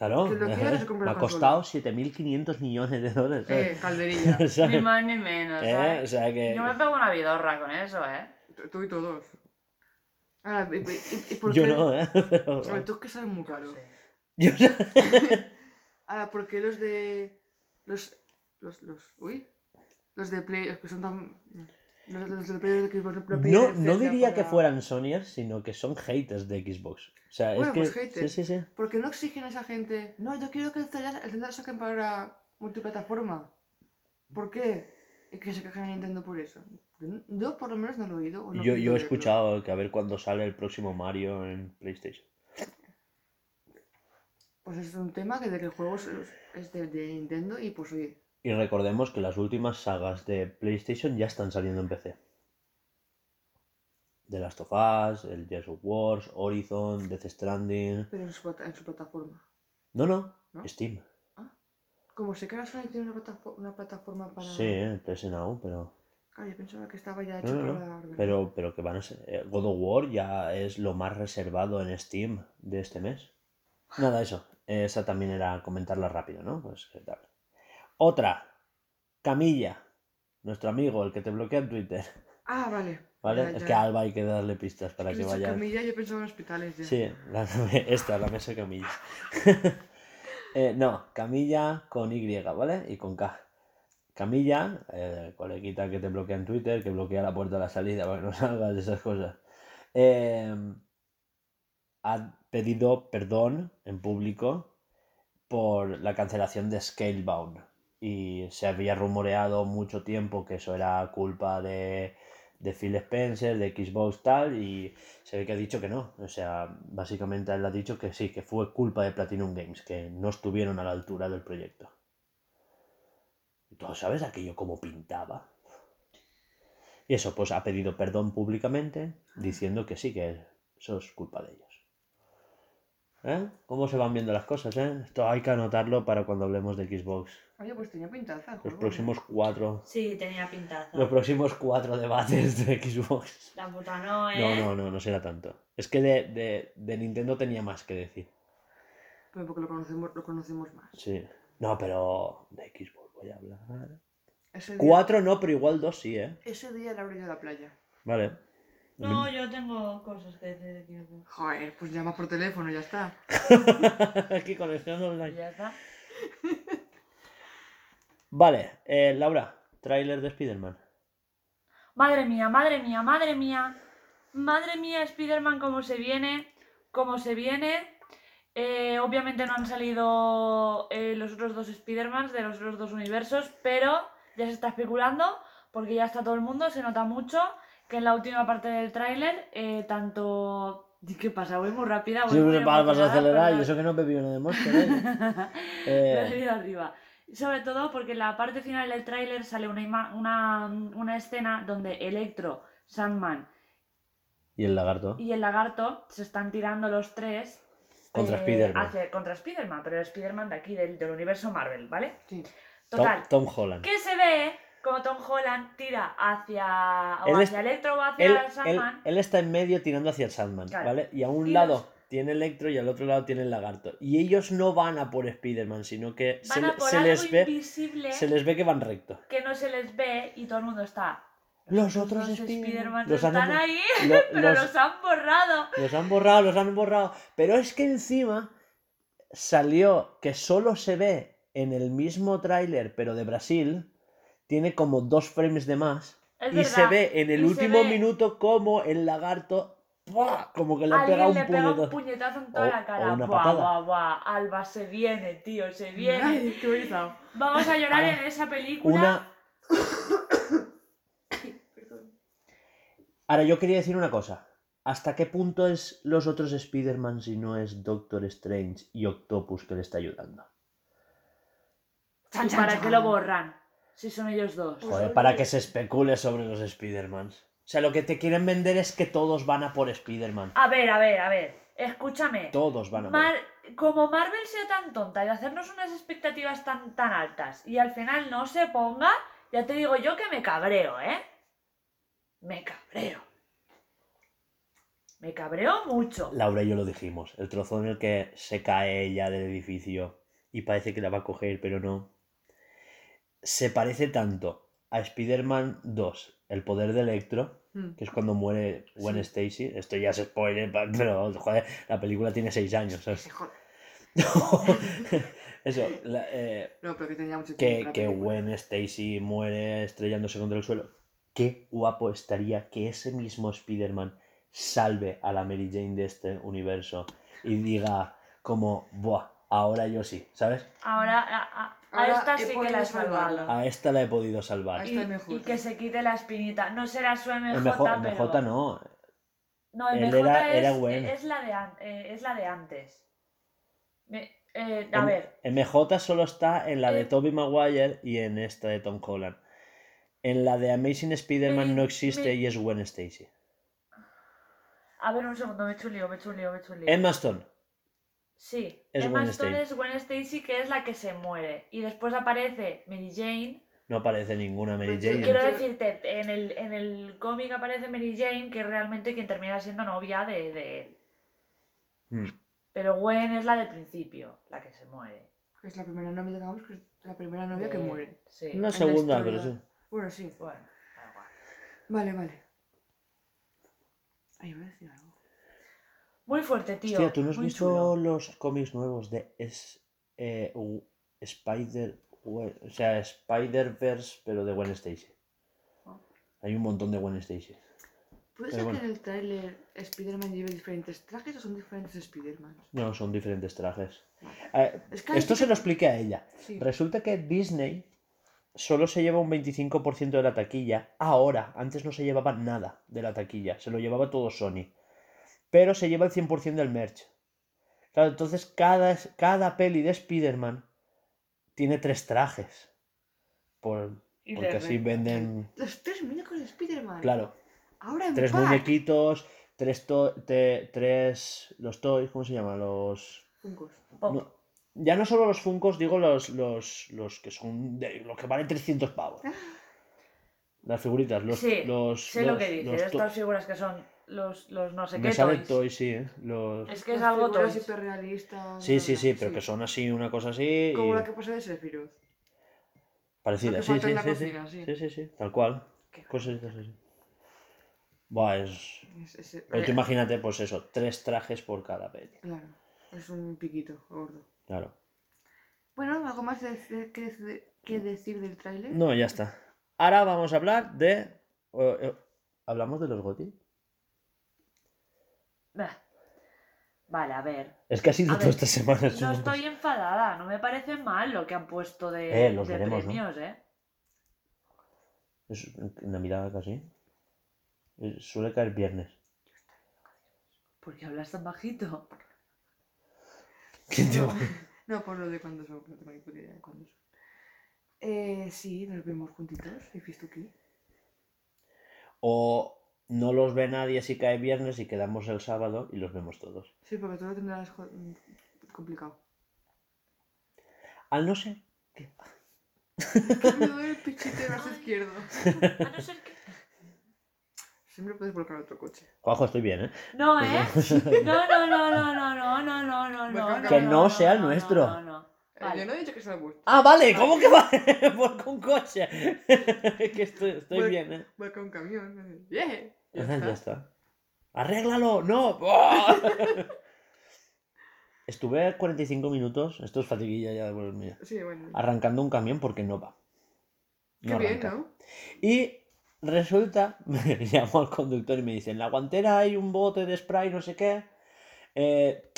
Claro, me ha costado 7.500 millones de dólares. Eh, ¿sabes? calderilla. Ni más ni menos, Eh, ¿sabes? O sea que... Yo me pego una vidorra con eso, ¿eh? Tú- y todos. Ahora, ¿y, y- y por Yo qué? no, ¿eh? Pero- A ver, tú es que sabes muy No caro. Yo Ahora, ¿por qué los de. Los. Los. los uy. Los de Play. Los que son tan. Los, los de que No, no diría que fueran Sonyers, sino que son haters de Xbox. O sea, Bueno, es que... pues haters. Sí, sí, sí. ¿Por qué no exigen a esa gente? No, yo quiero que el lo saquen para. multiplataforma. ¿Por qué? Es que se quejan a Nintendo por eso. Yo, por lo menos no lo he oído. no Yo, he yo he escuchado que a ver cuándo sale el próximo Mario en PlayStation. Pues es un tema que de que el juego es, es de, de Nintendo y pues oye. Y recordemos que las últimas sagas de PlayStation ya están saliendo en PC. The Last of Us, el Gears of Wars, Horizon, Death Stranding. Pero en su, en su plataforma. No, no, ¿No? Steam. Como sé que ahora Sony tiene una, plataforma, una plataforma para. Sí, el PS Now, pero. Claro, yo pensaba que estaba ya hecho no, para. Pero, pero que van a ser. eh, God of War ya es lo más reservado en Steam de este mes. Nada, eso. Esa también era comentarla rápido, ¿no? Pues tal. Otra. Camilla. Nuestro amigo, el que te bloquea en Twitter. Ah, vale. ¿Vale? Ya, es que a Alba hay que darle pistas para He que dicho vaya. Camilla, yo pensaba en hospitales ya. Sí, la- esta, la mesa Camilla. Eh, no, Camilla con Y, ¿vale? Y con K. Camilla, eh, coleguita que te bloquea en Twitter, que bloquea la puerta de la salida para que no salgas de esas cosas. eh, ha pedido perdón en público por la cancelación de Scalebound. Y se había rumoreado mucho tiempo que eso era culpa de, de Phil Spencer, de Xbox tal, y se ve que ha dicho que no. O sea, básicamente él ha dicho que sí, que fue culpa de Platinum Games, que no estuvieron a la altura del proyecto. ¿Y tú sabes aquello cómo pintaba? Y eso, pues ha pedido perdón públicamente, diciendo que sí, que eso es culpa de ellos. ¿Eh? ¿Cómo se van viendo las cosas, eh? Esto hay que anotarlo para cuando hablemos de Xbox. Oye, pues tenía pintaza Los próximos cuatro. Sí, tenía pintaza. Los próximos cuatro debates de Xbox. La puta no, No, ¿eh? no, no, no será tanto. Es que de, de- de Nintendo tenía más que decir. Pero porque lo conocemos, lo conocemos más. Sí. No, pero de Xbox voy a hablar. Día, Cuatro no, pero igual dos sí, ¿eh? Ese día le habré ido a la playa. Vale. No, yo tengo cosas que decir de tiempo. Joder, pues llama por teléfono, ya está. Aquí conexión online. Ya está. Vale, eh, Laura, tráiler de Spider-Man. Madre mía, madre mía, madre mía. Madre mía, Spider-Man, cómo se viene. Cómo se viene. Eh, obviamente no han salido eh, los otros dos Spider-Mans de los otros dos universos, pero ya se está especulando porque ya está todo el mundo, se nota mucho que en la última parte del tráiler, eh, tanto... ¿Qué pasa? Voy muy rápida. voy Sí, muy vas, vas a acelerar y eso que no bebido nada de Monster, ¿eh? Me he Eh, arriba. Sobre todo porque en la parte final del tráiler sale una, ima- una, una escena donde Electro, Sandman y el lagarto. y el lagarto se están tirando los tres Contra eh, Spider-Man. hacia- contra Spider-Man, pero el Spider-Man de aquí, del, del universo Marvel, ¿vale? Sí. Tom, Total, Tom Holland. que se ve como Tom Holland tira hacia, o hacia Electro o hacia Él, él- Sandman. él está en medio tirando hacia el Sandman, Claro. ¿vale? Y a un Y lado los- tiene Electro y al otro lado tiene el lagarto. Y ellos no van a por Spider-Man, sino que se, Van le- a por se algo les ve, se les ve que van recto. que no se les ve y todo el mundo está. Los otros Spider-Man. Han están ahí, lo- pero los- los han borrado. Los han borrado, los han borrado. Pero es que encima salió que solo se ve en el mismo tráiler, pero de Brasil, tiene como dos frames de más. Es y verdad, se ve en el y último ve- minuto como el lagarto, ¡buah! como que le ha pegado le un pega un puñetazo. puñetazo en toda O- la o cara. una buah, patada. buah, buah. Alba se viene, tío, se viene. Ay, qué bonito. Vamos a llorar Ahora, en esa película. Una. Ahora, yo quería decir una cosa. ¿Hasta qué punto es los otros Spider-Man si no es Doctor Strange y Octopus que le está ayudando? ¿Y para qué lo borran? Si son ellos dos. Joder, para que se especule sobre los Spider-Mans. O sea, lo que te quieren vender es que todos van a por Spider-Man. A ver, a ver, a ver. Escúchame. Todos van a por. Mar- como Marvel sea tan tonta y hacernos unas expectativas tan, tan altas y al final no se ponga, ya te digo yo que me cabreo, ¿eh? Me cabreo. Me cabreo mucho. Laura y yo lo dijimos. El trozo en el que se cae ella del edificio y parece que la va a coger, pero no. Se parece tanto a Spider-Man 2, el poder de Electro, Mm. que es cuando muere Gwen Sí. Stacy. Esto ya es spoiler, pero joder, la película tiene 6 años. ¿sabes? Eso, la- eh, No, pero que tenía mucho que, que. Gwen Stacy muere estrellándose contra el suelo. Qué guapo estaría que ese mismo Spider-Man salve a la Mary Jane de este universo y diga como, buah, ahora yo sí, ¿sabes? Ahora, a- a- A esta sí que la he salvado. A esta la he podido salvar. Y, que se quite la espinita. No será su MJ, El MJ, pero... MJ no. No, el Él MJ era- es, era Gwen. es, la de an- eh, es la de antes. Me- eh, a M- ver, MJ solo está en la de Eh. Tobey Maguire y en esta de Tom Holland. En la de Amazing Spider-Man Me- no existe me- y es Gwen Stacy. a ver un segundo, me he hecho un lío, me he hecho un lío, me he hecho un lío. Emma Stone. Sí, Es Emma Stone Stacy. es Gwen Stacy, que es la que se muere. Y después aparece Mary Jane. No aparece ninguna Mary Pues yo Jane. Quiero Yo- decirte, en el, en el cómic aparece Mary Jane, que es realmente quien termina siendo novia de, de él. Mm. Pero Gwen es la del principio, la que se muere. Es la primera novia, digamos, que es la primera novia que muere. Sí. Una segunda, pero sí. Bueno, sí. Bueno, da igual. Vale, vale. Ay, voy a decir algo. Muy fuerte, tío. Hostia, ¿tú no has muy visto chulo. los cómics nuevos de es, eh, Spider... O sea, Spider-Verse, pero de Gwen Stacy? Ah. Hay un montón de Gwen Stacy. ¿Puede ser bueno. que en el tráiler Spider-Man lleve diferentes trajes o son diferentes Spider-Man? No, son diferentes trajes. Eh, Es que hay esto que- se lo expliqué a ella. Sí. Resulta que Disney solo se lleva un 25% de la taquilla. Ahora, antes no se llevaba nada de la taquilla, se lo llevaba todo Sony. Pero se lleva el 100% del merch. Claro, entonces cada, cada peli de Spider-Man tiene tres trajes. Por, porque así venden, Los tres muñecos de Spider-Man. claro, Ahora en tres pack. muñequitos, tres, to- te- tres, los toys, ¿cómo se llaman? Los... Funkos. Pop. No, ya no solo los Funcos, digo los, los, los que son de, los que valen 300 pavos. Las figuritas, los. sí, los, sé lo que dices. Estas figuras que son los, los no sé qué Me sale toys. toy, sí, ¿eh? Los... Es que es Las algo toys. hiperrealistas. Sí, sí, sí, pero que son así, una cosa así. Como y... la que pasa de Sephiroth. Parecida, sí, sí, sí, sí, cocina, sí. sí, sí, sí, tal cual. Qué Cositas así. Buah, es. Es- es- Pero tú eh, imagínate, pues eso, tres trajes por cada peli. Claro, es un piquito gordo. Claro. Bueno, ¿algo más de- de- que, de- que decir del tráiler? No, ya está. Ahora vamos a hablar de. eh, eh, ¿Hablamos de los GOTY? Bah. Vale, a ver. Es que ha sido toda esta semana. es No un- estoy enfadada, no me parece mal lo que han puesto de, Eh, los de veremos, ¿no? premios, ¿eh? Es Navidad casi. Eh, Suele caer viernes. ¿Por qué hablas tan bajito? ¿Quién te va? No, por lo de cuando son, no tengo idea de cuándo son. Eh, sí, nos vemos juntitos, ¿he visto aquí? O no los ve nadie si cae viernes y quedamos el sábado y los vemos todos. Sí, porque todo lo tendrás mm, complicado. Al no ser que. Me duele el pichito del brazo Ay. izquierdo. A no ser que... Siempre puedes volcar otro coche. Juanjo, estoy bien, ¿eh? No, ¿eh? No, no, no, no, no, no, no, no, no, no. Que no sea el nuestro. No, no, Eh, Vale. Yo no he dicho que sea vuestro. Ah, vale, ¿cómo que va? Por con coche. que estoy, estoy bien, ¿eh? Volca un camión. ¡Yeah! Ya está. ya está. ¡Arréglalo! ¡No! Estuve 45 minutos, esto es fatiguilla ya de por mía, Sí, bueno. arrancando un camión porque no va. Qué No bien, arranca. ¿no? Y resulta, me llamo al conductor y me dice, en la guantera hay un bote de spray, no sé qué. Eh,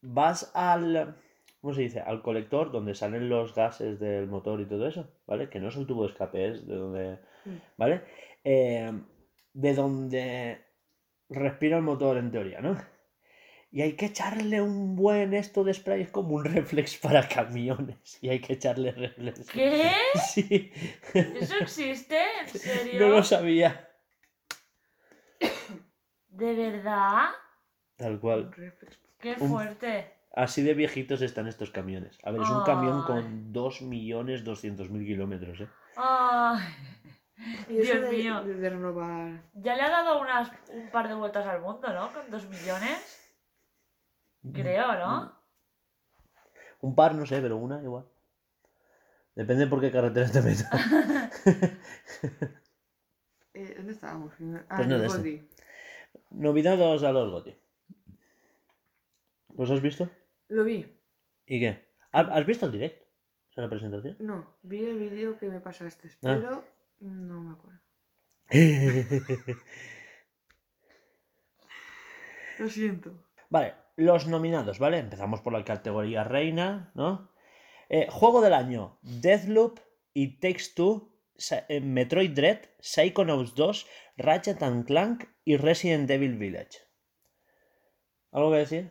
vas al, ¿cómo se dice? Al colector donde salen los gases del motor y todo eso, ¿vale? Que no es el tubo de escape, es de donde, Mm. ¿vale? Eh, de donde respira el motor en teoría, ¿no? Y hay que echarle un buen esto de spray, es como un reflex para camiones. Y hay que echarle reflex. ¿Qué? Sí. ¿Eso existe? ¿En serio? No lo sabía. ¿De verdad? Tal cual. Qué Un- fuerte. Así de viejitos están estos camiones. A ver, es un camión con 2.200.000 kilómetros, ¿eh? Ay. Y Dios de, mío. De, de renovar. Ya le ha dado unas, un par de vueltas al mundo, ¿no? Con dos millones. Creo, ¿no? Un par, no sé, pero una igual. Depende por qué carretera te metas. Eh, ¿Dónde estábamos? Ah, Pues no. Goldie. Nominados a los GOTY. ¿Los has visto? Lo vi. ¿Y qué? ¿Has visto el directo? O sea, la presentación. No, vi el vídeo que me pasaste, Ah. No me acuerdo. Lo siento. Vale, los nominados, ¿vale? Empezamos por la categoría reina, ¿no? Eh, juego del año: Deathloop y Takes Two, eh, Metroid Dread, Psychonauts 2, Ratchet and Clank y Resident Evil Village. ¿Algo que decir?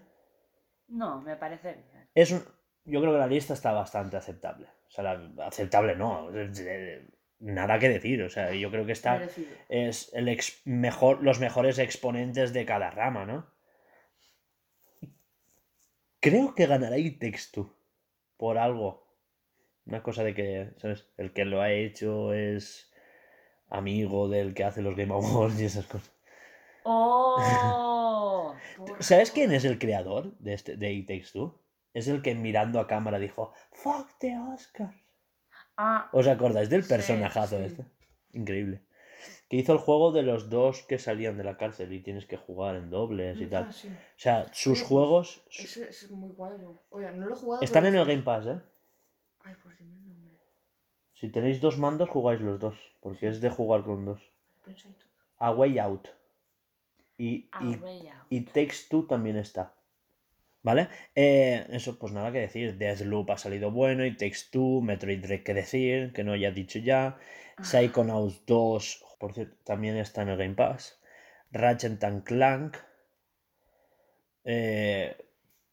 No, me parece bien. Es un- Yo creo que la lista está bastante aceptable. O sea, la- aceptable no. Nada que decir. O sea, yo creo que está. Merecido. es el ex- mejor, los mejores exponentes de cada rama, ¿no? Creo que ganará Two, por algo. Una cosa de que, ¿sabes? El que lo ha hecho es amigo del que hace los Game Awards y esas cosas. ¡Oh! ¿Sabes quién es el creador de, este, de It Takes Two? Es el que mirando a cámara dijo, ¡Fuck the Oscars! Ah, ¿Os acordáis del personajazo sí. este? Increíble. Que hizo el juego de los dos que salían de la cárcel y tienes que jugar en dobles y tal. Ah, sí. O sea, sus Oye, juegos es muy guay. Oye, no lo he jugado. están en el Game Pass, ¿eh? Ay, pues dime el nombre. Si tenéis dos mandos, jugáis los dos. Porque es de jugar con dos. A Way Out. Y, y, bella. y Takes Two también está. ¿Vale? Eh, eso, pues nada que decir. Deathloop ha salido bueno. Y Takes Two, Metroid Dread que decir, que no ya he dicho ya. Psychonauts 2, por cierto, también está en el Game Pass. Ratchet and Clank. eh,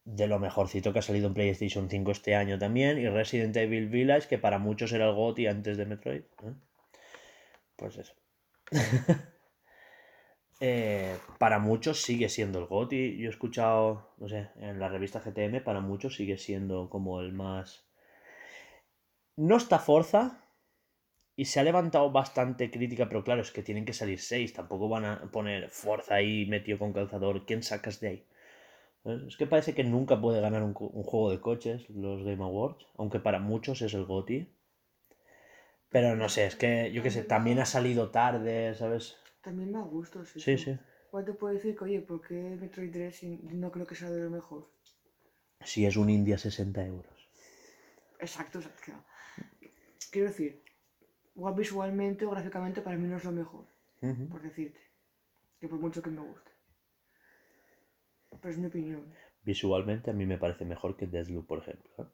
de lo mejorcito que ha salido en PlayStation 5 este año también. Y Resident Evil Village, que para muchos era el GOTY antes de Metroid. ¿eh? Pues eso. Eh, para muchos sigue siendo el GOTY. Yo he escuchado, no sé, en la revista GTM, para muchos sigue siendo como el más. No está Forza. Y se ha levantado bastante crítica, pero claro, es que tienen que salir seis. Tampoco van a poner Forza ahí metido con calzador. ¿Quién sacas de ahí? ¿Eh? Es que parece que nunca puede ganar un, un juego de coches los Game Awards. Aunque para muchos es el GOTY. Pero no sé, es que yo qué sé, también ha salido tarde, ¿sabes? También me ha gusto, sí. Sí, sí. Igual te puedo decir que, oye, ¿por qué Metroid Dread no creo que sea de lo mejor? Si es un India 60 euros. Exacto, o sea, que- Quiero decir, igual visualmente o gráficamente para mí no es lo mejor, por decirte. Que por mucho que me guste. Pero es mi opinión. Visualmente a mí me parece mejor que Deathloop, por ejemplo. ¿eh?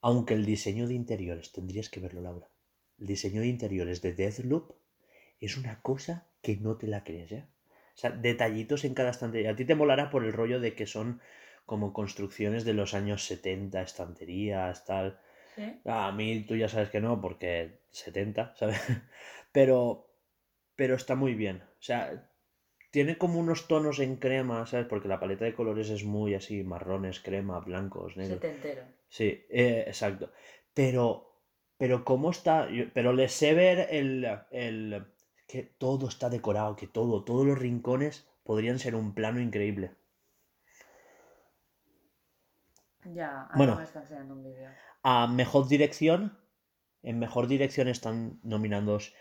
Aunque el diseño de interiores, tendrías que verlo, Laura. El diseño de interiores de Deathloop es una cosa que no te la crees, ¿eh? O sea, detallitos en cada estantería. A ti te molará por el rollo de que son como construcciones de los años 70, estanterías, tal. ¿Sí? A mí tú ya sabes que no, porque 70, ¿sabes? Pero, pero está muy bien. O sea, tiene como unos tonos en crema, ¿sabes? Porque la paleta de colores es muy así, marrones, crema, blancos, negros. Setentero. Sí, eh, exacto. Pero, pero cómo está, pero le sé ver el, el, que todo está decorado, que todo, todos los rincones podrían ser un plano increíble. Ya, ahora Bueno. enseñando un vídeo. A mejor dirección, en mejor dirección están nominados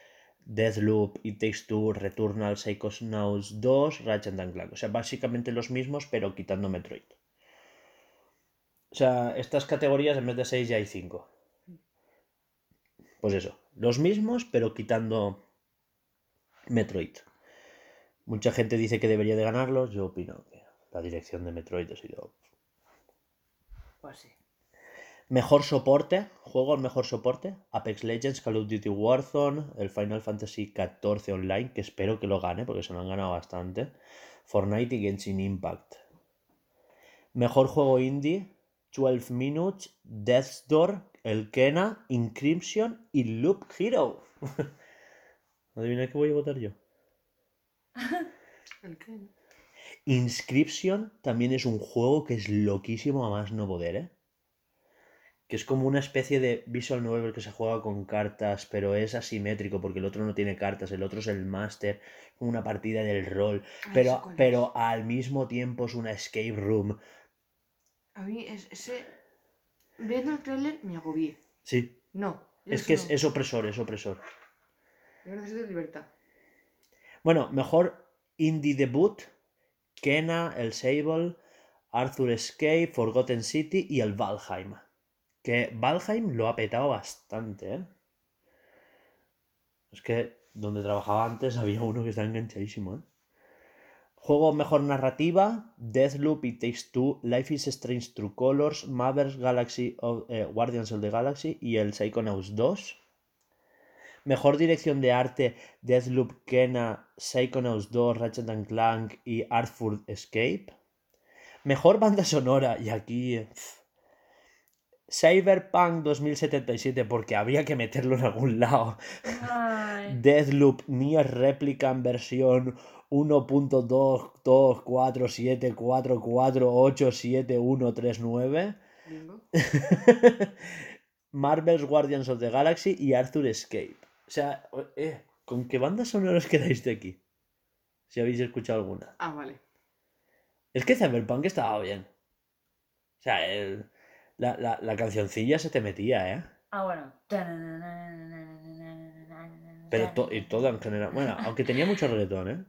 Deathloop, It Takes Two, Returnal, Psychonauts 2, Ratchet and Clank. O sea, básicamente los mismos, pero quitando Metroid. O sea, estas categorías en vez de 6 ya hay 5. Pues eso, los mismos, pero quitando Metroid. Mucha gente dice que debería de ganarlos, yo opino que la dirección de Metroid ha sido Pues sí. Mejor soporte, juego al mejor soporte, Apex Legends, Call of Duty Warzone, el Final Fantasy XIV Online, que espero que lo gane porque se lo han ganado bastante, Fortnite y Genshin Impact. Mejor juego indie, 12 Minutes, Death's Door, el Kena, Incrimson y Loop Hero. Adivina qué voy a votar yo. ¿El qué? Inscription también es un juego que es loquísimo a más no poder, ¿eh? Que es como una especie de visual novel que se juega con cartas, pero es asimétrico porque el otro no tiene cartas, el otro es el máster, una partida del rol, pero, pero al mismo tiempo es una escape room. A mí es, ese... Viendo el trailer me agobié. Sí, No. es que es, es opresor, es opresor. Libertad. Bueno, mejor indie debut, Kena, el Sable, Arthur Escape, Forgotten City y el Valheim. Que Valheim lo ha petado bastante, ¿eh? Es que donde trabajaba antes había uno que está enganchadísimo, ¿eh? Juego mejor narrativa, Deathloop, It Takes Two, Life is Strange True Colors, Marvel's Galaxy eh, Guardians of the Galaxy y el Psychonauts 2. Mejor dirección de arte, Deathloop, Kena, Psychonauts 2, Ratchet and Clank y Artful Escape. Mejor banda sonora, y aquí... Cyberpunk 2077, porque habría que meterlo en algún lado. Ay. Deathloop Nier Replicant versión 1.22474487139. Bingo. Marvel's Guardians of the Galaxy y Arthur Escape. O sea, eh, ¿con qué bandas sonoras quedáis de aquí? Si habéis escuchado alguna. Ah, vale. Es que Cyberpunk estaba bien. O sea, el- la, la, la cancioncilla se te metía, ¿eh? Ah, bueno. Pero to- y todo en general. Bueno, aunque tenía mucho reggaetón, ¿eh?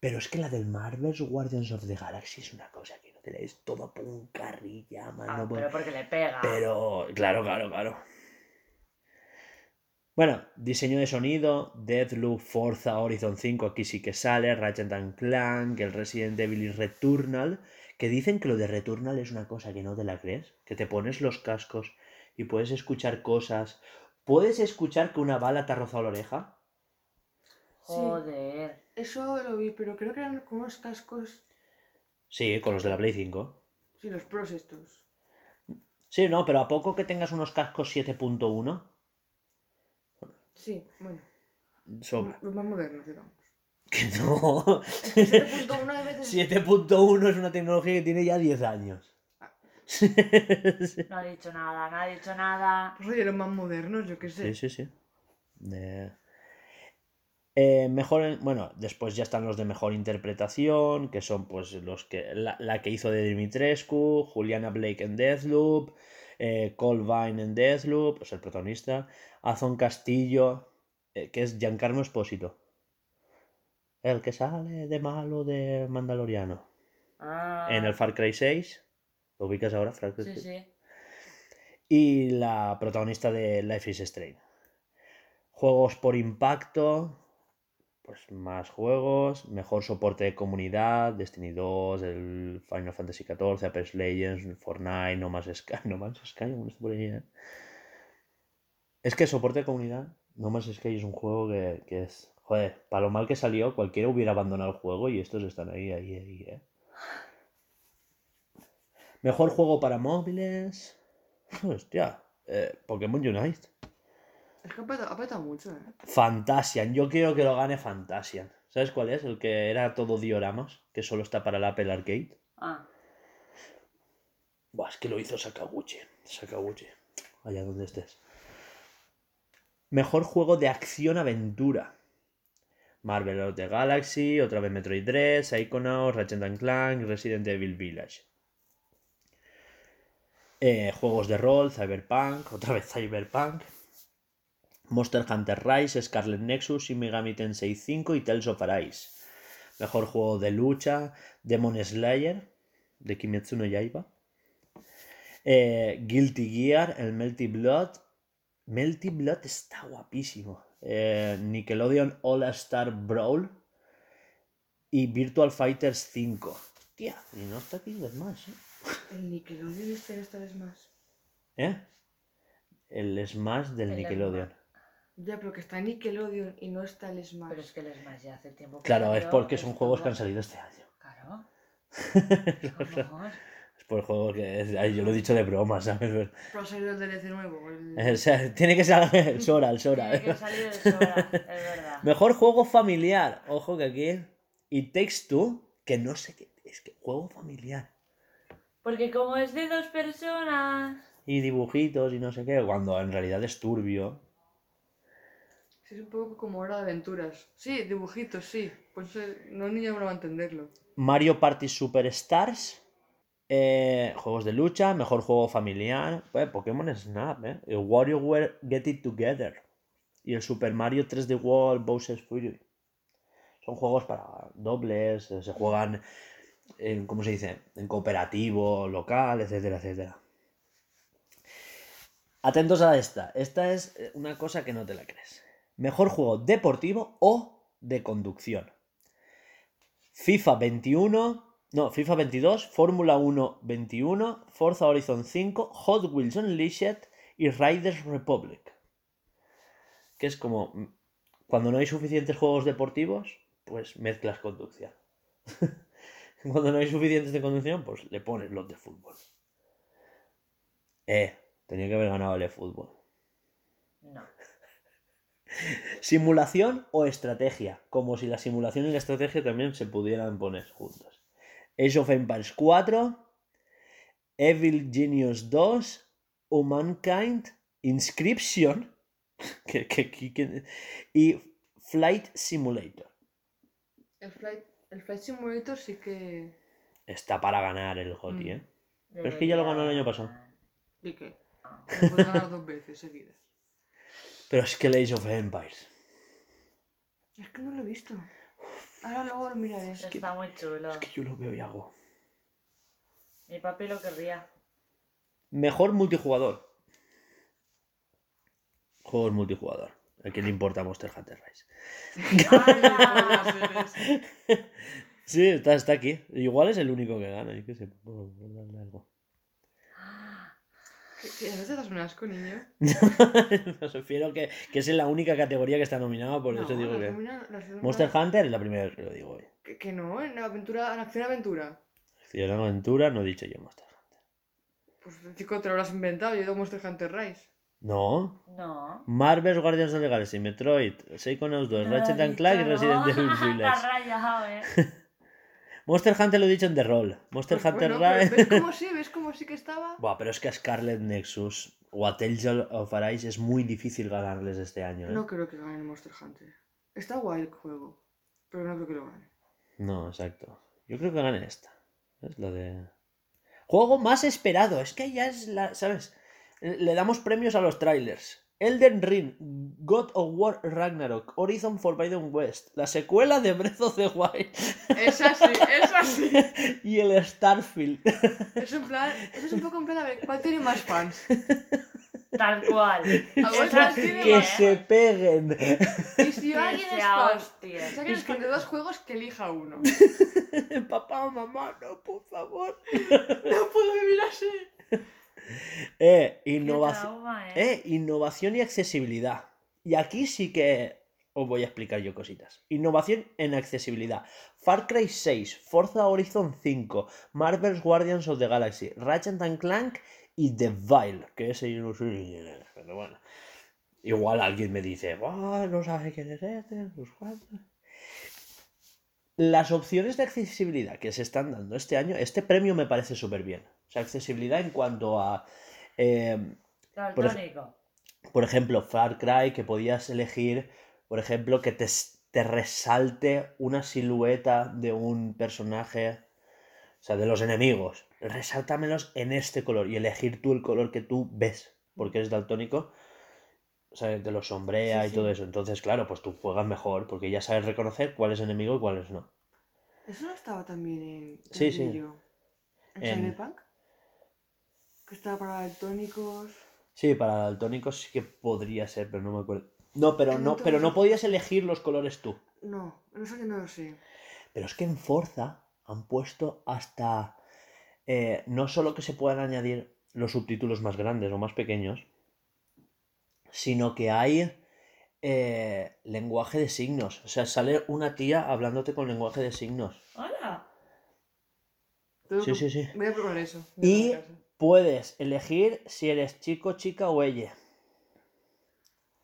Pero es que la del Marvel's Guardians of the Galaxy es una cosa que no te la es todo puncarrilla, mano. Ah, pero porque le pega. Pero, claro, claro, claro. Bueno, diseño de sonido, Deathloop, Forza Horizon 5, aquí sí que sale, Ratchet and Clank, el Resident Evil y Returnal, que dicen que lo de Returnal es una cosa que no te la crees, que te pones los cascos y puedes escuchar cosas. ¿Puedes escuchar que una bala te ha rozado la oreja? Joder. Eso lo vi, pero creo que eran como unos cascos. Sí, con los de la Play 5. Sí, los pros estos. Sí, no, pero a poco que tengas unos cascos 7.1, Sí, bueno. sobra. Los más modernos, digamos. Que no. 7.1 de veces. 7.1 es una tecnología que tiene ya 10 años. No ha dicho nada, no ha dicho nada. Pues oye, los más modernos, yo qué sé. Sí, sí, sí. Eh, eh, mejor, bueno, después ya están los de mejor interpretación, que son pues los que la, la que hizo de Dimitrescu, Juliana Blake en Deathloop, eh, Cole Vine en Deathloop, es el protagonista, Azon Castillo, eh, que es Giancarlo Espósito, el que sale de malo de Mandaloriano, Ah, en el Far Cry 6, ¿lo ubicas ahora, Far Cry Sí, 6? sí. y la protagonista de Life is Strange. Juegos por impacto, pues más juegos, mejor soporte de comunidad, Destiny 2, el Final Fantasy XIV, Apex Legends, Fortnite, No Man's Sky, No Man's Sky, está por ahí, ¿eh? Es que soporte de comunidad, No Man's Sky es un juego que, que es, joder, para lo mal que salió, cualquiera hubiera abandonado el juego y estos están ahí, ahí, ahí, ¿eh? Mejor juego para móviles. Hostia, eh, Pokémon Unite. Es que ha mucho, ¿eh? Fantasian, yo quiero que lo gane Fantasian. ¿Sabes cuál es? El que era todo dioramas, que solo está para el Apple Arcade. Ah, Buah, es que lo hizo Sakaguchi. Sakaguchi. Allá donde estés. Mejor juego de acción-aventura. Marvel of the Galaxy, otra vez Metroid Dread, Psychonauts, Ratchet and Clank, Resident Evil Village. Eh, juegos de rol, Cyberpunk, otra vez Cyberpunk. Monster Hunter Rise, Scarlet Nexus, Shin Megami Tensei 5 y Tales of Arise. Mejor juego de lucha, Demon Slayer, de Kimetsu no Yaiba. Eh, Guilty Gear, el Melty Blood. Melty Blood está guapísimo. Eh, Nickelodeon All Star Brawl. Y Virtual Fighters 5. Hostia, y no está aquí el Smash, ¿eh? El Nickelodeon este esta vez más. ¿Eh? El Smash del El Nickelodeon. Ya, pero que está Nickelodeon y no está el Smash. pero es que el Smash ya hace tiempo que Claro, es porque son juegos que han salido este año. Claro. Es por juegos que. es- ay, yo lo he dicho de broma, ¿sabes? Pero ha salido el DLC nuevo. El... O sea, tiene que ser el Sora, el Sora. Tiene que salir de sobra, es verdad. Mejor juego familiar. Ojo que aquí. Y Takes Two, que no sé qué. Es que juego familiar. Porque como es de dos personas. Y dibujitos y no sé qué. Cuando en realidad es turbio. Es un poco como hora de aventuras. Sí, dibujitos, sí. Pues no niño no va a entenderlo. Mario Party Superstars. eh, juegos de lucha. Mejor juego familiar. Pues, Pokémon Snap, ¿eh? El WarioWare Get It Together. Y el Super Mario 3D World Bowser's Fury. Son juegos para dobles. eh, Se juegan. En, ¿Cómo se dice? En cooperativo, local, etcétera, etcétera. Atentos a esta. Esta es eh, una cosa que no te la crees. Mejor juego deportivo o de conducción. FIFA 21, no, FIFA 22, Fórmula 1 21, Forza Horizon 5, Hot Wheels Unleashed y Riders Republic. Que es como mm, cuando no hay suficientes juegos deportivos, pues mezclas conducción. cuando no hay suficientes de conducción, pues le pones los de fútbol. Eh, tenía que haber ganado el de fútbol. No. Simulación o estrategia, como si la simulación y la estrategia también se pudieran poner juntas. Age of Empires 4, Evil Genius 2, Humankind, Inscription que- que- y Flight Simulator. El Flight, el Flight Simulator sí que. Está para ganar el GOTY, Mm. ¿eh? Pero es que ya lo ganó el año pasado. ¿Y qué? Lo puedes ganar dos veces seguidas. Pero es que el Age of Empires. Es que no lo he visto. Ahora luego lo miraré. Está muy chulo. Es que yo lo veo y hago. Mi papi lo querría. Mejor multijugador. Juegos multijugador. ¿A quién le importa Monster Hunter Rise? Sí, está, está aquí. Igual es el único que gana. Yo qué sé. algo. ¿Qué, ¿No te das un asco, niño? Me refiero que, que es la única categoría que está nominada, por eso No, digo que. Monster Hunter es la primera vez que lo digo hoy. Que, que no, en la aventura, en acción aventura. Acción Aventura, no he dicho yo Monster Hunter. Pues chico, te lo habrás inventado. Yo he ido Monster Hunter Rise. No. No. Marvel's Guardians of the Galaxy, Metroid, Psychonauts 2, Ratchet and Clank y Resident Evil Village. Monster Hunter lo he dicho en The Roll. Monster Pues Hunter bueno, Rise. ¿Ves cómo sí? ¿Ves cómo sí que estaba? Buah, pero es que a Scarlet Nexus o a Tales of Arise es muy difícil ganarles este año, ¿eh? No creo que gane Monster Hunter. Está guay el juego. Pero no creo que lo gane. No, exacto. Yo creo que ganen esta. Es lo de. Juego más esperado. Es que ya es la. ¿Sabes? Le damos premios a los trailers. Elden Ring, God of War Ragnarok, Horizon Forbidden West, la secuela de Breath of the Wild Es así, es así. y el Starfield. Es en plan, eso es un poco en plan, a ver, ¿cuál tiene más fans? Tal cual. Abuelo, Eso ¿cuál sí, tiene que ¿eh? más? se peguen. Y si Que alguien es fan, hostia. si alguien es fan de dos juegos, que elija uno. Papá, mamá, no, por favor. No puedo vivir así. Eh, Qué innovación. trauma, eh. Eh, innovación y accesibilidad. Y aquí sí que os voy a explicar yo cositas. Innovación en accesibilidad. Far Cry 6, Forza Horizon 5, Marvel's Guardians of the Galaxy, Ratchet and Clank y The Vile, que ese yo no es, pero bueno. Igual alguien me dice, "Buah, no sabe quién es este, no sé cuánto". Las opciones de accesibilidad que se están dando este año, este premio me parece súper bien. O sea, accesibilidad en cuanto a... eh, por ej- Daltónico. por ejemplo, Far Cry, que podías elegir, por ejemplo, que te, te resalte una silueta de un personaje, o sea, de los enemigos. Resáltamelos en este color y elegir tú el color que tú ves, porque es daltónico. O sea, te lo sombrea Sí, y sí. todo eso. Entonces, claro, pues tú juegas mejor, porque ya sabes reconocer cuál es enemigo y cuál es no. Eso no estaba también en. Sí, sí. ¿En, En- Cyberpunk? Que estaba para daltónicos. Sí, para daltónicos sí que podría ser, pero no me acuerdo. No, pero no, pero no podías elegir los colores tú. No, no sé, no lo sé. Pero es que en Forza han puesto hasta. eh, no solo que se puedan añadir los subtítulos más grandes o más pequeños, sino que hay eh, lenguaje de signos. O sea, sale una tía hablándote con lenguaje de signos. Hola. Sí, que- sí, sí. Voy a probar eso. Y-. Puedes elegir si eres chico, chica o ella.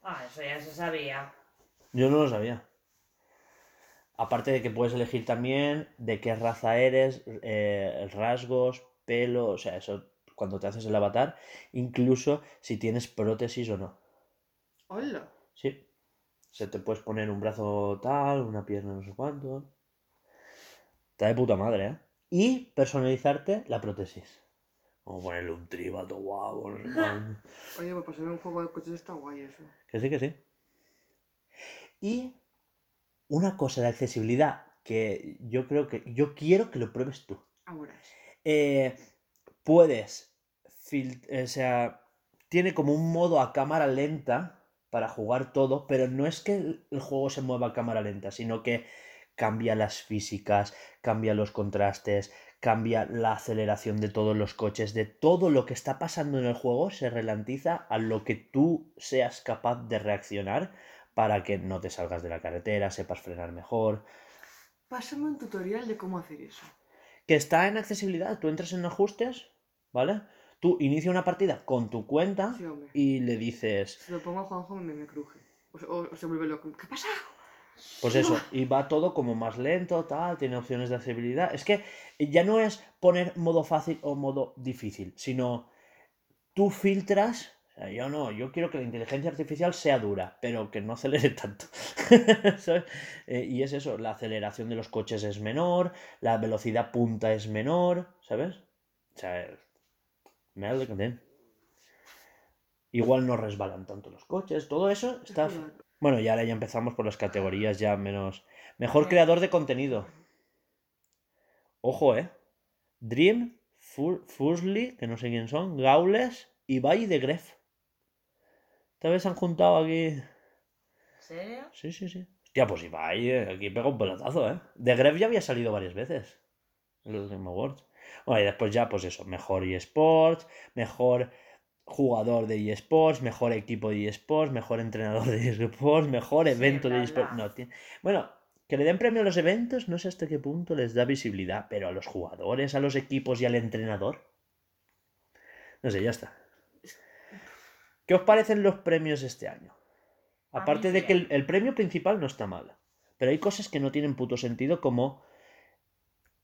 Ah, eso ya se sabía. Yo no lo sabía. Aparte de que puedes elegir también de qué raza eres, eh, rasgos, pelo, o sea, eso cuando te haces el avatar, incluso si tienes prótesis o no. Hola. Sí. Se te puedes poner un brazo tal, una pierna no sé cuánto. Está de puta madre, ¿eh? Y personalizarte la prótesis. Como ponerle un tribato guapo, no. Oye, pues para ser un juego de coches está guay eso. Que sí, que sí. Y una cosa de accesibilidad que yo creo que. Yo quiero que lo pruebes tú. Ahora. Eh, puedes. fil- O sea. Tiene como un modo a cámara lenta para jugar todo, pero no es que el juego se mueva a cámara lenta, sino que cambia las físicas, cambia los contrastes, cambia la aceleración de todos los coches, de todo lo que está pasando en el juego se ralentiza a lo que tú seas capaz de reaccionar para que no te salgas de la carretera, sepas frenar mejor. Pásame un tutorial de cómo hacer eso. Que está en accesibilidad, tú entras en ajustes, ¿vale? Tú inicia una partida con tu cuenta Sí, y le dices, Si lo pongo a Juanjo me, me cruje. O, se- o- o se vuelve loco. ¿Qué pasa? Pues eso, y va todo como más lento, tal, tiene opciones de accesibilidad. Es que ya no es poner modo fácil o modo difícil, sino tú filtras. o sea, yo no, yo quiero que la inteligencia artificial sea dura, pero que no acelere tanto. ¿Sabes? Eh, y es eso, la aceleración de los coches es menor, la velocidad punta es menor, ¿sabes? O sea, me da Igual no resbalan tanto los coches, todo eso está... Bueno, y ahora ya empezamos por las categorías ya menos. Mejor creador de contenido. Ojo, eh. Dream, Fur- Fursley, que no sé quién son, Gaules, Ibai de Gref. Esta vez se han juntado aquí. ¿En serio? Sí, sí, sí. Hostia, pues Ibai eh, aquí pega un pelotazo, eh. De Gref ya había salido varias veces. En los Game Awards. Bueno, y después ya, pues eso, mejor eSports, mejor jugador de eSports, mejor equipo de eSports, mejor entrenador de eSports, mejor Sí, evento de eSports. No, ti- bueno, que le den premio a los eventos, no sé hasta qué punto les da visibilidad, pero a los jugadores, a los equipos y al entrenador. No sé, ya está. ¿Qué os parecen los premios este año? Aparte de que el premio principal no está mal, pero hay cosas que no tienen puto sentido como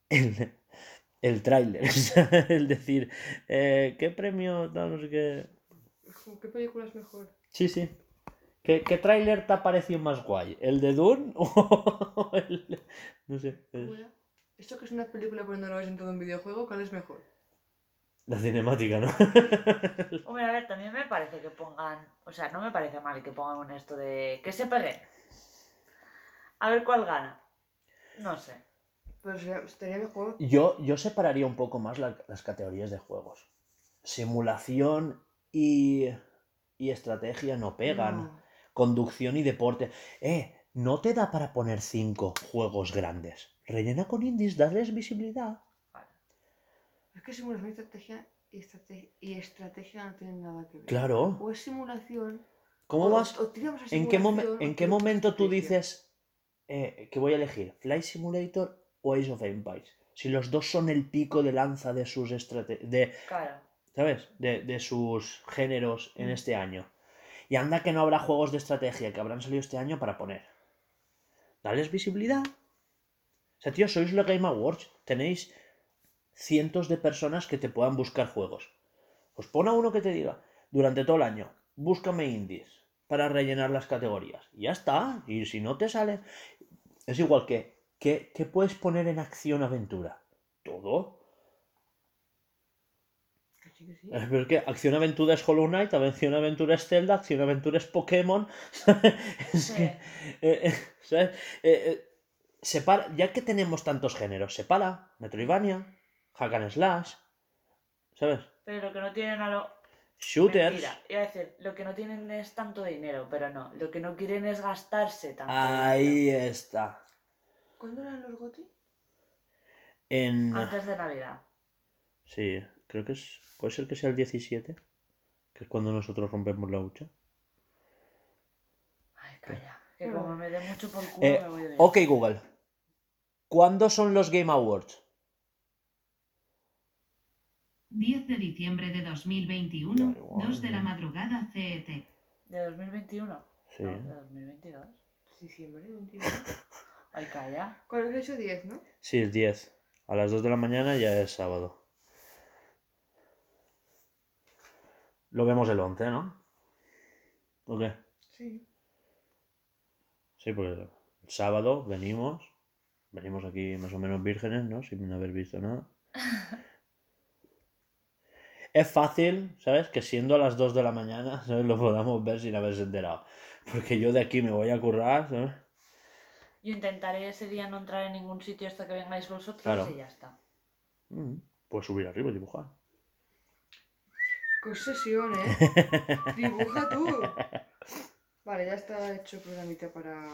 el, el tráiler, el decir, eh, ¿qué premio? tal, no sé qué. ¿Qué película es mejor? Sí, sí. ¿Qué, qué tráiler te ha parecido más guay? ¿El de Dune o el...? No sé. es. ¿Esto que es una película pero no lo ves en todo un videojuego? ¿Cuál es mejor? La cinemática, ¿no? Hombre, a ver, también me parece que pongan. O sea, no me parece mal que pongan un esto de. Que se peguen. A ver cuál gana. No sé. Estaría mejor. Yo, yo separaría un poco más la- las categorías de juegos. Simulación y, y estrategia no pegan. No. Conducción y deporte. Eh, no te da para poner cinco juegos grandes. Rellena con indies, darles visibilidad. Es que simulación y estrategia y, estrate- y estrategia no tienen nada que ver. Claro. O es simulación. ¿Cómo o- vas? o ¿En qué, ¿En qué momento tú dices eh, que voy a elegir Flight Simulator o Ace of Empires? Si los dos son el pico de lanza de sus estrate- de, Claro. ¿sabes? De, de sus géneros en Mm. este año. Y anda que no habrá juegos de estrategia que habrán salido este año para poner. Dales visibilidad. O sea, tío, sois los Game Awards. Tenéis cientos de personas que te puedan buscar juegos. Pues pon a uno que te diga, durante todo el año, búscame indies para rellenar las categorías. Y ya está. Y si no te sale... Es igual que, ¿qué, qué puedes poner en? Todo. Sí, que sí. Eh, Pero es que Acción Aventura es Hollow Knight, Acción Aventura es Zelda, Acción Aventura es Pokémon. es Sí. que, eh, eh, ¿sabes? Eh, separa, ya que tenemos tantos géneros, separa Metroidvania, Hack and Slash, ¿sabes? Pero lo que no tienen a lo. Shooters. Mentira, iba a decir, lo que no tienen es tanto dinero, pero no. Lo que no quieren es gastarse tanto Ahí está. ¿Cuándo eran los GOTY? En... Antes de Navidad. Sí, creo que es... Puede ser que sea el 17, que es cuando nosotros rompemos la hucha. Ay, calla. Que No. como me dé mucho por culo, Eh, me voy de viaje. ok, Google. ¿Cuándo son los Game Awards? 10 de diciembre de 2021, Da igual, 2 de la madrugada CET. ¿De 2021? Sí. No, de 2022. Diciembre, 21. Ay, calla. ¿Cuál es hecho 10, no? Sí, el 10. A las 2 de la mañana ya es sábado. Lo vemos el 11, ¿no? ¿O qué? Sí. Sí, porque el sábado venimos. Venimos aquí más o menos vírgenes, ¿no? Sin haber visto nada. Es fácil, ¿sabes? Que siendo a las 2 de la mañana, ¿sabes? Lo podamos ver sin haberse enterado. Porque yo de aquí me voy a currar, ¿sabes? Yo intentaré ese día no entrar en ningún sitio hasta que vengáis vosotros Claro. y ya está. Mm, Puedes subir arriba y dibujar. ¡Qué obsesión, eh! ¡Dibuja tú! Vale, ya está hecho el programita para...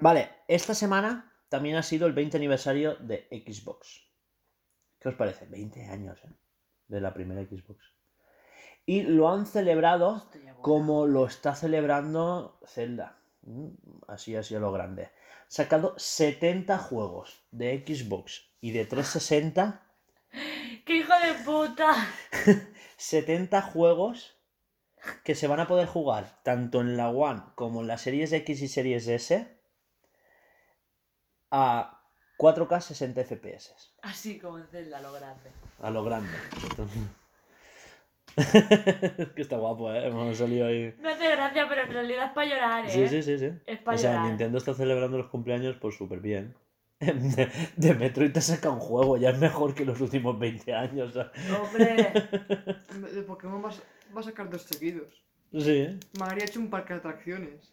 Vale, esta semana también ha sido el 20 aniversario de Xbox. ¿Qué os parece? 20 años, ¿eh? De la primera Xbox. Y lo han celebrado como lo está celebrando Zelda. Mm, Así, así a lo grande. Sacado 70 juegos de Xbox y de 360. ¡Qué hijo de puta! 70 juegos que se van a poder jugar tanto en la One como en las series X y series S a 4K 60 FPS. Así como en Zelda, lo grande. A lo grande. Es que está guapo, ¿eh? Hemos salido ahí. Me hace gracia, pero en realidad es para llorar, ¿eh? Sí, sí, sí, sí. Es para O sea, llorar. Nintendo está celebrando los cumpleaños pues súper bien. De, de Metroid te saca un juego, ya es mejor que los últimos 20 años. ¿sabes? Hombre, De Pokémon vas- va a sacar dos seguidos. Sí. Me habría hecho un parque de atracciones.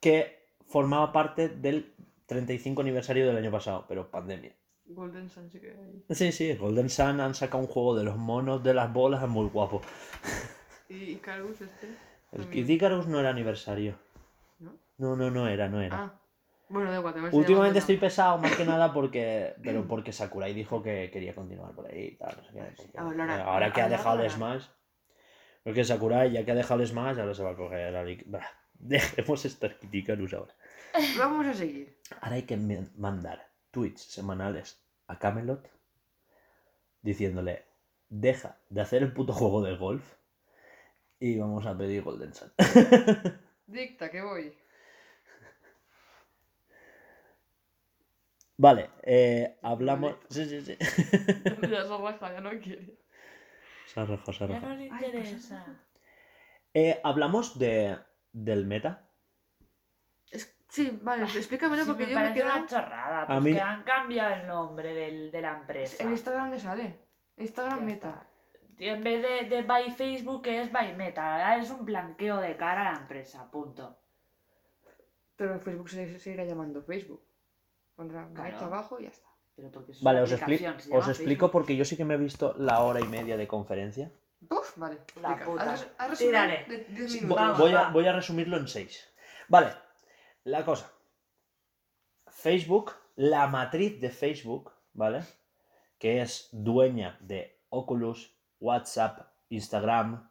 Que formaba parte del 35 aniversario del año pasado, pero pandemia. Golden Sun sí que hay. Sí, sí, Golden Sun han sacado un juego de los monos de las bolas, es muy guapo. Y Icarus este. El. Kid Icarus no era aniversario. ¿No? No, no, no era, no era. Ah. Bueno, también se Últimamente estoy pesado más que nada porque. Pero porque Sakurai dijo que quería continuar por ahí y tal. no sé qué, porque- Valora- ahora que ha dejado el. Smash. Porque Sakurai, ya que ha dejado el Smash, ahora se va a coger la. Dejemos estar Icarus ahora. Vamos a seguir. Ahora hay que mandar tweets semanales a Camelot diciéndole: deja de hacer el puto juego de golf y vamos a pedir Golden Sun. Dicta, que voy. Vale, eh, hablamos. Sí, sí, sí. ya se raja, ya no quiere. Se ha rajado, se ha ya no le interesa. Eh, hablamos de, del meta. Sí, vale, explícamelo Sí, porque me yo me parece quedo... una chorrada, A pues mí- que han cambiado el nombre del, de la empresa. En Instagram le sale. Instagram Ya Meta. está. En vez de, de By Facebook es By Meta, ahora es un blanqueo de cara a la empresa, punto. Pero en Facebook se, se irá llamando Facebook. Pondrá Claro. Meta abajo y ya está. Pero porque es Vale, os, expli- os explico Facebook. porque yo sí que me he visto la hora y media de conferencia. Uf, vale. La puta. Haz- haz resumen Tírale. de 10 Vo- minutos. Vamos, voy, a, voy a resumirlo en seis. Vale, la cosa. Facebook, la matriz de Facebook, ¿vale? Que es dueña de Oculus, WhatsApp, Instagram,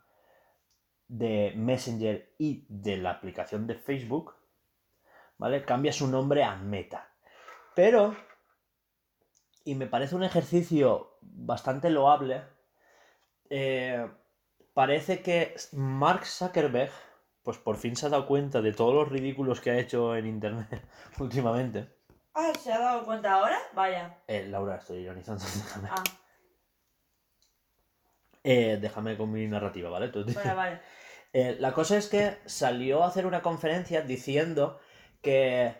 de Messenger y de la aplicación de Facebook, ¿vale? Cambia su nombre a Meta. Pero, y me parece un ejercicio bastante loable, eh, parece que Mark Zuckerberg, pues por fin se ha dado cuenta de todos los ridículos que ha hecho en Internet últimamente. Ah, ¿se ha dado cuenta ahora? Vaya. Eh, Laura, estoy ironizando. Déjame, Ah, Eh, déjame con mi narrativa, ¿vale? Tú- vale, vale. Eh, la cosa es que salió a hacer una conferencia diciendo que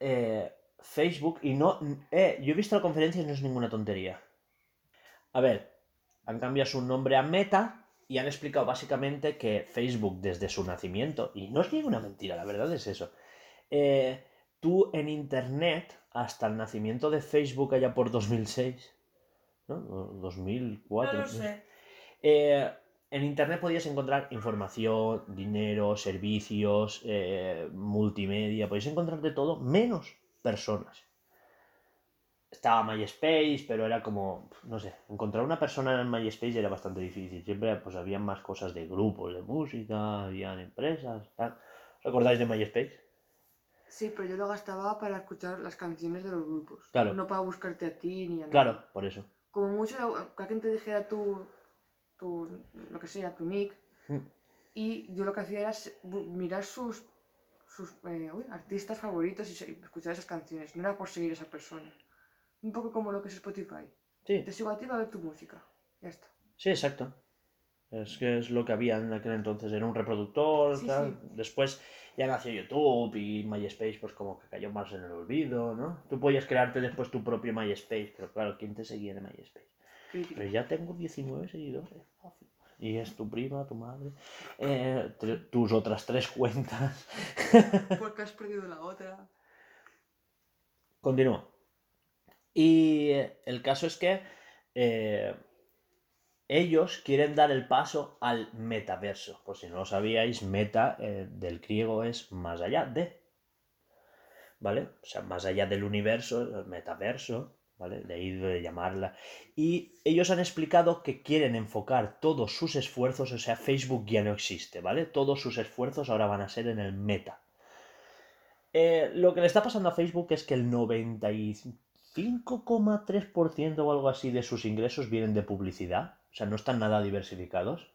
eh, Facebook y no... Eh, yo he visto la conferencia y no es ninguna tontería. A ver, han cambiado su nombre a Meta y han explicado básicamente que Facebook desde su nacimiento, y no es ninguna mentira, la verdad es eso, eh, tú en Internet, hasta el nacimiento de Facebook allá por 2006, ¿no? O 2004. No lo sé. Eh, en Internet podías encontrar información, dinero, servicios, eh, multimedia, podías encontrar de todo, menos personas. Estaba MySpace, pero era como, no sé, encontrar una persona en MySpace era bastante difícil. Siempre pues había más cosas de grupos de música, habían empresas, tal. ¿Os acordáis de MySpace? Sí, pero yo lo gastaba para escuchar las canciones de los grupos. Claro. No para buscarte a ti ni a nadie. Claro, por eso. Como mucho que alguien te dijera tu, tu, lo que sea, tu nick. Mm. Y yo lo que hacía era mirar sus, sus eh, uy, artistas favoritos y escuchar esas canciones. No era por seguir a esa persona. Un poco como lo que es Spotify. Sí, Te sigo a ti para ver tu música. Ya está. Sí, exacto. Es que es lo que había en aquel entonces, era un reproductor, Sí, tal. sí. Después ya nació YouTube y MySpace pues como que cayó más en el olvido, ¿no? Tú podías crearte después tu propio MySpace, pero claro, ¿quién te seguía en MySpace? Crítica. Pero ya tengo 19 seguidores. Y es tu prima, tu madre, eh, tus otras tres cuentas. Porque has perdido la otra. Continúo. Y el caso es que eh, ellos quieren dar el paso al metaverso. Por si no lo sabíais, meta eh, del griego es más allá de. ¿vale? O sea, más allá del universo, el metaverso, ¿vale? De ahí de llamarla. Y ellos han explicado que quieren enfocar todos sus esfuerzos, o sea, Facebook ya no existe, ¿vale? Todos sus esfuerzos ahora van a ser en el meta. Eh, lo que le está pasando a Facebook es que el 95,3% o algo así de sus ingresos vienen de publicidad, o sea, no están nada diversificados.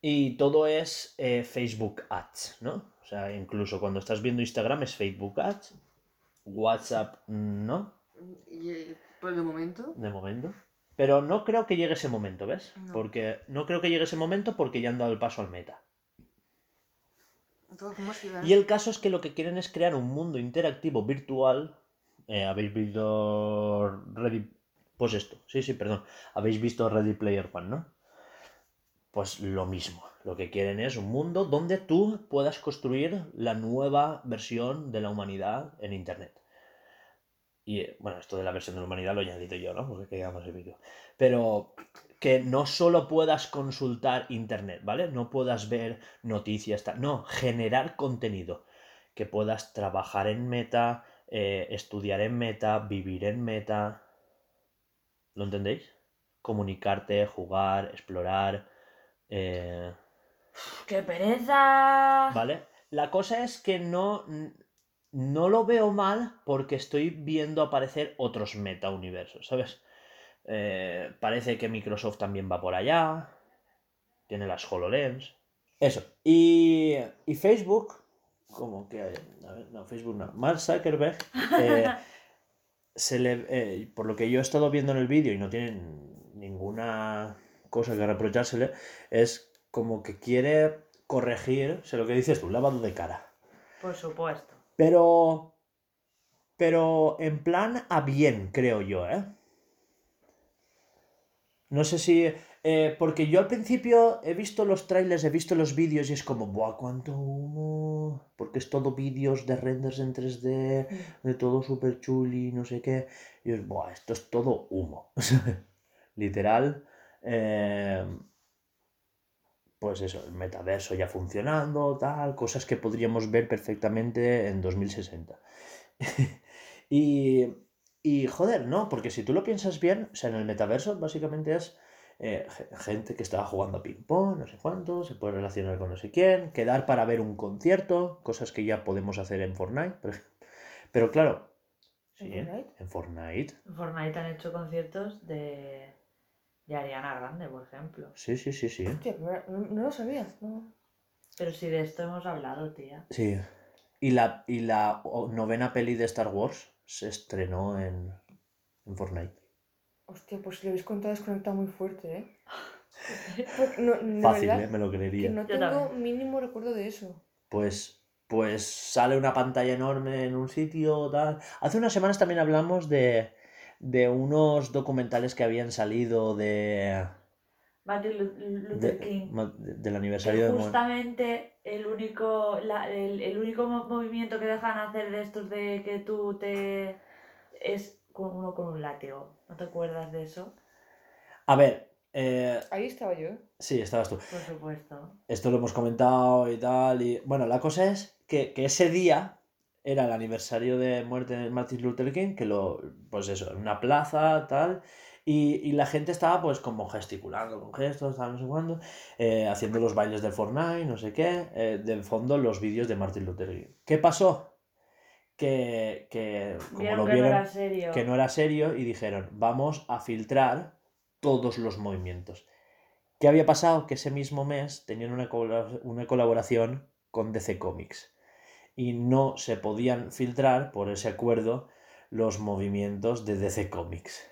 Y todo es eh, Facebook Ads, ¿no? O sea, incluso cuando estás viendo Instagram es Facebook Ads, WhatsApp no, Y eh, por el momento. de momento. Pero no creo que llegue ese momento, ¿ves? No. Porque no creo que llegue ese momento porque ya han dado el paso al meta. De. Y el caso es que lo que quieren es crear un mundo interactivo virtual. Eh, ¿Habéis visto Ready? Pues esto, sí, sí, perdón. Habéis visto Ready Player One, ¿no? Pues lo mismo. Lo que quieren es un mundo donde tú puedas construir la nueva versión de la humanidad en Internet. Y eh, bueno, esto de la versión de la humanidad lo he añadido yo, ¿no? Porque queríamos el vídeo. Pero que no solo puedas consultar Internet, ¿vale? No puedas ver noticias. No, generar contenido. Que puedas trabajar en meta, eh, estudiar en meta, vivir en meta. ¿Lo entendéis? Comunicarte, jugar, explorar. eh, ¡Qué pereza! ¿Vale? La cosa es que no, no lo veo mal porque estoy viendo aparecer otros meta-universos, ¿sabes? Eh, parece que Microsoft también va por allá. Tiene las HoloLens. Eso. Y, y Facebook, como que... A ver, no, Facebook no. Mark Zuckerberg, eh, se le, eh, por lo que yo he estado viendo en el vídeo y no tienen ninguna cosa que reprochársele, es como que quiere corregir, sé lo que dices tú, lavado de cara. Por supuesto. Pero. Pero en plan a bien, creo yo, ¿eh? No sé si. Eh, porque yo al principio he visto los trailers, he visto los vídeos y es como, ¡buah, cuánto humo! Porque es todo vídeos de renders en 3D, de todo súper chuli, no sé qué. Y es, ¡buah, esto es todo humo! Literal. eh, pues eso, el metaverso ya funcionando, tal, cosas que podríamos ver perfectamente en 2060. y, y joder, no, porque si tú lo piensas bien, o sea, en el metaverso básicamente es eh, ge- gente que estaba jugando a ping-pong, no sé cuánto, se puede relacionar con no sé quién, quedar para ver un concierto, cosas que ya podemos hacer en Fortnite. Pero, pero claro, ¿En sí, Fortnite? en Fortnite, En Fortnite han hecho conciertos de, de Ariana Grande, por ejemplo. sí, sí, sí, sí. Hostia, no, no lo sabía. No. Pero si de esto hemos hablado, tía. Sí. Y la, y la novena peli de Star Wars se estrenó en, en Fortnite. Hostia, pues si lo habéis contado desconectado muy fuerte, ¿eh? No, de Fácil, verdad ¿eh? me lo que creería. no Yo tengo mínimo recuerdo de eso. Pues, pues sale una pantalla enorme en un sitio, tal. Hace unas semanas también hablamos de, de unos documentales que habían salido de, Martin Luther King. de- del que aniversario de justamente el único, la- el, el único mo- movimiento que dejan hacer de estos de que tú te... es con uno con un látigo. ¿No te acuerdas de eso? A ver, eh, Ahí estaba yo, ¿eh? sí, estabas tú. Por supuesto. Esto lo hemos comentado y tal. Y bueno, la cosa es que, que ese día era el aniversario de muerte de Martin Luther King, que lo, pues eso, en una plaza, tal. Y, y la gente estaba pues como gesticulando con gestos, tal, no sé cuándo, eh, haciendo los bailes de Fortnite, no sé qué, eh, de fondo los vídeos de Martin Luther King. ¿Qué pasó? Que, que como lo no vieron era serio. que no era serio y dijeron, vamos a filtrar todos los movimientos. ¿Qué había pasado? Que ese mismo mes tenían una, una colaboración con DC Comics y no se podían filtrar por ese acuerdo los movimientos de DC Comics.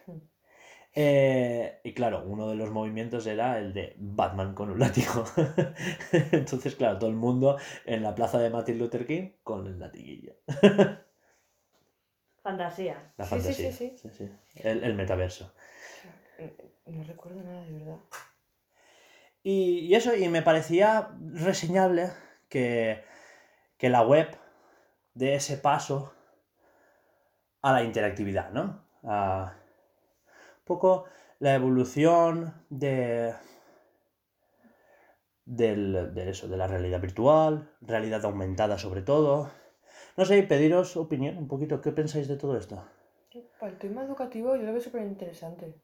Eh, y claro, uno de los movimientos era el de Batman con un látigo. Entonces, claro, todo el mundo en la plaza de Martin Luther King con el latiguillo. Fantasía. La Sí, sí, fantasía. sí, sí. sí. El, el metaverso. No recuerdo nada, de verdad. Y, y eso, y me parecía reseñable que, que la web dé ese paso a la interactividad, ¿no? A poco la evolución de, del, de eso, de la realidad virtual, realidad aumentada sobre todo, No sé, pediros opinión un poquito. ¿Qué pensáis de todo esto? Para el tema educativo yo lo veo súper interesante.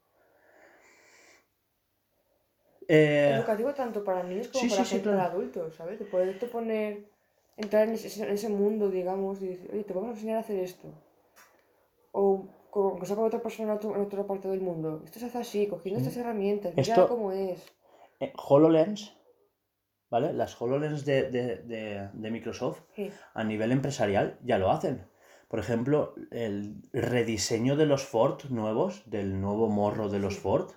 Eh, Educativo tanto para niños como sí, para, sí, sí, gente- claro. para adultos, ¿sabes? De poderte poner, entrar en ese, en ese mundo, digamos, y decir, oye, te vamos a enseñar a hacer esto. O con, con otra persona en, otro- en otra parte del mundo. Esto se hace así, cogiendo estas herramientas, mira Esto- cómo es. eh, HoloLens, ¿vale? Las HoloLens de, de- de- de Microsoft Sí. a nivel empresarial ya lo hacen. Por ejemplo, el rediseño de los Ford nuevos, del nuevo morro de los Sí. Ford,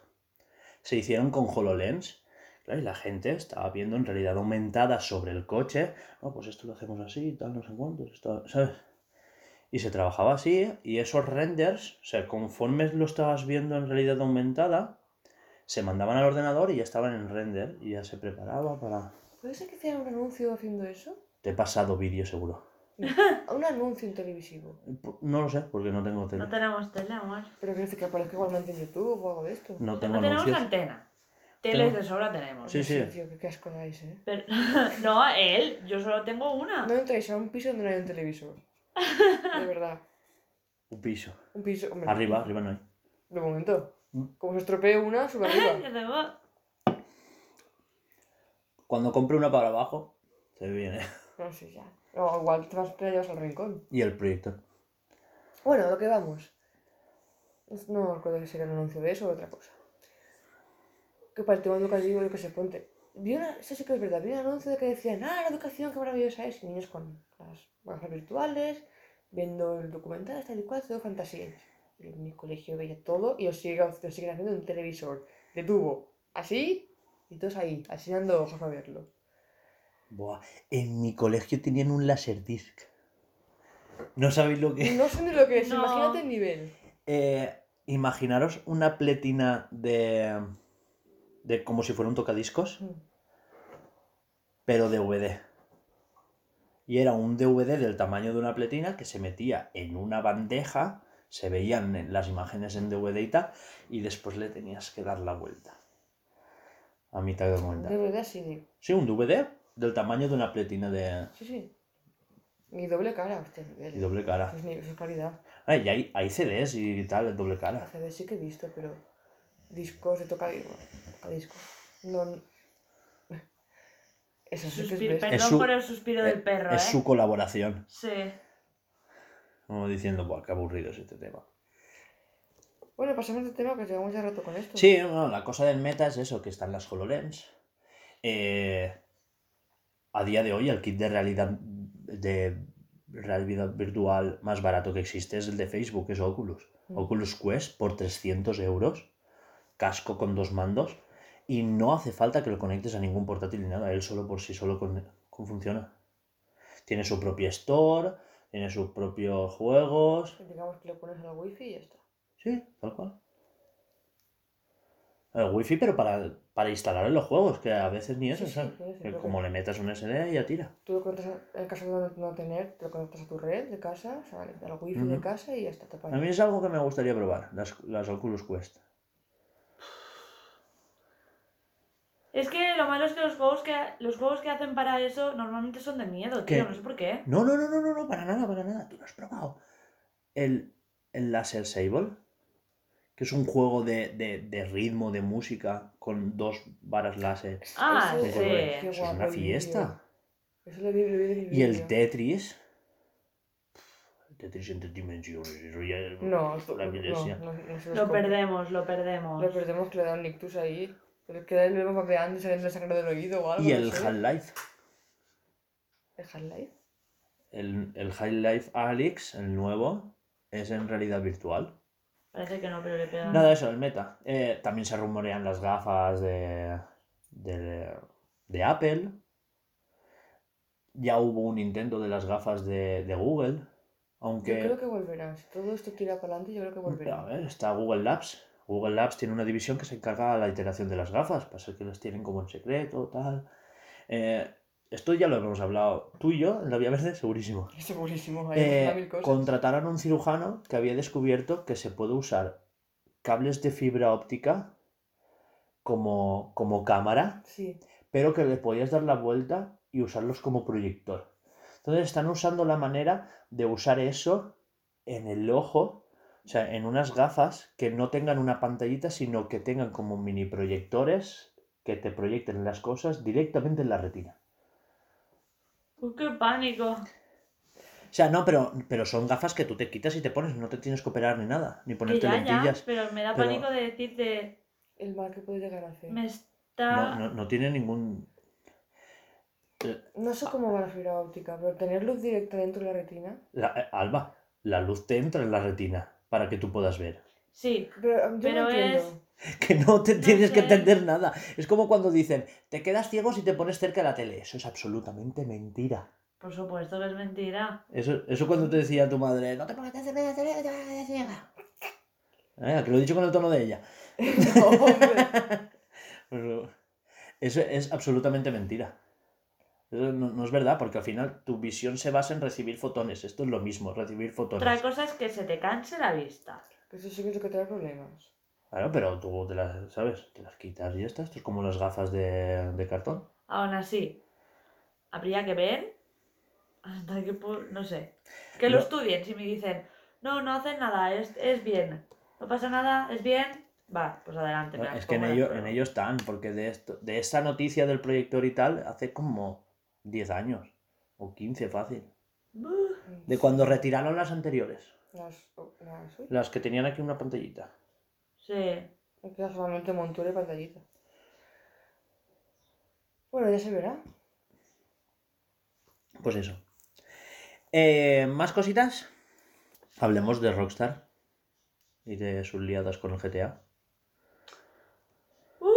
se hicieron con HoloLens. Claro, y la gente estaba viendo en realidad aumentada sobre el coche. No, pues esto lo hacemos así, tal, no sé cuántos, esto, ¿sabes? Y se trabajaba así, y esos renders, o sea, conforme lo estabas viendo en realidad aumentada, se mandaban al ordenador y ya estaban en render, y ya se preparaba para... ¿Puede ser que hicieran un anuncio haciendo eso? Te he pasado vídeo seguro. Un anuncio en televisivo. No lo sé, porque no tengo tele. No tenemos tele, amor. Pero decir que aparezca igualmente en YouTube o algo de esto. No No tengo tenemos anuncios. antena. Teles Tengo- de sobra tenemos. Sí, sí. Tío, qué qué asco dais, ¿eh? Pero- no, él, yo solo tengo una. No entréis a un piso donde no hay un televisor. De verdad. Un piso. Un piso. hombre, Arriba, arriba no hay. De momento. Mm. Como se estropee una, sube arriba. Cuando compre una para abajo, se viene. No sé, ya. No, igual te vas te la llevas al rincón. Y el proyector. Bueno, a lo que vamos. No recuerdo si era un anuncio de eso o otra cosa. Que para el tema educativo, yo que sé, ponte. Vi una, eso sí que es verdad, vi un anuncio de que decían, ah, la educación, qué maravillosa es. Y niños con las gafas virtuales, viendo el documental, tal y cual, todo fantasía. Y en mi colegio veía todo y lo siguen, haciendo en un televisor de tubo. Así, y todos ahí, asinando ojos a verlo. Buah, en mi colegio tenían un Laserdisc. ¿No sabéis lo que No sé ni lo que es, No. imagínate el nivel. Eh, imaginaros una pletina de, de como si fuera un tocadiscos, Mm. pero DVD. Y era un DVD del tamaño de una pletina que se metía en una bandeja, se veían las imágenes en DVD y tal, y después le tenías que dar la vuelta. A mitad de documental. verdad, sí, Sí, un DVD del tamaño de una pletina de sí, sí. Y doble cara, hostia, nivel. y doble cara. Es, ni- es calidad. Ah, y hay, hay CDs y tal, doble cara. CD sí que he visto, pero discos de. Tocadiscos. No. no- Eso sí que es bestia. Perdón su- por el suspiro del perro, Es ¿eh? su colaboración. Sí. Como diciendo, Buah, qué aburrido es este tema. Bueno, pasamos de tema que llevamos ya rato con esto. Sí, no, la cosa del meta es eso, que están las HoloLens. Eh, a día de hoy, el kit de realidad, de realidad virtual más barato que existe es el de Facebook, es Oculus. Mm. Oculus Quest por 300 euros, casco con dos mandos, y no hace falta que lo conectes a ningún portátil ni nada, él solo por sí solo con, con funciona. Tiene su propia store, tiene sus propios juegos, Digamos que lo pones a la wifi y ya está. Sí, tal cual. El wifi, pero para, para instalar en los juegos, que a veces ni eso, Sí, ¿sabes? Que como que- le metas un SD, ya tira. Tú lo conectas en caso de no tener, te lo conectas a tu red de casa, o sea, a la wifi de Ujú. casa y ya está. Te A mí es algo que me gustaría probar, las, las Oculus Quest. Es que lo malo es que los juegos que los juegos que hacen para eso normalmente son de miedo, tío. ¿Qué? No sé por qué. No, no, no, no, no, no, para nada, para nada. Tú no has probado. El, el Laser Sable, que es un juego de, de, de ritmo, de música, con dos varas láser. Ah, sí. qué Eso es guapo una fiesta. Eso lo vi, lo vi en el Y el. Tetris. El Tetris en tres dimensiones. Eso ya es No, la no, no, no Lo perdemos, lo perdemos. Lo perdemos que le da un ictus ahí. Le queda el dedo papeando y saliendo la sangre del oído o algo. Y no el sé. Half-Life. ¿El Half-Life? El, el Half-Life Alyx, el nuevo, es en realidad virtual. Parece que no, pero le pega. Nada de eso, el meta. Eh, también se rumorean las gafas de, de, de Apple. Ya hubo un intento de las gafas de, de Google. Yo Aunque. creo que volverá. Si todo esto tira para adelante, yo creo que A volverá. ver, está Google Labs. Google Labs tiene una división que se encarga de la iteración de las gafas. Pasa que las tienen como en secreto, tal. Eh, esto ya lo hemos hablado tú y yo en la Vía Verde, segurísimo. Segurísimo, hay Eh, mil cosas. contrataron a un cirujano que había descubierto que se puede usar cables de fibra óptica como, como cámara, Sí. pero que le podías dar la vuelta y usarlos como proyector. Entonces están usando la manera de usar eso en el ojo, o sea, en unas gafas que no tengan una pantallita, sino que tengan como mini proyectores que te proyecten las cosas directamente en la retina. Uy, qué pánico. O sea, no, pero, pero son gafas que tú te quitas y te pones, no te tienes que operar ni nada, ni ponerte ya, ya, lentillas. pero me da pero- pánico de decirte, El mal que puede llegar a hacer. me No, está... no, no tiene ningún... No sé cómo va la fibra óptica, pero tener luz directa dentro de la retina. la- eh, Alba, la luz te entra en la retina para que tú puedas ver. Sí, Pero yo Pero no es- Que no te No tienes que sé. entender nada. Es como cuando dicen, te quedas ciego si te pones cerca de la tele. Eso es absolutamente mentira. por supuesto que es mentira. Eso, eso cuando te decía tu madre, no te pongas cerca de la tele, que te vas a quedar ciega. Eh, que lo he dicho con el tono de ella. No, hombre. Eso es absolutamente mentira. Eso no, no es verdad, porque al final tu visión se basa en recibir fotones. Esto es lo mismo, recibir fotones. Otra cosa es que se te canse la vista. Eso sí que es lo que trae problemas. Claro, pero tú te las, ¿sabes? Te las quitas y está. Esto es como las gafas de, de cartón. Aún así, habría que ver hasta qué pu- no sé. Que lo No. estudien. Si me dicen, no, no hacen nada, es, es bien. No pasa nada, es bien. Va, pues adelante. Es que en ello, en ello están, porque de, esto, de esta noticia del proyector y tal, hace como 10 años. O 15 fácil. De cuando retiraron las anteriores. Las, las, que tenían aquí una pantallita. Sí. queda solamente montura y pantallita. Bueno, ya se verá. Pues eso. Eh, ¿Más cositas? Hablemos de Rockstar. Y de sus liadas con el GTA. Uh,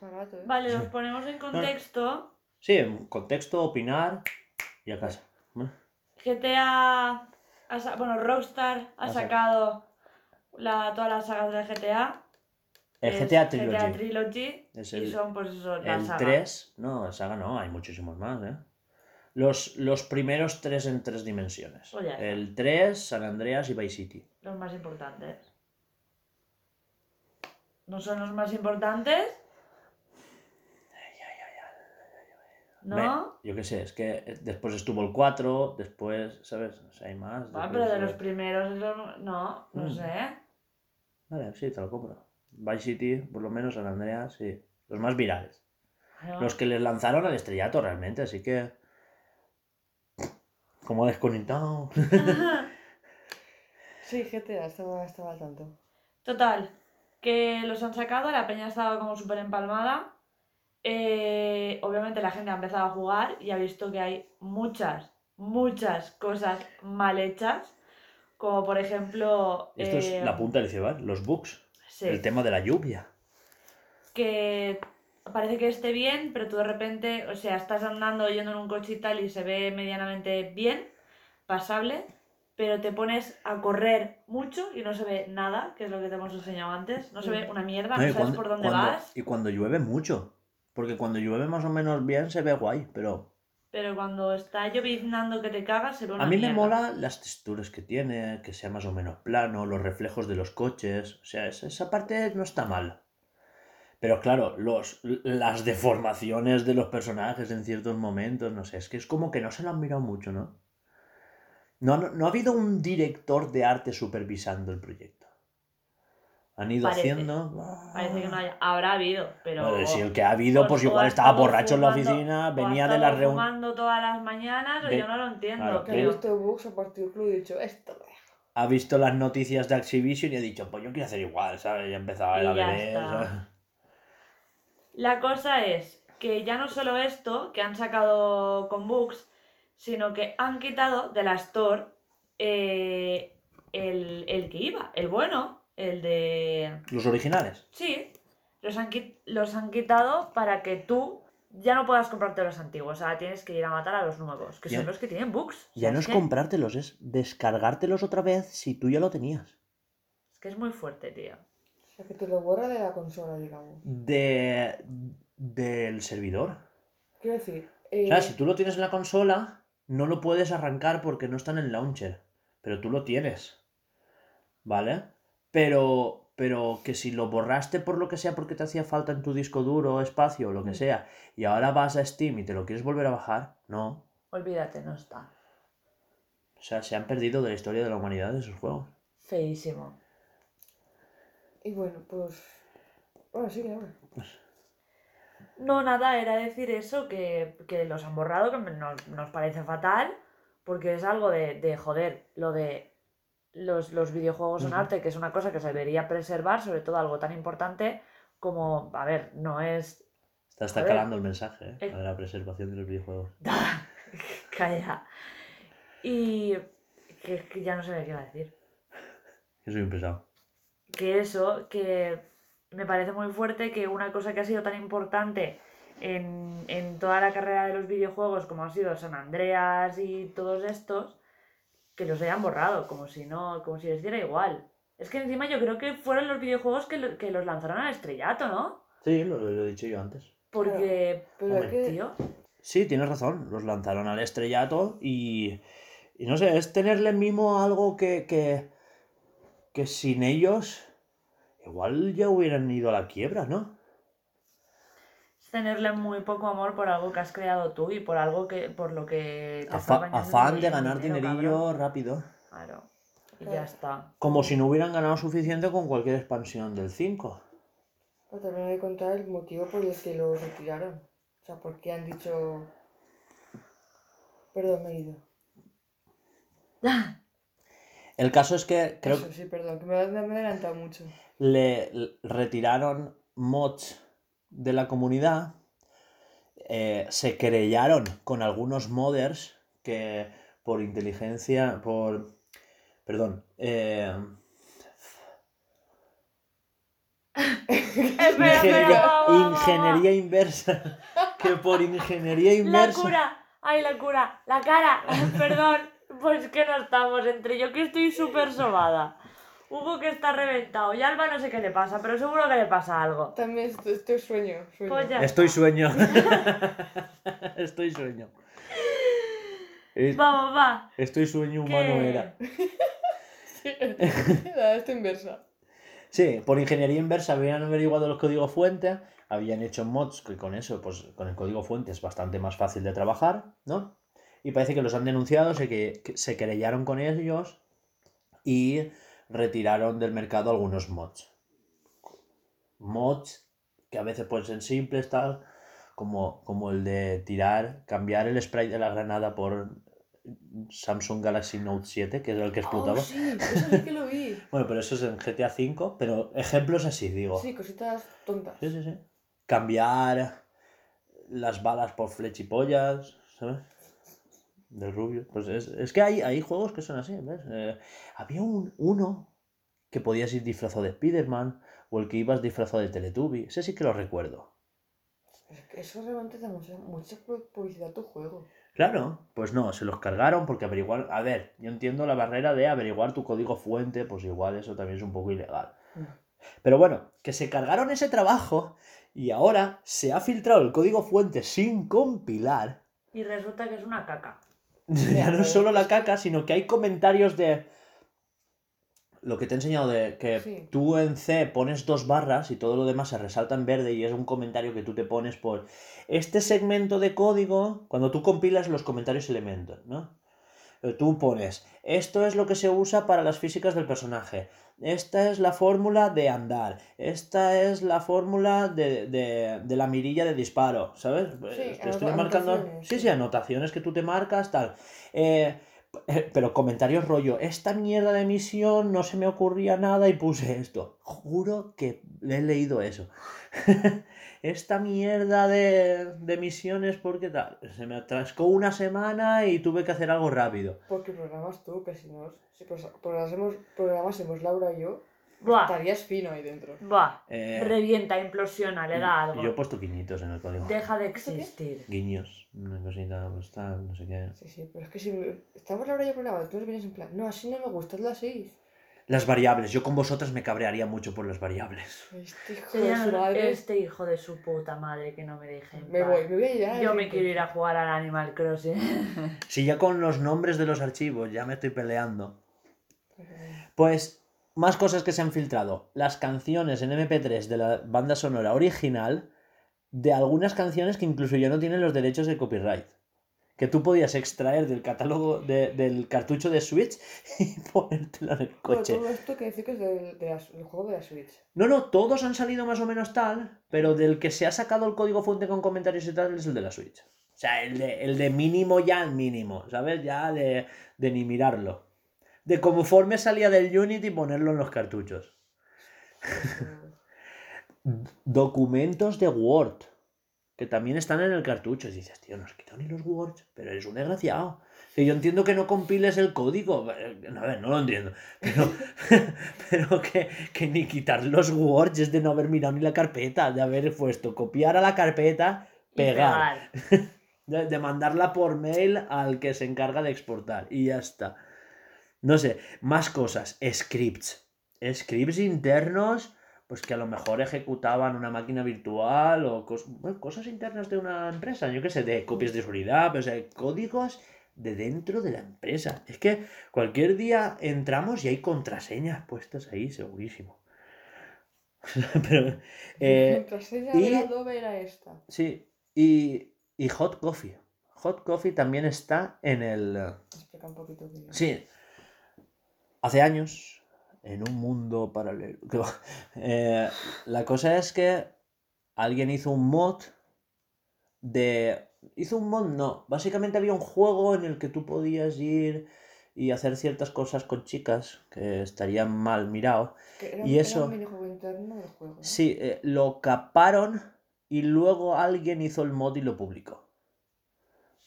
barato, ¿eh? vale, los ponemos en contexto. Sí, en contexto, opinar y a casa. Bueno, GTA. ha bueno, Rockstar ha Ha sac- sacado la, todas las sagas de GTA. El GTA Trilogy. GTA Trilogy. Es y son, pues eso, la El saga. 3, no, saga no, hay muchísimos más, ¿eh? Los, los primeros tres en tres dimensiones. Pues. El 3, San Andreas y Vice City. Los más importantes. ¿No son los más importantes? ¿No? Me- yo qué sé, es que después estuvo el 4, después, ¿sabes? O sea, hay más. Ah, después, pero de eh, los primeros, los- no, no Mm. sé. Vale, sí, te lo compro. Vice City, por lo menos San Andreas, sí. Los más virales. No. Los que les lanzaron al estrellato realmente, así que... Como desconectado. Sí, GTA, estaba, estaba al tanto. Total, que los han sacado, la peña ha estado como súper empalmada. Eh, obviamente la gente ha empezado a jugar y ha visto que hay muchas, muchas cosas mal hechas. Como por ejemplo... Esto eh, es la punta del iceberg, los bugs. sí, El tema de la lluvia. que parece que esté bien, pero tú de repente, o sea, estás andando yendo en un coche y tal y se ve medianamente bien, pasable, pero te pones a correr mucho y no se ve nada, que es lo que te hemos enseñado antes, no se ve una mierda, no, sabes cuando- por dónde cuando- vas, Y cuando llueve mucho. Porque cuando llueve más o menos bien se ve guay, pero pero cuando está lloviznando que te cagas se ve una a mí me mola las texturas que tiene, que sea más o menos plano, los reflejos de los coches, o sea, esa, esa parte no está mal. Pero claro, los, las deformaciones de los personajes en ciertos momentos, no sé, es que es como que no se lo han mirado mucho, ¿no? No, no, no ha habido un director de arte supervisando el proyecto. Han ido Parece. haciendo... Parece que no haya, habrá habido, pero... Bueno, si el que ha habido, pues igual estaba borracho en la oficina, venía de la reunión. fumando todas las mañanas, o Ve- yo no lo entiendo, Claro, Que he pero... visto bugs a partir del club y he dicho, esto lo dejo. ha visto las noticias de Activision y ha dicho, pues yo quiero hacer igual, ¿sabes? Y ha empezado a ver. La cosa es que ya no solo esto, que han sacado con bugs, sino que han quitado de la Store eh, el, el que iba, el bueno, el de... Los originales. Sí, los han, los han quitado para que tú ya no puedas comprarte los antiguos, ahora tienes que ir a matar a los nuevos, que Ya- son los que tienen bugs. O Ya no es que- comprártelos, es descargártelos otra vez si tú ya lo tenías. Es que es muy fuerte, tío. O sea, que te lo borra de la consola, digamos. De... del servidor. Quiero decir, O eh, sea, si tú lo tienes en la consola, no lo puedes arrancar porque no está en el launcher. Pero tú lo tienes. ¿Vale? Pero, pero que si lo borraste por lo que sea porque te hacía falta en tu disco duro, espacio o lo que sea, y ahora vas a Steam y te lo quieres volver a bajar, no. olvídate, no está. O sea, se han perdido de la historia de la humanidad esos juegos. Feísimo. Y bueno, pues. Bueno, sí, ahora. No, nada, era decir eso, que, que los han borrado, que nos, nos parece fatal, porque es algo de, de joder, lo de los, los videojuegos son arte, que es una cosa que se debería preservar, sobre todo algo tan importante como, a ver, no es... Está, está calando el mensaje, ¿eh? Eh. De la preservación de los videojuegos. Calla. Y que, que ya no sé qué iba a decir. Que soy un pesado. que eso, que me parece muy fuerte que una cosa que ha sido tan importante en, en toda la carrera de los videojuegos como ha sido San Andreas y todos estos, que los hayan borrado, como si no, como si les diera igual. Es que encima yo creo que fueron los videojuegos que, lo- que los lanzaron al estrellato, ¿no? Sí, lo, lo he dicho yo antes. Porque, Pero hay Hombre, que. tío, Sí, tienes razón. Los lanzaron al estrellato y. Y no sé, es tenerle mimo a algo que. que. que sin ellos. Igual ya hubieran ido a la quiebra, ¿no? Tenerle muy poco amor por algo que has creado tú y por algo que, por lo que te Afa- afán de ganar dinero, dinerillo cabrón. rápido. Claro. Y Claro. ya está. Como si no hubieran ganado suficiente con cualquier expansión del 5. Pero también hay que contar el motivo por el que lo retiraron. O sea, por qué han dicho. Perdón, me he ido. El caso es que creo Eso, sí, perdón, que me, me he adelantado mucho. le le retiraron mods de la comunidad, eh, se querellaron con algunos modders que por inteligencia, por... Perdón. eh, ingeniería, ingeniería inversa. Que por ingeniería La inversa... cura, ay, la cura, la cara, perdón, pues que no estamos entre yo que estoy súper sobada. Hugo que está reventado y Alba no sé qué le pasa, pero seguro que le pasa algo. También estoy, estoy sueño. sueño. Pues ya Estoy está. sueño. Estoy sueño. Es- Vamos, va. Estoy sueño humano que- era. La esta inversa. Sí, por ingeniería inversa habían averiguado los códigos fuente, habían hecho mods que con eso, pues con el código fuente es bastante más fácil de trabajar, ¿no? Y parece que los han denunciado, se, que, que se querellaron con ellos y retiraron del mercado algunos mods. Mods que a veces pueden ser simples, tal, como, como el de tirar, cambiar el spray de la granada por Samsung Galaxy Note 7, que es el que explotaba. Oh, sí, eso sí que lo vi. Bueno, pero eso es en GTA V, pero ejemplos así, digo. Sí, cositas tontas. Sí, sí, sí. Cambiar las balas por flechipollas, ¿sabes? De rubio. Pues es, es que hay, hay juegos que son así, ¿ves? Eh, había un, uno que podías ir disfrazado de Spider-Man o el que ibas disfrazado de Teletubby. Ese sí que lo recuerdo. Es que eso realmente da mucha, mucha pu- publicidad a tu juego. Claro, pues no, se los cargaron porque averiguar... A ver, yo entiendo la barrera de averiguar tu código fuente, pues igual eso también es un poco ilegal. Mm. Pero bueno, que se cargaron ese trabajo y ahora se ha filtrado el código fuente sin compilar. Y resulta que es una caca. ya no solo la caca, sino que hay comentarios de... Lo que te he enseñado de que Sí. tú en C pones dos barras y todo lo demás se resalta en verde y es un comentario que tú te pones por este segmento de código, cuando tú compilas los comentarios elementos, ¿no? Tú pones, esto es lo que se usa para las físicas del personaje, esta es la fórmula de andar, esta es la fórmula de, de- de la mirilla de disparo, ¿sabes? Te estoy marcando... anotaciones, Sí, sí. sí, anotaciones que tú te marcas, tal. Eh, eh, pero comentarios rollo, esta mierda de misión no se me ocurría nada y puse esto. Juro que le he leído eso. esta mierda de, de misiones, porque tal? Se me atrascó una semana y tuve que hacer algo rápido. Porque programas tú, que si no. Si programásemos, programásemos Laura y yo, Buah, estarías fino ahí dentro. buah. Eh, Revienta, implosiona, le da algo. Yo he puesto guiñitos en el código. Deja de existir. Guiños, una cosita, pues tal, no sé qué. Sí, sí, pero es que si estamos Laura y yo programando, tú nos vienes en plan, no, así no me gusta, hazlo así. Las variables, yo con vosotras me cabrearía mucho por las variables. Este hijo de Sería su madre. este hijo de su puta madre que no me deje en Me voy, me voy a ir a Yo me quiero ir a jugar al Animal Crossing. Si ya con los nombres de los archivos ya me estoy peleando. Pues más cosas que se han filtrado. Las canciones en MP3 de la banda sonora original de algunas canciones que incluso ya no tienen los derechos de copyright. Que tú podías extraer del catálogo de- del cartucho de Switch y ponértelo en el coche. todo esto que decir que es del, de del juego de la Switch. No, no, todos han salido más o menos tal, pero del que se ha sacado el código fuente con comentarios y tal es el de la Switch. O sea, el de, el de mínimo ya al mínimo, ¿sabes? Ya de, de ni mirarlo. De conforme salía del Unity ponerlo en los cartuchos. Documentos de Word, que también están en el cartucho. Y dices, tío, no has quitado ni los Words, pero eres un desgraciado. Que yo entiendo que no compiles el código. A ver, no lo entiendo. Pero, pero que, que ni quitar los Words es de no haber mirado ni la carpeta, de haber puesto copiar a la carpeta, pegar. pegar. De, de mandarla por mail al que se encarga de exportar. Y ya está. No sé, más cosas. Scripts. Scripts internos, pues que a lo mejor ejecutaban una máquina virtual o cos- bueno, cosas internas de una empresa. Yo qué sé, de copias de seguridad, pero, o sea, códigos de dentro de la empresa. Es que cualquier día entramos y hay contraseñas puestas ahí, segurísimo. pero, eh, La contraseña y- de Adobe era esta. Sí, y, y Hot Coffee. Hot Coffee también está en el... Explica un poquito. Sí, hace años, en un mundo paralelo. eh, la cosa es que alguien hizo un mod de... Hizo un mod, no. Básicamente había un juego en el que tú podías ir y hacer ciertas cosas con chicas que estarían mal mirado. Era, y era eso- un minijuego interno del juego. ¿no? Sí, eh, lo caparon y luego alguien hizo el mod y lo publicó.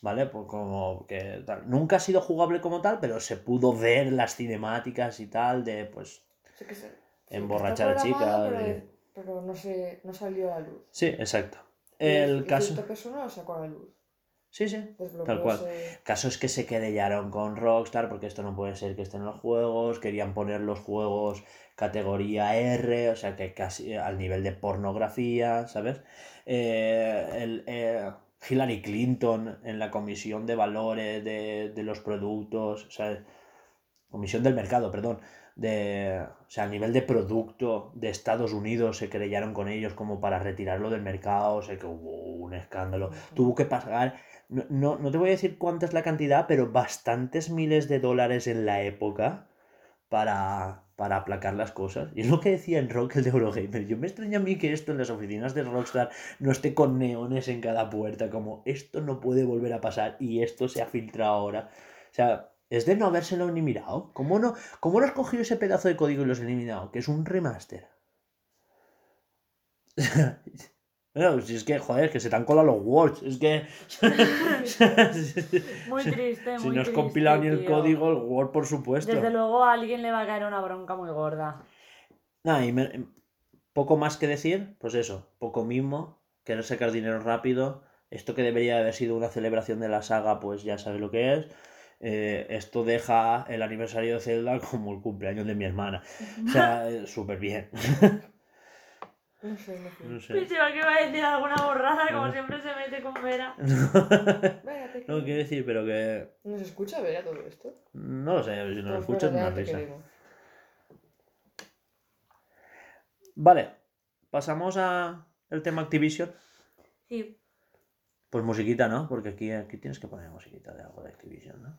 ¿Vale? Pues como que tal. Nunca ha sido jugable como tal, pero se pudo ver las cinemáticas y tal de pues. Sí que sí, que Emborrachar está a chicas, Pero, no, se, no salió a la luz. Sí, exacto. El y caso. cierta persona lo sacó a la luz. Sí, sí. Desbloqueó Tal cual. caso es que se querellaron con Rockstar porque esto no puede ser que esté en los juegos. Querían poner los juegos categoría R, o sea que casi al nivel de pornografía, ¿sabes? Eh, el, eh, Hillary Clinton en la comisión de valores de, de los productos, o sea, comisión del mercado, perdón. De, o sea, a nivel de producto de Estados Unidos se querellaron con ellos como para retirarlo del mercado, o sea que hubo un escándalo. Tuvo que pagar no, no, no te voy a decir cuánta es la cantidad, pero bastantes miles de dólares en la época para, para aplacar las cosas. Y es lo que decía en Rock, el de Eurogamer. Yo me extraña a mí que esto en las oficinas de Rockstar no esté con neones en cada puerta, como esto no puede volver a pasar y esto se ha filtrado ahora. O sea, es de no habérselo ni mirado. ¿Cómo no, cómo no has cogido ese pedazo de código y lo has eliminado? Que es un remaster. Bueno, si es que, joder, que se te han colado los words. Es que. Muy triste, si muy no has compilado ni el código, el Word, por supuesto. Desde luego a alguien le va a caer una bronca muy gorda. Nada, y me- poco más que decir, pues eso, poco mismo, querer sacar dinero rápido. Esto que debería haber sido una celebración de la saga, pues ya sabes lo que es. Eh, esto deja el aniversario de Zelda como el cumpleaños de mi hermana. O sea, eh, súper bien. No sé, no sé. No sé. Pensaba que iba a decir alguna borrada, como No. siempre se mete con Vera. Te no quiero. decir, pero que. ¿Nos escucha ver todo esto? No lo sé, si no lo Pues escuchas, bueno, una risa. Vale, pasamos a el tema Activision. Sí, Pues musiquita, ¿no? Porque aquí, aquí tienes que poner musiquita de algo de Activision, ¿no?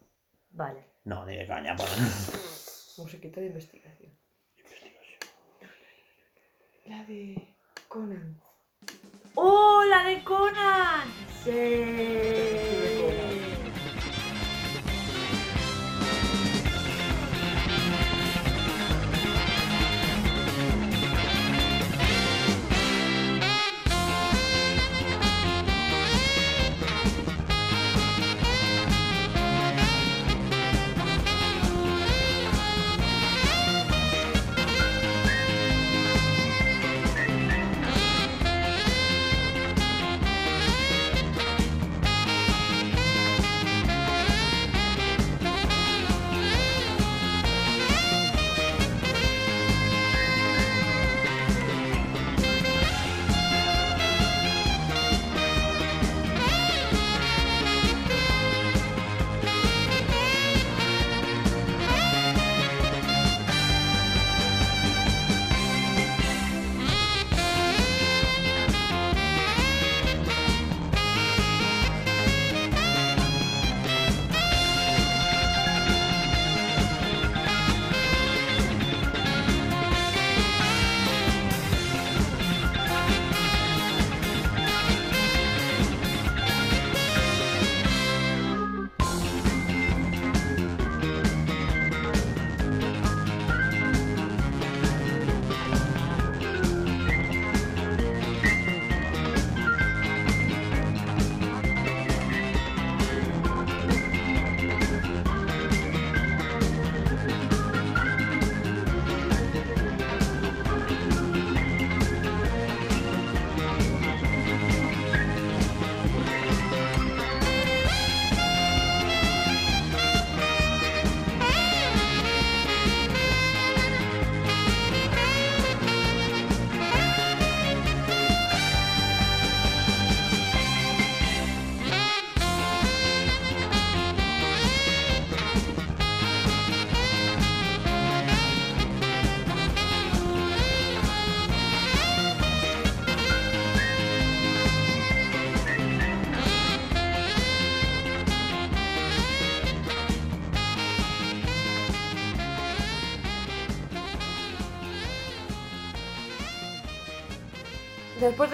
vale. No, ni de caña, pon. Musiquita de investigación. La de Conan. ¡Oh, la de Conan! Sí.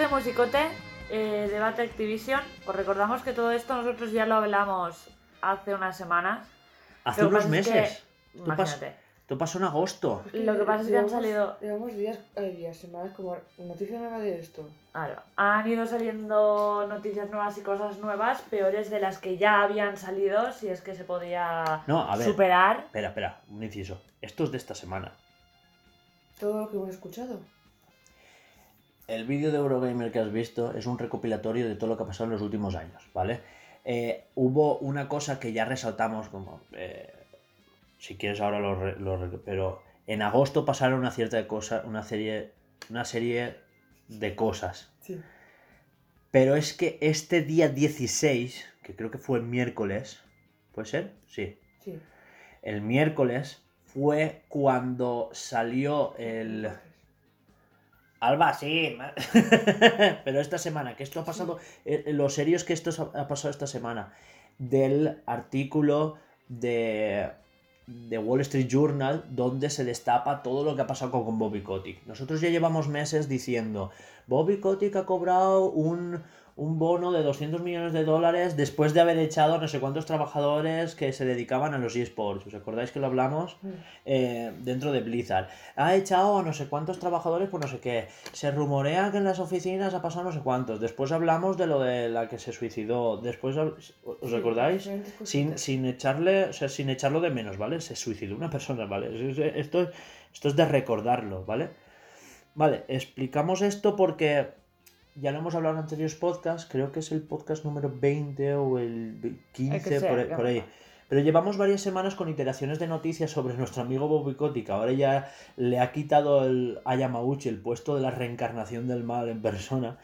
De Musicote, eh, debate Activision, os recordamos que todo esto nosotros ya lo hablamos hace unas semanas. Hace unos pasa es que- meses. Imagínate. Esto pasó en agosto. Lo que pasa es que han salido- Llevamos días, eh, días, semanas como noticia nueva de esto. Claro, han ido saliendo noticias nuevas y cosas nuevas, peores de las que ya habían salido, si es que se podía No, a ver. superar. Espera, espera, un inciso. Esto es de esta semana. Todo lo que hemos escuchado. El vídeo de Eurogamer que has visto es un recopilatorio de todo lo que ha pasado en los últimos años, ¿vale? Eh, hubo una cosa que ya resaltamos como... eh, si quieres ahora lo, lo Pero en agosto pasaron una cierta cosa, una serie, una serie de cosas. Sí. Pero es que este día 16, que creo que fue el miércoles, ¿puede ser? Sí. Sí. El miércoles fue cuando salió el... Alba, sí. Pero esta semana, que esto ha pasado, eh, lo serio es que esto ha ha pasado esta semana, del artículo de, de Wall Street Journal donde se destapa todo lo que ha pasado con, con Bobby Kotick. Nosotros ya llevamos meses diciendo, Bobby Kotick ha cobrado un, un bono de 200 millones de dólares después de haber echado a no sé cuántos trabajadores que se dedicaban a los eSports. ¿Os acordáis que lo hablamos? eh, dentro de Blizzard. Ha echado a no sé cuántos trabajadores por no sé qué. Se rumorea que en las oficinas ha pasado no sé cuántos. Después hablamos de lo de la que se suicidó. Después, ¿os diferentes Sin, sin echarle, o sea, sin echarlo de menos, ¿vale? Se suicidó una persona, ¿vale? Es- es- Esto, es- esto es de recordarlo, ¿vale? Vale, explicamos esto porque ya lo hemos hablado en anteriores podcasts, creo que es el podcast número 20 o el 15, sea, por, ahí- por. Pero llevamos varias semanas con iteraciones de noticias sobre nuestro amigo Bobby Kotick. Ahora ya le ha quitado el, a Yamauchi el puesto de la reencarnación del mal en persona,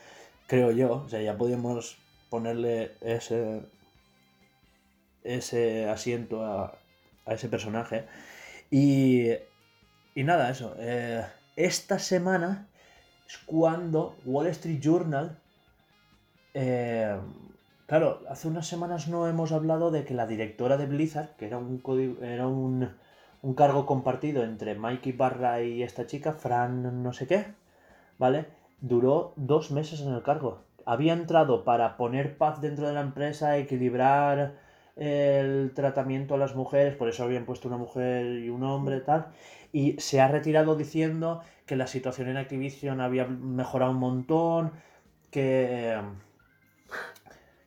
creo yo. O sea, ya podíamos ponerle ese, ese asiento a, a ese personaje. Y, y nada, eso. eh, esta semana cuando Wall Street Journal... eh, claro, hace unas semanas no hemos hablado de que la directora de Blizzard, que era un, era un, un cargo compartido entre Mikey Barra y esta chica, Fran no sé qué, ¿vale? Duró dos meses en el cargo. Había entrado para poner paz dentro de la empresa, equilibrar el tratamiento a las mujeres, por eso habían puesto una mujer y un hombre, tal, y se ha retirado diciendo que la situación en Activision había mejorado un montón, que,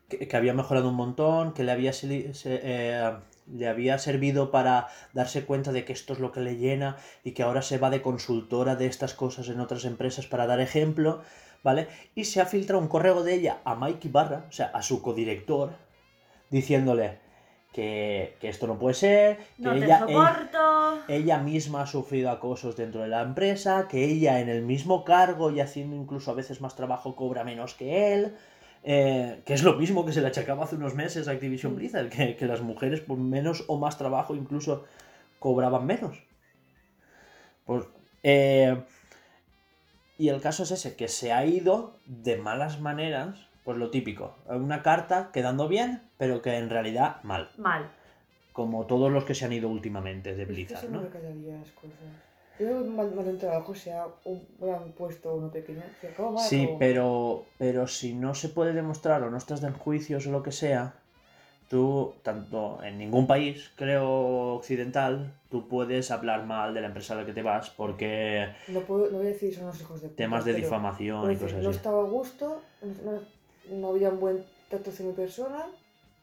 que, que había mejorado un montón, que le había, se- eh, le había servido para darse cuenta de que esto es lo que le llena y que ahora se va de consultora de estas cosas en otras empresas para dar ejemplo, ¿vale? Y se ha filtrado un correo de ella a Mike Ibarra, o sea, a su codirector, diciéndole que, que esto no puede ser, que No te ella, ella, misma ha sufrido acosos dentro de la empresa, que ella en el mismo cargo y haciendo incluso a veces más trabajo cobra menos que él, eh, que es lo mismo que se le achacaba hace unos meses a Activision Blizzard, que, que las mujeres por menos o más trabajo incluso cobraban menos. Pues, eh, y el caso es ese, que se ha ido de malas maneras, pues lo típico, una carta quedando bien, pero que en realidad mal, Mal. como todos los que se han ido últimamente de Blizzard, ¿no? no. Yo creo que un trabajo sea un gran puesto o uno pequeño. Mal, Sí, pero, pero si no se puede demostrar o no estás en juicios o lo que sea, tú, tanto en ningún país, creo, occidental, tú puedes hablar mal de la empresa a la que te vas porque No, puedo, no voy a decir son los hijos de puta, temas de pero, difamación y cosas No así. estaba a gusto, no, no había un buen trato hacia mi persona,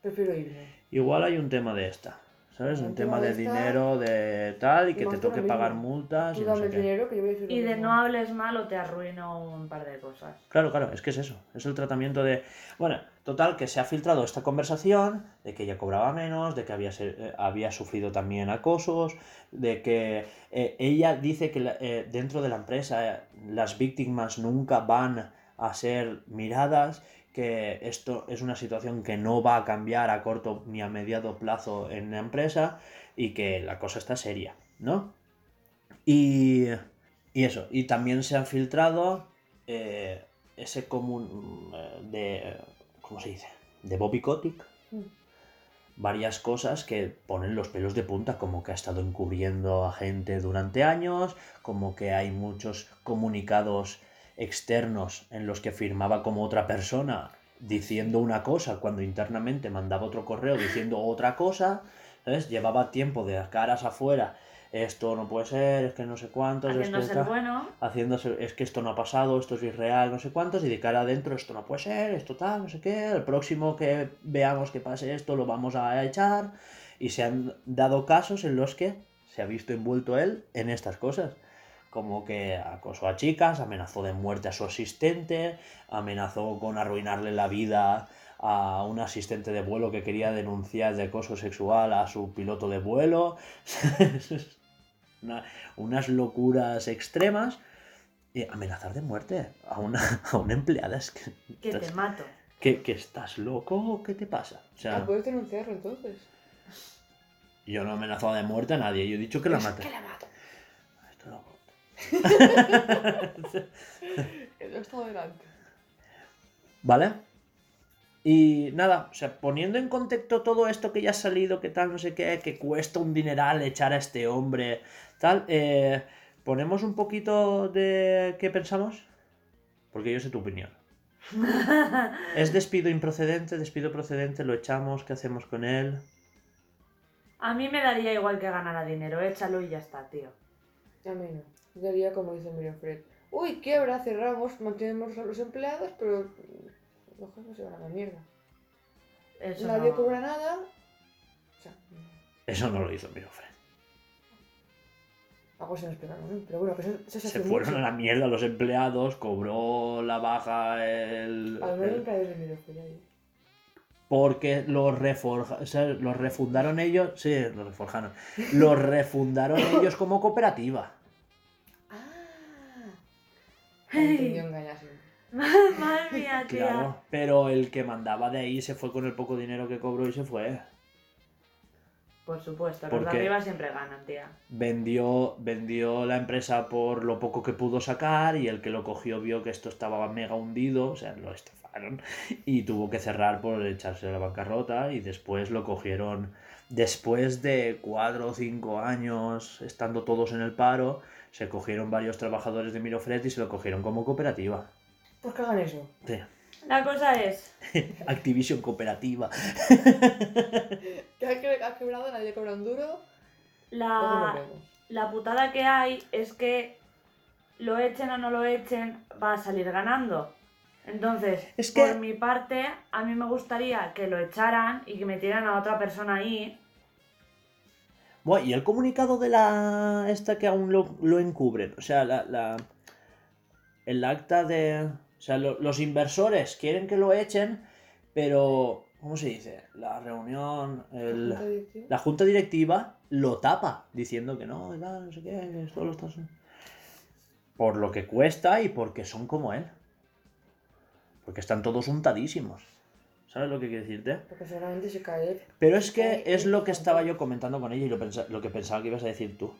prefiero irme. Igual hay un tema de esta, ¿sabes? Un Un tema tema de dinero, de tal, y que te toque pagar multas Tú y no sé dame qué. dinero que yo voy a decir lo Y de mismo. no hables mal o te arruino un par de cosas. Claro, claro, es que es eso, es el tratamiento de... Bueno, total, que se ha filtrado esta conversación, de que ella cobraba menos, de que había, se- eh, había sufrido también acosos, de que eh, ella dice que la- eh, dentro de la empresa eh, las víctimas nunca van a ser miradas, que esto es una situación que no va a cambiar a corto ni a mediado plazo en la empresa y que la cosa está seria, ¿no? Y, y eso, y también se han filtrado eh, ese común eh, de, ¿cómo se dice? De Bobby Kotick. Mm. Varias cosas que ponen los pelos de punta, como que ha estado encubriendo a gente durante años, como que hay muchos comunicados externos en los que firmaba como otra persona diciendo una cosa cuando internamente mandaba otro correo diciendo otra cosa, ¿sabes? Llevaba tiempo de caras afuera, esto no puede ser, es que no sé cuántos, es que Haciéndose el está- bueno. haciéndose, es que esto no ha pasado, esto es irreal, no sé cuántos, y de cara adentro esto no puede ser, esto tal, no sé qué, el próximo que veamos que pase esto lo vamos a echar, y se han dado casos en los que se ha visto envuelto él en estas cosas, como que acosó a chicas, amenazó de muerte a su asistente, amenazó con arruinarle la vida a un asistente de vuelo que quería denunciar de acoso sexual a su piloto de vuelo. Una- unas locuras extremas. Amenazar de muerte a una, a una empleada es que, Que te estás, mato. que, que estás loco o qué te pasa. O sea, Ah, puedes denunciarlo entonces. yo no he amenazado de muerte a nadie, yo he dicho que la Es mate. Que la mato. Esto no- He estado delante. ¿Vale? Y nada, o sea, poniendo en contexto todo esto que ya ha salido, que tal, no sé qué, que cuesta un dineral echar a este hombre, tal, eh, ponemos un poquito de qué pensamos, porque yo sé tu opinión. ¿Es despido improcedente, despido procedente, lo echamos, qué hacemos con él? A mí me daría igual que ganara dinero, échalo y ya está, tío. A mí haría como dice Miriam Fred. Uy, quiebra, cerramos, mantenemos a los empleados, pero los jefes se van a la mierda. Eso Nadie no- cobra nada. O sea, Eso no lo hizo mi Fred. algo se nos pegaron. Pero bueno, que eso, eso se, fueron mucho. a la mierda los empleados, cobró la baja el... Al menos el- nunca de Miriam Fred ahí. porque los, reforja, o sea, los refundaron ellos, sí, los reforjaron, los refundaron ellos como cooperativa. Hey. Madre mía, tía. Claro, pero el que mandaba de ahí se fue con el poco dinero que cobró y se fue. Por supuesto, los ¿Por de arriba siempre ganan, tía. Vendió, vendió la empresa por lo poco que pudo sacar y el que lo cogió vio que esto estaba mega hundido, o sea, lo estafaron y tuvo que cerrar por echarse a la bancarrota y después lo cogieron, después de cuatro o cinco años estando todos en el paro, se cogieron varios trabajadores de Mirofred y se lo cogieron como cooperativa. Pues que hagan eso. Sí. La cosa es, Activision cooperativa. Que ha, que- ha quebrado, nadie cobra un duro. La, la putada que hay es que lo echen o no lo echen, va a salir ganando. Entonces, Es que- por mi parte, a mí me gustaría que lo echaran y que metieran a otra persona ahí. Bueno, y el comunicado de la. esta que aún lo, lo encubren. O sea, la, la- el acta de. O sea, lo- los inversores quieren que lo echen, pero. ¿Cómo se dice? La reunión. el- Junta directiva. la junta directiva lo tapa, diciendo que no, y tal, no sé qué, que esto lo estás. Por lo que cuesta y porque son como él. Porque están todos untadísimos. ¿Sabes lo que quiero decirte? Porque seguramente se cae. Pero es que es lo que estaba yo comentando con ella y lo, lo que pensaba que ibas a decir tú.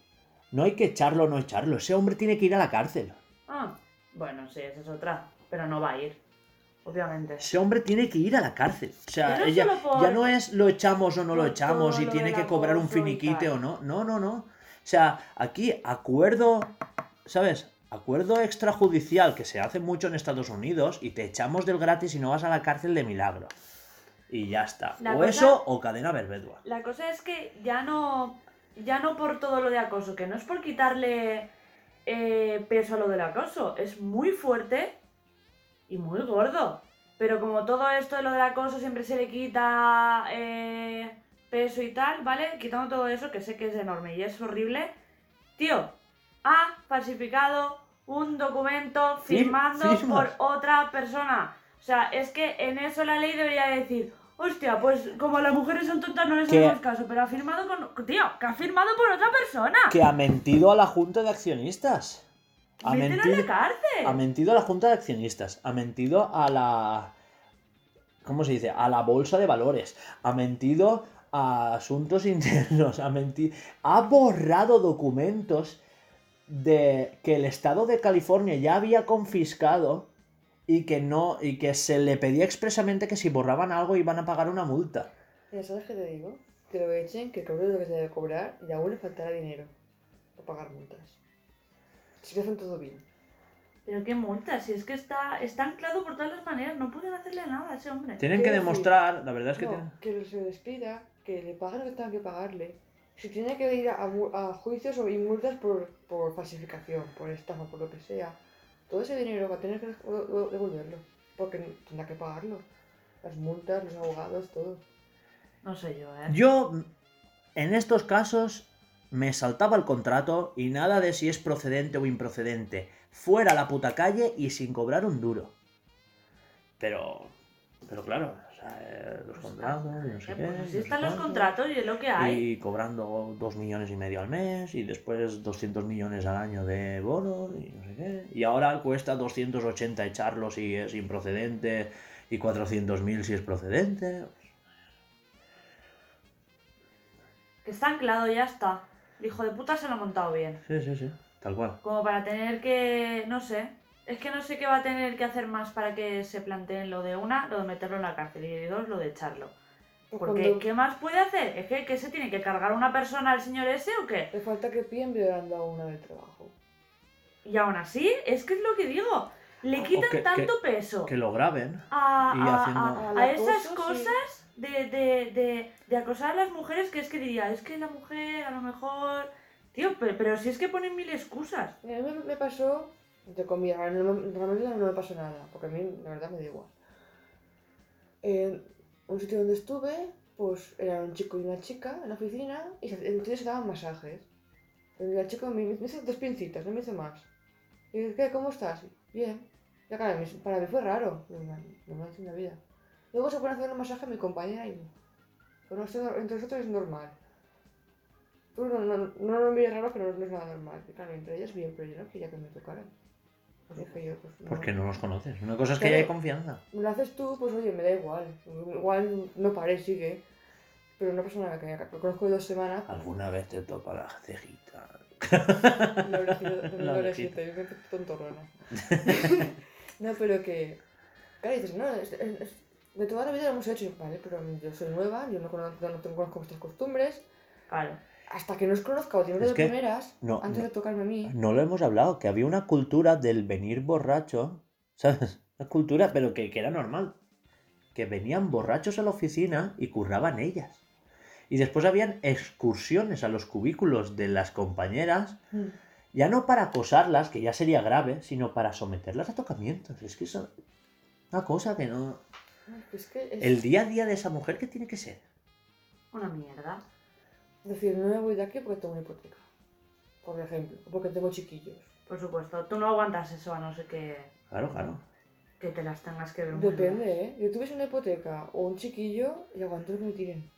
No hay que echarlo o no echarlo. Ese hombre tiene que ir a la cárcel. Ah, bueno, sí, esa es otra. Pero no va a ir. Obviamente. Ese hombre tiene que ir a la cárcel. O sea, no ella por- ya no es lo echamos o no lo echamos y tiene que cobrar un finiquite o no. No, no, no. O sea, aquí acuerdo, ¿sabes? Acuerdo extrajudicial que se hace mucho en Estados Unidos y te echamos del gratis y no vas a la cárcel de milagro. Y ya está. La o cosa- eso o cadena perpetua. La cosa es que ya no. Ya no por todo lo de acoso, que no es por quitarle eh, peso a lo del acoso. Es muy fuerte y muy gordo. Pero como todo esto de lo del acoso siempre se le quita eh, peso y tal, ¿vale? Quitando todo eso, que sé que es enorme y es horrible. Tío, ha falsificado un documento Fir- firmando por otra persona. O sea, es que en eso la ley debería decir, hostia, pues como las mujeres son tontas no les Que- hacemos caso, pero ha firmado con... Tío, que ha firmado por otra persona. Que ha mentido a la junta de accionistas. Ha Mételo mentido, la cárcel. ha mentido a la junta de accionistas. Ha mentido a la. ¿Cómo se dice? A la bolsa de valores. Ha mentido a asuntos internos. Ha mentido. Ha borrado documentos de que el estado de California ya había confiscado y que no. y que se le pedía expresamente que si borraban algo iban a pagar una multa. Ya sabes qué te digo. Que lo echen, que cobre lo que se debe cobrar y aún le faltará dinero para pagar multas. Si que hacen todo bien. Pero qué multa, si es que está, está anclado por todas las maneras, no pueden hacerle nada a ese hombre. Tienen que decir, demostrar, la verdad es que no, tienen- que se despida, que le paguen lo que tengan que pagarle. Si tiene que ir a, a juicios o y multas por, por falsificación, por estafa, por lo que sea, todo ese dinero va a tener que dev- dev- devolverlo. Porque tendrá que pagarlo. Las multas, los abogados, todo. No sé yo, ¿eh? Yo, en estos casos, me saltaba el contrato y nada de si es procedente o improcedente. Fuera a la puta calle y sin cobrar un duro. Pero, pero claro, o sea, eh, los contratos, y no sé Eh, qué. pues así están los cuánto, contratos y es lo que hay. Y cobrando dos millones y medio al mes y después 200 millones al año de bonos y no sé qué. Y ahora cuesta 280 echarlo si es improcedente y 400.000 si es procedente. Que está anclado, ya está. El hijo de puta se lo ha montado bien. Sí, sí, sí, tal cual. Como para tener que. No sé. Es que no sé qué va a tener que hacer más para que se planteen lo de una, lo de meterlo en la cárcel y dos, lo de echarlo. Porque, cuando ¿qué más puede hacer? ¿Es que, que se tiene que cargar una persona al señor ese o qué? le falta que pillen violando a una del trabajo. Y aún así, es que es lo que digo. Le quitan que- tanto que- peso Que lo graben. a, y a- haciendo- a- esas acoso, sí. De, de, de, de acosar a las mujeres que es que diría, es que la mujer a lo mejor... Tío, pero, pero si es que ponen mil excusas. A mí me, pasó, entre comillas, no me- realmente no me pasó nada, porque a mí la verdad me da igual. En un sitio donde estuve, pues eran un chico y una chica en la oficina y entonces se daban masajes. Y el chico me, me hizo dos pincitas, no me hizo más. Y dije. ¿Cómo estás? Bien. Ya claro, para mí fue raro, no me hace una vida. Luego se pone a hacer un masaje a mi compañera y pues no, esto entre nosotros es normal. Tú no, no, no, no lo mires raro, que no, es nada normal. Claro, entre ellas bien, pero yo no quería que me tocaran. Pues dije yo, pues no. Porque no los conoces. Una cosa es que Claro. haya confianza. Me lo haces tú, pues oye, me da igual. Igual no paré, sigue. Pero una persona que lo conozco de dos semanas, pues, Alguna vez te topa la cejita. la orejita, La yo me tontorrona. no, pero que. Claro, dices, no, es, es- es- de toda la vida lo hemos hecho, vale, pero yo soy nueva, yo no conozco, no tengo- conozco vuestras costumbres. Claro. Hasta que no os conozca o dinero Es de que- primeras, no, antes no. de tocarme a mí. No lo hemos hablado, que había una cultura del venir borracho, ¿sabes? Una cultura, pero que, que era normal. Que venían borrachos a la oficina y curraban ellas. Y después habían excursiones a los cubículos de las compañeras, Mm. ya no para acosarlas, que ya sería grave, sino para someterlas a tocamientos. Es que eso. Una cosa que no. Es que es El día a día de esa mujer, ¿qué tiene que ser? Una mierda. decir, no me voy de aquí porque tengo una hipoteca. Por ejemplo, o porque tengo chiquillos. Por supuesto. Tú no aguantas eso a no ser que, Claro, claro. que te las tengas que ver Depende, ¿eh? Yo tuviese una hipoteca o un chiquillo y aguanto lo que me tiren.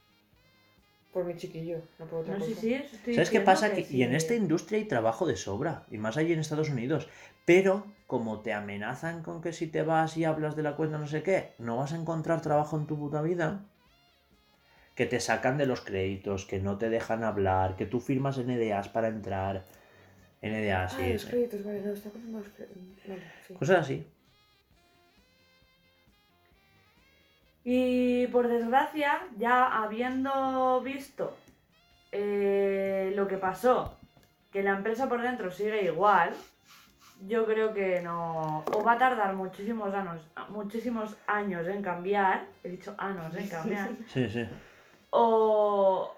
Por mi chiquillo, no por otra No, sí, cosa. sí, eso estoy ¿Sabes qué pasa? Que, y en sí. esta industria hay trabajo de sobra, y más allí en Estados Unidos. Pero como te amenazan con que si te vas y hablas de la cuenta no sé qué, no vas a encontrar trabajo en tu puta vida, que te sacan de los créditos, que no te dejan hablar, que tú firmas NDAs para entrar. NDAs, Ah, sí. los sí. créditos, vale, no, está con los créditos. Vale, sí. Cosas así. Y por desgracia, ya habiendo visto eh, lo que pasó, que la empresa por dentro sigue igual, yo creo que no. O va a tardar muchísimos años, muchísimos años en cambiar. He dicho años en cambiar. Sí, sí. o,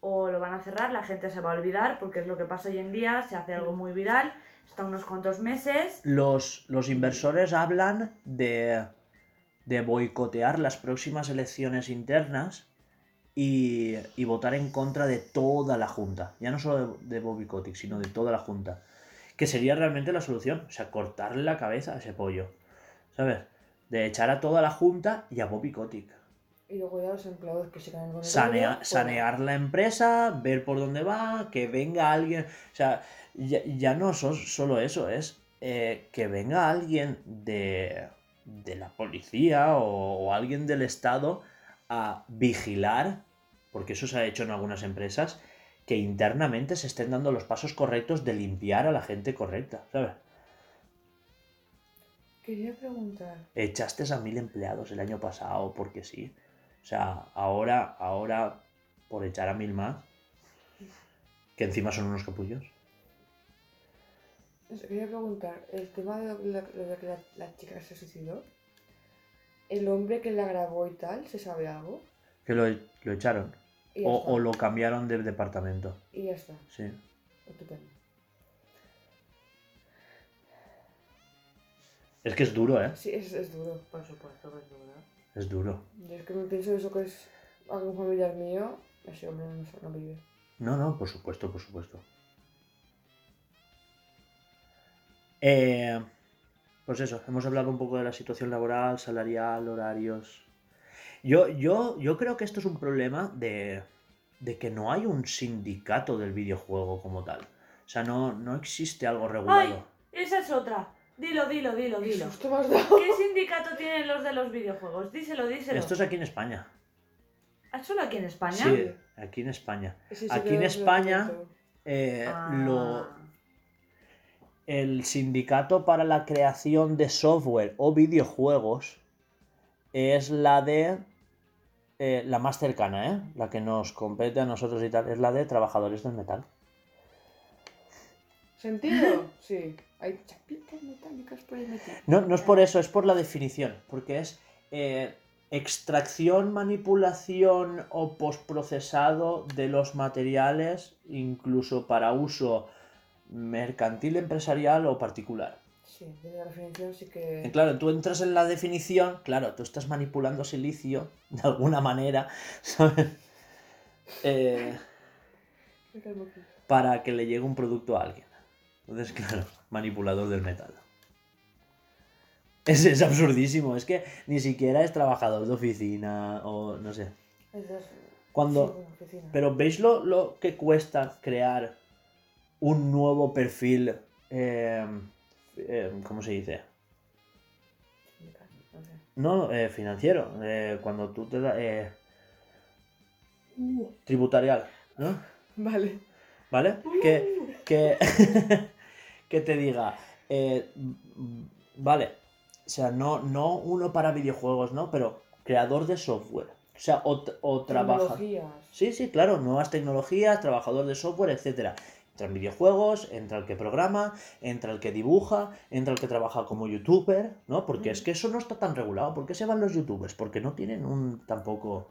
o lo van a cerrar, la gente se va a olvidar, porque es lo que pasa hoy en día, se hace algo muy viral, está unos cuantos meses. Los, los inversores hablan de, de boicotear las próximas elecciones internas y, y votar en contra de toda la Junta. Ya no solo de, de Bobby Kotick, sino de toda la Junta. Que sería realmente la solución. O sea, cortarle la cabeza a ese pollo. ¿Sabes? De echar a toda la Junta y a Bobby Kotick. Y luego ya los empleados que se quedan con el Sanea- rollo, pues, sanear la empresa, ver por dónde va, que venga alguien. O sea, ya, ya no so- solo eso, es eh, que venga alguien de, de la policía o, o alguien del Estado a vigilar, porque eso se ha hecho en algunas empresas, que internamente se estén dando los pasos correctos de limpiar a la gente correcta, ¿sabes? Quería preguntar. Echaste a mil empleados el año pasado porque sí. O sea, ahora, ahora, por echar a mil más, que encima son unos capullos. Os Quería preguntar, el tema de, la, de que la, la chica que se suicidó, el hombre que la grabó y tal, ¿se sabe algo? Que lo, lo echaron. O, o lo cambiaron de departamento. y ya está. Sí. Estupendo. Es que es duro, ¿eh? Sí, es, es duro. Por supuesto que es duro. Es duro. Yo es que me pienso eso que es algún familiar mío, ese hombre no, no vive. No, no, por supuesto, por supuesto. Eh, pues eso, hemos hablado un poco de la situación laboral, salarial, horarios. Yo, yo, yo creo que esto es un problema de, de que no hay un sindicato del videojuego como tal. O sea, no, no existe algo ¡Ay! regulado. Esa es otra. Dilo, dilo, dilo, ¿Qué dilo. ¿Qué sindicato tienen los de los videojuegos? Díselo, díselo. Esto es aquí en España. ¿Ah, solo aquí en España? Sí, aquí en España. Sí Aquí en España. Eh, Ah. lo, el sindicato para la creación de software o videojuegos es la de eh, la más cercana, ¿eh? la que nos compete a nosotros y tal, es la de trabajadores del metal. ¿Sentido? Sí. Hay chapitas metálicas por ahí metidas. No, no es por eso, es por la definición, porque es eh, extracción, manipulación o postprocesado de los materiales, incluso para uso mercantil, empresarial o particular. Sí, desde la definición sí Y que... claro, tú entras en la definición, claro, tú estás manipulando silicio de alguna manera, ¿sabes? Eh, para que le llegue un producto a alguien. Entonces, claro, manipulador del metal. Es, es absurdísimo, es que ni siquiera es trabajador de oficina o no sé. Cuando, sí. Pero ¿veis lo, lo que cuesta crear un nuevo perfil? eh, eh, ¿Cómo se dice? No eh, financiero. eh, cuando tú te da. eh, tributarial, ¿no? Vale. ¿Vale? Que, que, que te diga. vale. O sea, no, no uno para videojuegos, ¿no? Pero creador de software. O sea, o, o trabaja. Sí, sí, claro, nuevas tecnologías, trabajador de software, etcétera. Entran videojuegos, entra el que programa, entra el que dibuja, entra el que trabaja como youtuber, ¿no? Porque es que eso no está tan regulado. ¿Por qué se van los youtubers? Porque no tienen un tampoco.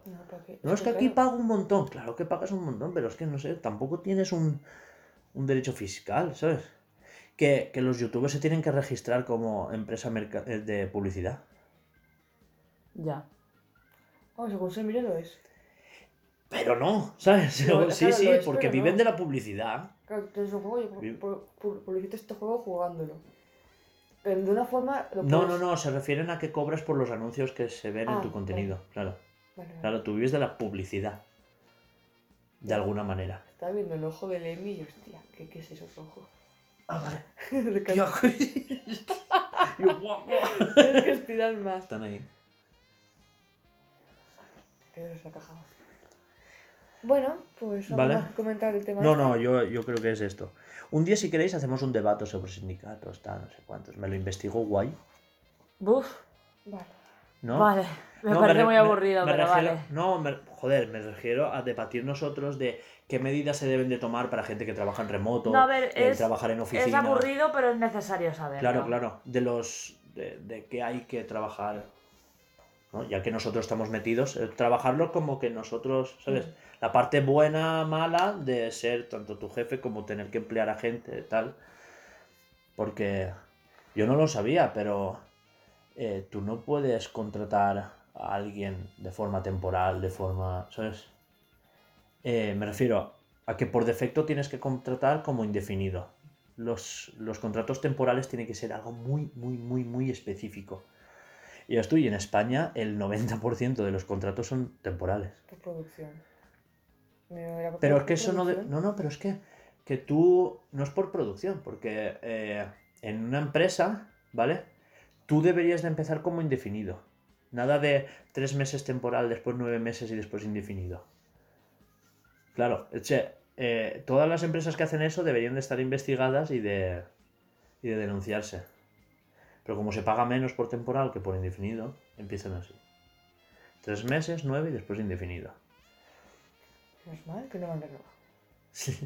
No, es que aquí pago un montón, claro que pagas un montón, pero es que no sé, tampoco tienes un, un derecho fiscal, ¿sabes? Que, que los youtubers se tienen que registrar como empresa eh, de publicidad. Ya. Vamos, según se mire lo es. Pero no, ¿sabes? No, sí, claro, sí, es, porque viven de la publicidad. Claro, tienes un juego y este juego jugándolo. Pero de una forma... Lo No, no, puedes- no, se refieren a que cobras por los anuncios que se ven en Ah, tu contenido, claro. Vale, vale. Claro, tú vives de la publicidad. De alguna manera. Estaba viendo el ojo del Emi y hostia, ¿qué, qué es esos ojos? Ah, vale. Recal- Están Tienes que estirar más. ahí. Que se ha cajado. Bueno, pues Vale. más que comentar el tema. No, este? no, yo, yo creo que es esto. Un día, si queréis, hacemos un debate sobre sindicatos, tal, no sé cuántos. Me lo investigo guay, Buf. Vale. ¿no? Vale. Me No, parece re- muy aburrido, me pero refiero- vale. No, me- joder, me refiero a debatir nosotros de qué medidas se deben de tomar para gente que trabaja en remoto, No, a ver, es- trabajar en oficina. Es aburrido, pero es necesario saberlo. Claro, claro. De los. de, de que hay que trabajar. ¿No? Ya que nosotros estamos metidos, eh, trabajarlo como que nosotros, ¿sabes? Mm. La parte buena, mala de ser tanto tu jefe como tener que emplear a gente, tal. Porque yo no lo sabía, pero eh, tú no puedes contratar a alguien de forma temporal, de forma, ¿sabes? Eh, me refiero a que por defecto tienes que contratar como indefinido. Los, los contratos temporales tienen que ser algo muy, muy, muy, muy específico. Y yo estoy en España, el 90% de los contratos son temporales. Por producción. Por Pero es que eso no... de-. No, no, pero es que, que tú... No es por producción, porque eh, en una empresa, ¿vale? Tú deberías de empezar como indefinido. Nada de tres meses temporal, después nueve meses y después indefinido. Claro, o sea, eh, todas las empresas que hacen eso deberían de estar investigadas y de, y de denunciarse. Pero como se paga menos por temporal que por indefinido, empiezan así. Tres meses, nueve y después indefinido. Menos mal que no me han renovado. Sí.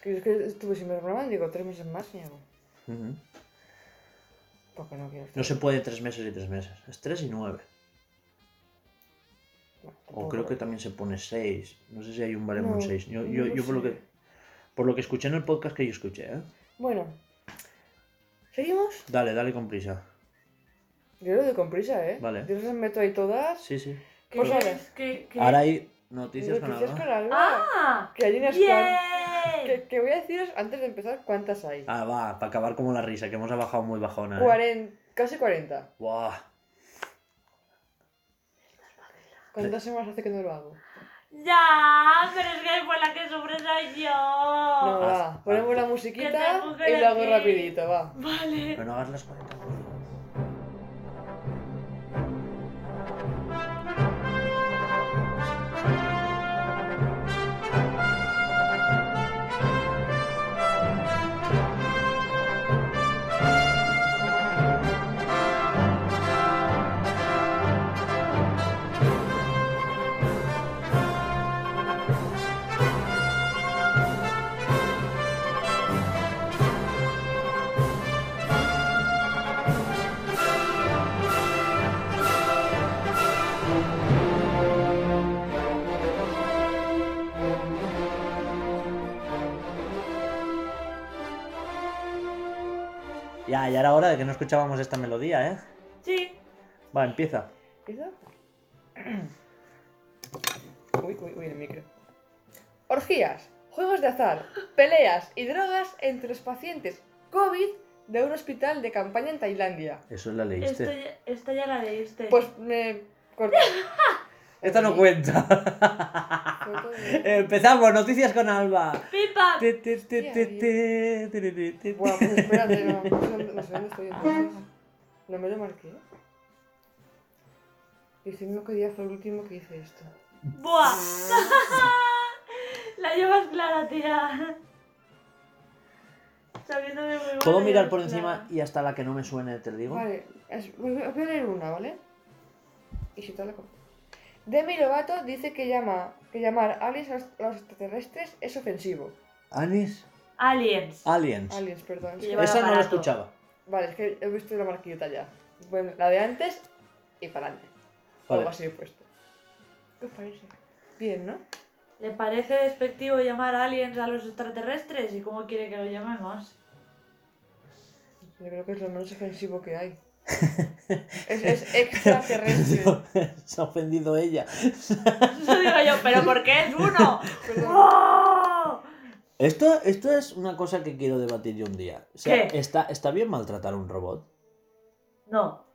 Que es que estuve sin me renovaban, digo, tres meses más y hago. Ujú. Porque no quiero estar. No se puede tres meses y tres meses. Es tres y nueve. O creo que también se pone seis. No sé si hay un baremo en No, seis. Yo, yo, lo yo por lo que por lo que escuché en el podcast que yo escuché, ¿eh? Bueno. ¿Seguimos? Dale, dale con prisa. Yo lo doy con prisa, ¿eh? Vale. Yo las meto ahí todas. Sí, sí. ¿Qué Pues ahora. es? ¿Qué- qué- Ahora hay noticias con Noticias con Alba. ¡Ah! Que hay unas cuantas. ¡Bien! Que, que voy a deciros antes de empezar cuántas hay. Ah, va, para acabar como la risa, que hemos bajado muy bajona. ¿eh? Cuaren- Casi 40. Buah. ¿Cuántas semanas hace que no lo hago? Ya, pero es que fue la que sufre soy yo. No, va. Ponemos ah. la Que musiquita y la lo hago rapidito, va. Vale. Pero no hagas las 40. Ya, ya era hora de que no escuchábamos esta melodía, ¿eh? Sí. Va, empieza. ¿Empieza? Uy, uy, uy, el micro. Orgías, juegos de azar, peleas y drogas entre los pacientes COVID de un hospital de campaña en Tailandia. Eso la Esto leíste. ya, esta ya la leíste. Pues me corté. Esta no cuenta. Empezamos, noticias con Alba. ¡Pipa! Pues espérate, no, no sé dónde, estoy entonces. No me lo marqué. Diciendo que día fue el último que hice esto. ¡Buah! la llevas clara, tía. Muy buena, Puedo mirar por clara. encima y hasta la que no me suene te lo digo. Vale, es- voy a voy a leer una, ¿vale? Y si te la corto. Demi Lovato dice que, llama, que llamar aliens a los, extraterrestres es ofensivo. Aliens. Aliens. Aliens, perdón. Que- Esa no la aparato. escuchaba. Vale, es que he visto la marquita ya. Bueno, la de antes y para adelante. Vale. Algo así he puesto. ¿Qué os parece? Bien, ¿no? ¿Le parece despectivo llamar aliens a los extraterrestres? ¿Y cómo quiere que lo llamemos? Yo creo que es lo menos ofensivo que hay. Es, es extraterrestre. Se ha ofendido ella. Eso digo yo, ¿pero por qué es uno? ¡Oh! Esto, esto es una cosa que quiero debatir yo un día. O sea, ¿Qué? ¿está, ¿está bien maltratar a un robot? No.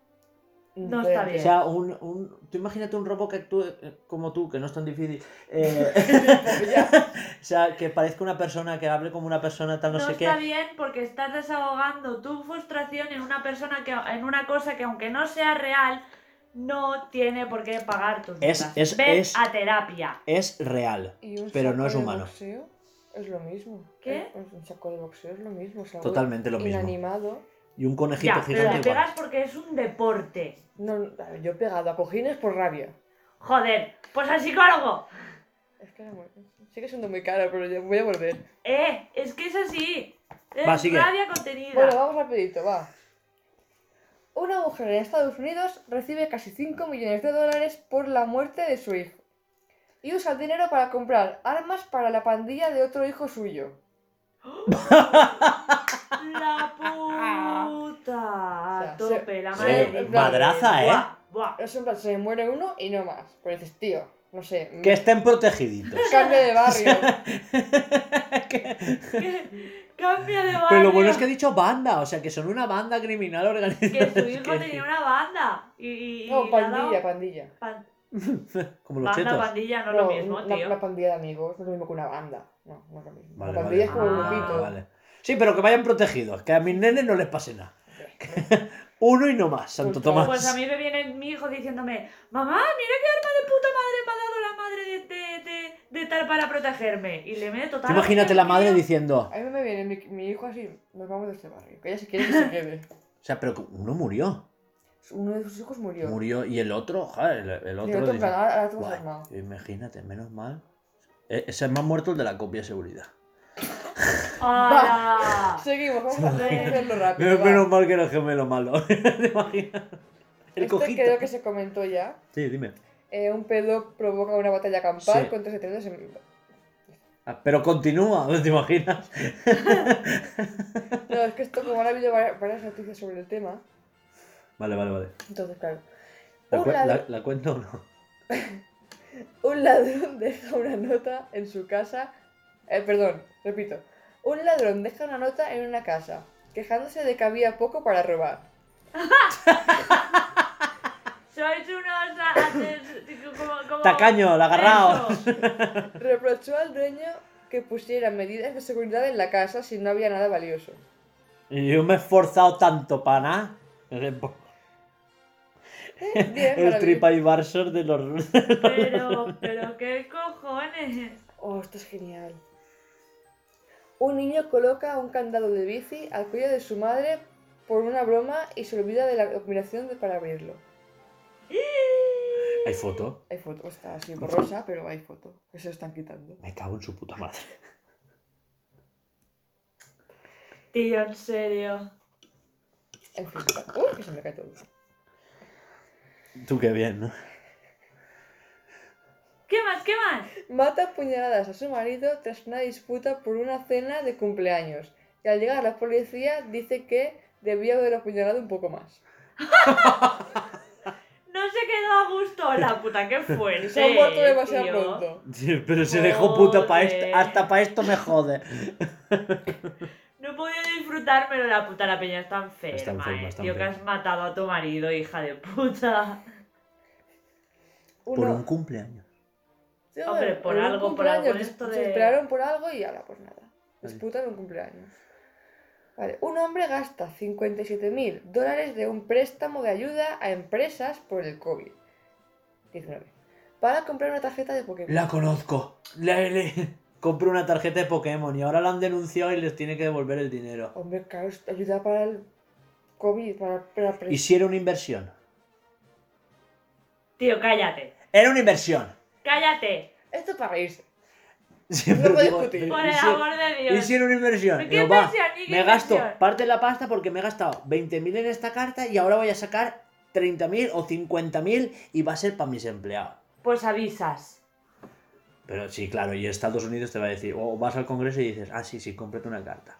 No está O bien. sea, un, un, tú imagínate un robot que actúe eh, como tú, que no es tan difícil. eh, o sea, que parezca una persona, que hable como una persona, tal, no, No, sé está qué. bien porque estás desahogando tu frustración en una persona que en una cosa que aunque no sea real no tiene por qué pagar tus Es- es- Ven es- a terapia. Es real. Pero no saco es de humano. boxeo es lo mismo. ¿Qué? Eh, Un saco de boxeo es lo mismo. es algo Totalmente lo mismo. Inanimado. Y un conejito Ya, pero gigante le igual. pegas porque es un deporte. No, no, yo he pegado a cojines por rabia. Joder, pues al psicólogo. Es que sigue siendo muy caro, pero yo voy a volver. Eh, es que es así. Es Va, sigue. rabia contenida. Bueno, vamos rapidito, va. Una mujer en Estados Unidos recibe casi 5 millones de dólares por la muerte de su hijo. Y usa el dinero para comprar armas para la pandilla de otro hijo suyo. La puta. O sea, A tope, la madre. se- de- Madraza, ¿eh? Buah, buah. Es en plan, se muere uno y no más. Pero dices, tío, no sé. Que estén protegiditos. Cambio de barrio. Cambia de barrio. Pero lo bueno es que he dicho banda, o sea, que son una banda criminal organizada. Que su hijo Que- tenía una banda. Y, No, pandilla, pandilla. pan- Como los Banda, chetos. pandilla, no es lo mismo, una, tío. una pandilla de amigos no es lo mismo que una banda. No, no es lo mismo. Vale, una pandilla es como un Ah, grupito. Vale. Sí, pero que vayan protegidos, que a mis nenes no les pase nada. Uno y no más, Santo Pues, Tomás. Pues a mí me viene mi hijo diciéndome, mamá, mira qué arma de puta madre me ha dado la madre de, de, de, de tal para protegerme. Y le meto tal. imagínate la madre diciendo, A mí me viene mi, mi hijo así, nos vamos de este barrio. Que ella se quiere que se quede. o sea, pero que uno murió. Uno de sus hijos murió. Murió y el otro, joder, el, el Y otro. el otro en dice, plan, ahora, ahora te hemos "Guay". armado. Imagínate, menos mal. E- Ese es más muerto el de la copia de seguridad. ¡Hala! Seguimos, vamos a hacerlo rápido. Menos, va. menos mal que era el gemelo malo. ¿Te imaginas? El Este cojito. creo que se comentó ya. Sí, dime. Eh, un pedo provoca una batalla campal Sí. contra 72 en... Ah, Pero continúa, ¿te imaginas? No, es que esto, como ahora ha habido varias, noticias sobre el tema, Vale, vale, vale. entonces, claro. ¿La, Un, cu- lad- la- la cuento o no? un ladrón deja una nota en su casa. Eh, perdón, repito. Un ladrón deja una nota en una casa, quejándose de que había poco para robar. Sois unos... haces- como, como... Tacaño, el agarrao. Eso. Reprochó al dueño que pusiera medidas de seguridad en la casa si no había nada valioso. Y yo me he esforzado tanto para nada. Bien, El maravilloso. TripAdvisor de los... Pero, pero, ¿qué cojones? Oh, esto es genial. Un niño coloca un candado de bici al cuello de su madre por una broma y se olvida de la combinación de- para abrirlo. ¿Hay foto? Hay foto, está así borrosa, pero hay foto, que se lo están quitando. Me cago en su puta madre. Tío, en serio. En fin, uy, que se me cae todo. Tú qué bien, ¿no? ¿Qué más? ¿Qué más? Mata a puñaladas a su marido tras una disputa por una cena de cumpleaños. Y al llegar la policía dice que debió haber apuñalado un poco más. No se quedó a gusto la puta, qué fuerte. Se ha muerto demasiado tío. pronto. Sí, pero se dejó puta para esto. Hasta para esto me jode. No he podido disfrutármelo, la puta la peña está enferma, Está enferma, eh, está tío, que has matado a tu marido, hija de puta. Por un cumpleaños. Sí, Hombre, bueno, por algo, por algo de se- esto Se de- esperaron por algo y ahora, pues nada. Vale. Disputan un cumpleaños. Vale, un hombre gasta 57 mil dólares de un préstamo de ayuda a empresas por el COVID-19 para comprar una tarjeta de Pokémon. La conozco. Le, le- Compré una tarjeta de Pokémon y ahora la han denunciado y les tiene que devolver el dinero. Hombre, claro, ayuda para el COVID, para, para ¿Y si era una inversión? Tío, cállate. Era una inversión. Cállate. Esto para reírse. Sí, No puedo discutir. Por ¿y el si- amor de ¿Y Dios. si era una inversión? ¿Qué Digo, va, inversión? ¿Y qué me gasto parte de la pasta porque me he gastado 20.000 en esta carta y ahora voy a sacar 30.000 o 50.000 y va a ser para mis empleados. Pues avisas. Pero sí, claro, y Estados Unidos te va a decir, o vas al Congreso y dices, ah, sí, sí, cómprate una carta.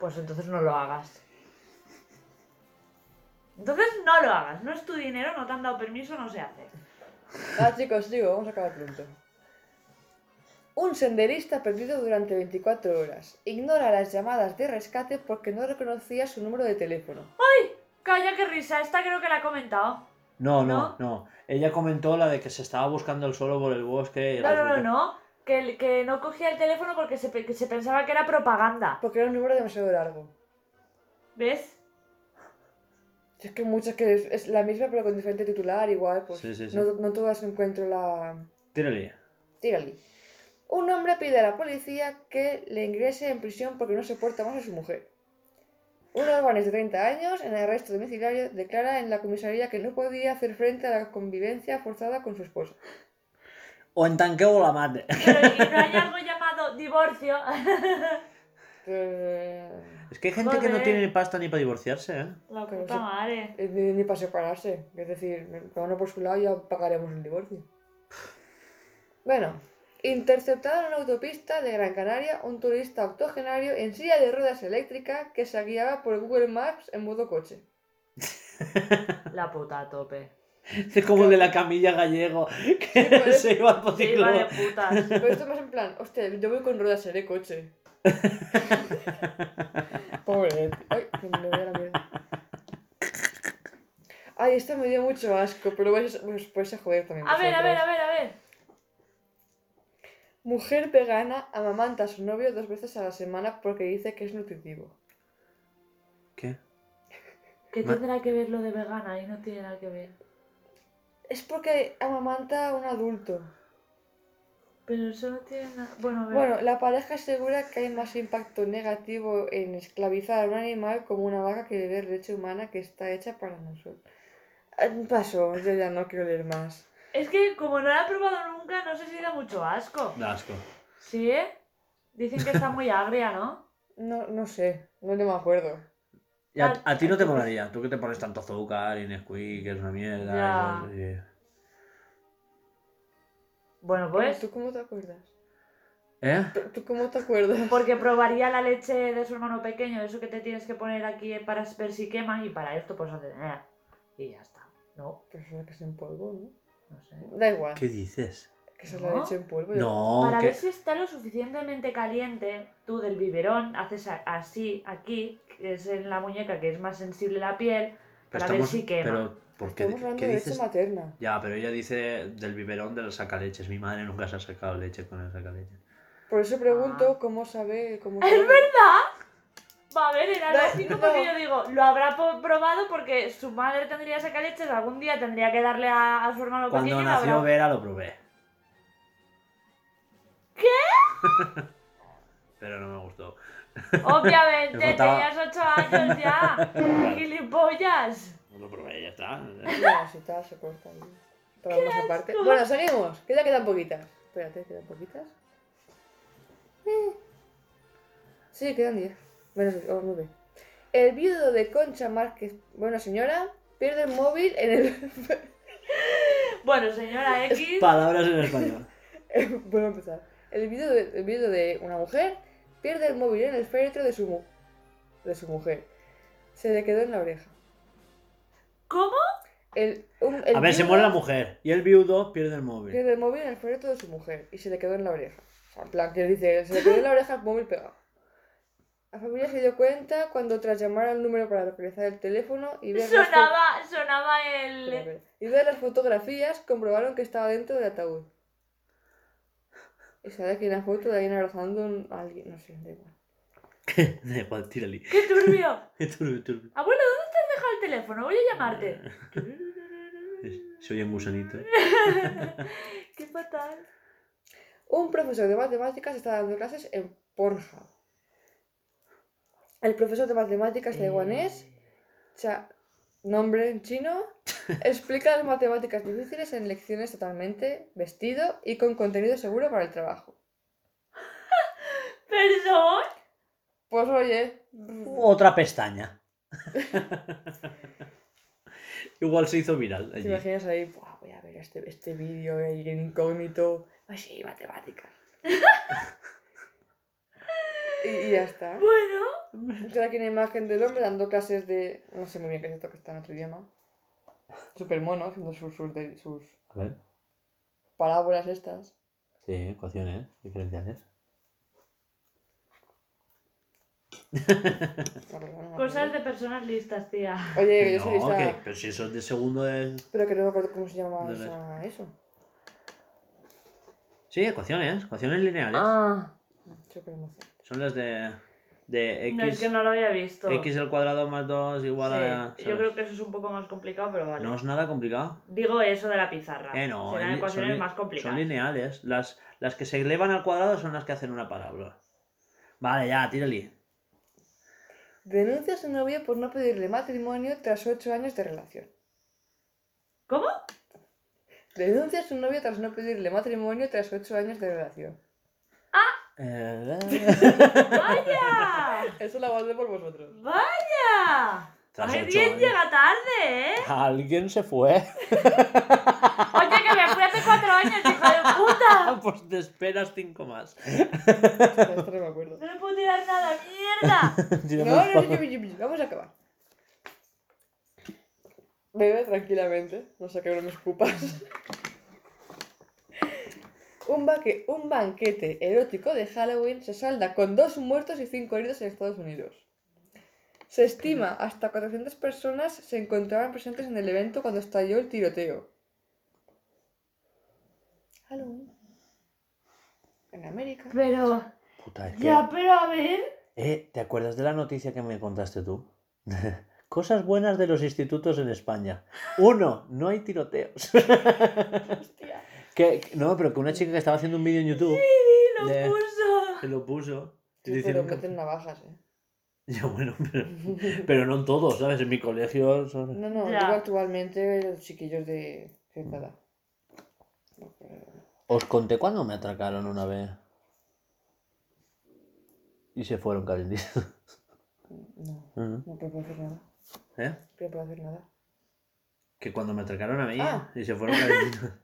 Pues entonces no lo hagas. Entonces no lo hagas. No es tu dinero, no te han dado permiso, no se hace. Ah, chicos, digo, vamos a acabar pronto. Un senderista perdido durante 24 horas. Ignora las llamadas de rescate porque no reconocía su número de teléfono. Calla, qué risa. Esta creo que la he comentado. No, no, ¿No? no. Ella comentó la de que se estaba buscando el suelo por el bosque. y No, no, no, no. Que, no cogía el teléfono porque se, pe- que se pensaba que era propaganda. Porque era un número demasiado largo. ¿Ves? Si Es que muchas que es, es la misma pero con diferente titular, igual, pues Sí, sí, sí. No, no todas encuentro la... Tírale. Tírale. Un hombre pide a la policía que le ingrese en prisión porque no soporta más a su mujer. Un albanés de 30 años, en arresto domiciliario, declara en la comisaría que no podía hacer frente a la convivencia forzada con su esposa. O en tanqueo la mate. Pero ¿y no hay algo llamado divorcio? Eh, Es que hay gente que no tiene pasta ni para divorciarse, ¿eh? La puta sí. madre. eh, ni, ni para separarse. Es decir, cada uno por su lado ya pagaremos el divorcio. Bueno, interceptado en una autopista de Gran Canaria un turista octogenario en silla de ruedas eléctrica que se guiaba por Google Maps en modo coche. La puta a tope. Es como el de la camilla gallego que pues, se iba Sí, poticlub. vale, putas. Pero esto más en plan, hostia, yo voy con ruedas, seré coche. Pobre. Ay, me voy a la mierda. Ay, esta me dio mucho asco, pero vais a, pues, vais a joder también. A ver, a ver, a ver, a ver. Mujer vegana amamanta a su novio dos veces a la semana porque dice que es nutritivo. ¿Qué? ¿Qué Ma- tendrá que ver lo de vegana? Y no tiene nada que ver. Es porque amamanta a un adulto. Pero eso no tiene nada. Bueno, a ver. Bueno, la pareja asegura que hay más impacto negativo en esclavizar a un animal como una vaca que beber leche humana que está hecha para nosotros. Ah, Paso, yo ya no quiero leer más. Es que como no la he probado nunca, no sé si da mucho asco. Da asco. ¿Sí? Dicen que está muy agria, ¿no? No, no sé, no me acuerdo. Y a, a ti no te molaría, tú que te pones tanto azúcar y Nesquik, que es una mierda. Ya. y- y- Bueno, pues. ¿Tú cómo te acuerdas? ¿Eh? ¿Tú, tú cómo te acuerdas? Porque probaría la leche de su hermano pequeño, eso que te tienes que poner aquí para ver si quema, y para esto pues hace. "Eh", Y ya está. No, Pues eso que es en polvo, ¿no? no sé. Da igual. ¿Qué dices? Que se ¿No? la leche en polvo. No, Para que... ver si está lo suficientemente caliente, tú del biberón haces así, aquí, que es en la muñeca que es más sensible la piel, pero para ver estamos- si quema. Pero, ¿por qué, Estamos hablando qué de leche materna. Ya, pero ella dice del biberón del sacaleches. Mi madre nunca se ha sacado leche con el sacaleches. Por eso pregunto Ah. cómo sabe. Cómo ¡Es sabe- verdad! Va a ver, era No, lógico no. porque yo digo, lo habrá probado porque su madre tendría sacaleches, algún día tendría que darle a, a su hermano Cuando pequeño lo nació habrá- Vera lo probé. ¿Qué? pero no me gustó. Obviamente, tenías 8 años ya. ¡Gilipollas! No lo probé, ya está. No, si tal, se corta. más aparte. Bueno, seguimos. Que ya quedan poquitas. Espérate, quedan poquitas. Eh. Sí, quedan 10. Menos o 9. El viudo de Concha Márquez, buena señora, pierde el móvil en el. Bueno, señora X. Palabras en español. Vuelvo a empezar. El viudo, de, el viudo de una mujer pierde el móvil en el féretro de su, mu- de su mujer. Se le quedó en la oreja. ¿Cómo? El, un- el A ver, se viudo- muere la mujer y el viudo pierde el móvil. Pierde el móvil en el féretro de su mujer y se le quedó en la oreja. O sea, en plan, que dice, se le quedó en la oreja el móvil pegado. La familia se dio cuenta cuando tras llamar al número para localizar el teléfono y ver, las, Sonaba, sonaba Espera, el. y ver las fotografías, comprobaron que estaba dentro del ataúd. Y sale aquí una foto de alguien abrazando a alguien, no sé, da igual. Da igual, tírale. ¡Qué turbio! Turbio, turbio. Abuelo, ¿dónde el teléfono? Voy a llamarte. Se oye un gusanito. ¿eh? ¡Qué fatal! Un profesor de matemáticas está dando clases en Pornhub. El profesor de matemáticas taiwanés, cha- nombre en chino, explica las matemáticas difíciles en lecciones totalmente vestido y con contenido seguro para el trabajo. ¿Perdón? Pues oye, Otra pestaña. Igual se hizo viral te imaginas ahí, "Buah, voy a ver este, este vídeo ahí en incógnito. Ay, sí, matemáticas. y, y ya está. Bueno. Queda aquí una imagen del hombre dando clases de. No sé muy bien qué es esto que está en otro idioma. Súper mono, haciendo sus, sus, de- sus A ver. parábolas estas. Sí, ecuaciones diferenciales. La verdad, no me Cosas de personas listas, tía. Oye, que yo soy lista. que- pero si eso es de segundo de... Pero que no me acuerdo cómo se llama esa- eso. Sí, ecuaciones, ecuaciones lineales. Ah. Son las de, de No, es x, que no lo había visto. x al cuadrado más 2 igual a... Sí, yo creo que eso es un poco más complicado, pero vale. No es nada complicado. Digo eso de la pizarra. Eh, no, Serán li- ecuaciones li- más complicadas. son lineales. Las, las que se elevan al cuadrado son las que hacen una parábola. Vale, ya, tírale. Denuncia a su novio por no pedirle matrimonio tras ocho años de relación. ¿Cómo? Denuncia a su novio tras no pedirle matrimonio tras ocho años de relación. Eh, ¡Vaya! Eso lo mandé por vosotros. ¡Vaya! Tras ¡Ay, ocho bien años. llega tarde, eh! Alguien se fue. Oye, que me fui hace cuatro años, hija de puta. Pues te esperas cinco más. Esto no me acuerdo. No le puedo tirar nada, mierda. No, no, vamos a acabar. Bebe tranquilamente, no sé qué no me escupas. Un, baque- un banquete erótico de Halloween se salda con dos muertos y cinco heridos en Estados Unidos. Se estima hasta 400 personas se encontraban presentes en el evento cuando estalló el tiroteo. Halloween. En América. Pero, Puta, es que- ya, pero a ver. Eh, ¿te acuerdas de la noticia que me contaste tú? Cosas buenas de los institutos en España. Uno, no hay tiroteos. Hostia. que, que- no, pero que una chica que estaba haciendo un vídeo en YouTube Y lo Le- puso. se lo puso. Sí, diciendo pero que- meten navajas, eh. Ya, bueno, pero, pero no en todos, ¿sabes? En mi colegio son... No, no, Ya. digo actualmente los chiquillos de cierta edad. No, pero- Os conté cuando me atracaron una vez. Y se fueron calentitos. No, Ujú. no puedo hacer nada. ¿Eh? No puedo hacer nada. Que cuando me acercaron a mí Ah. y se fueron calentitos.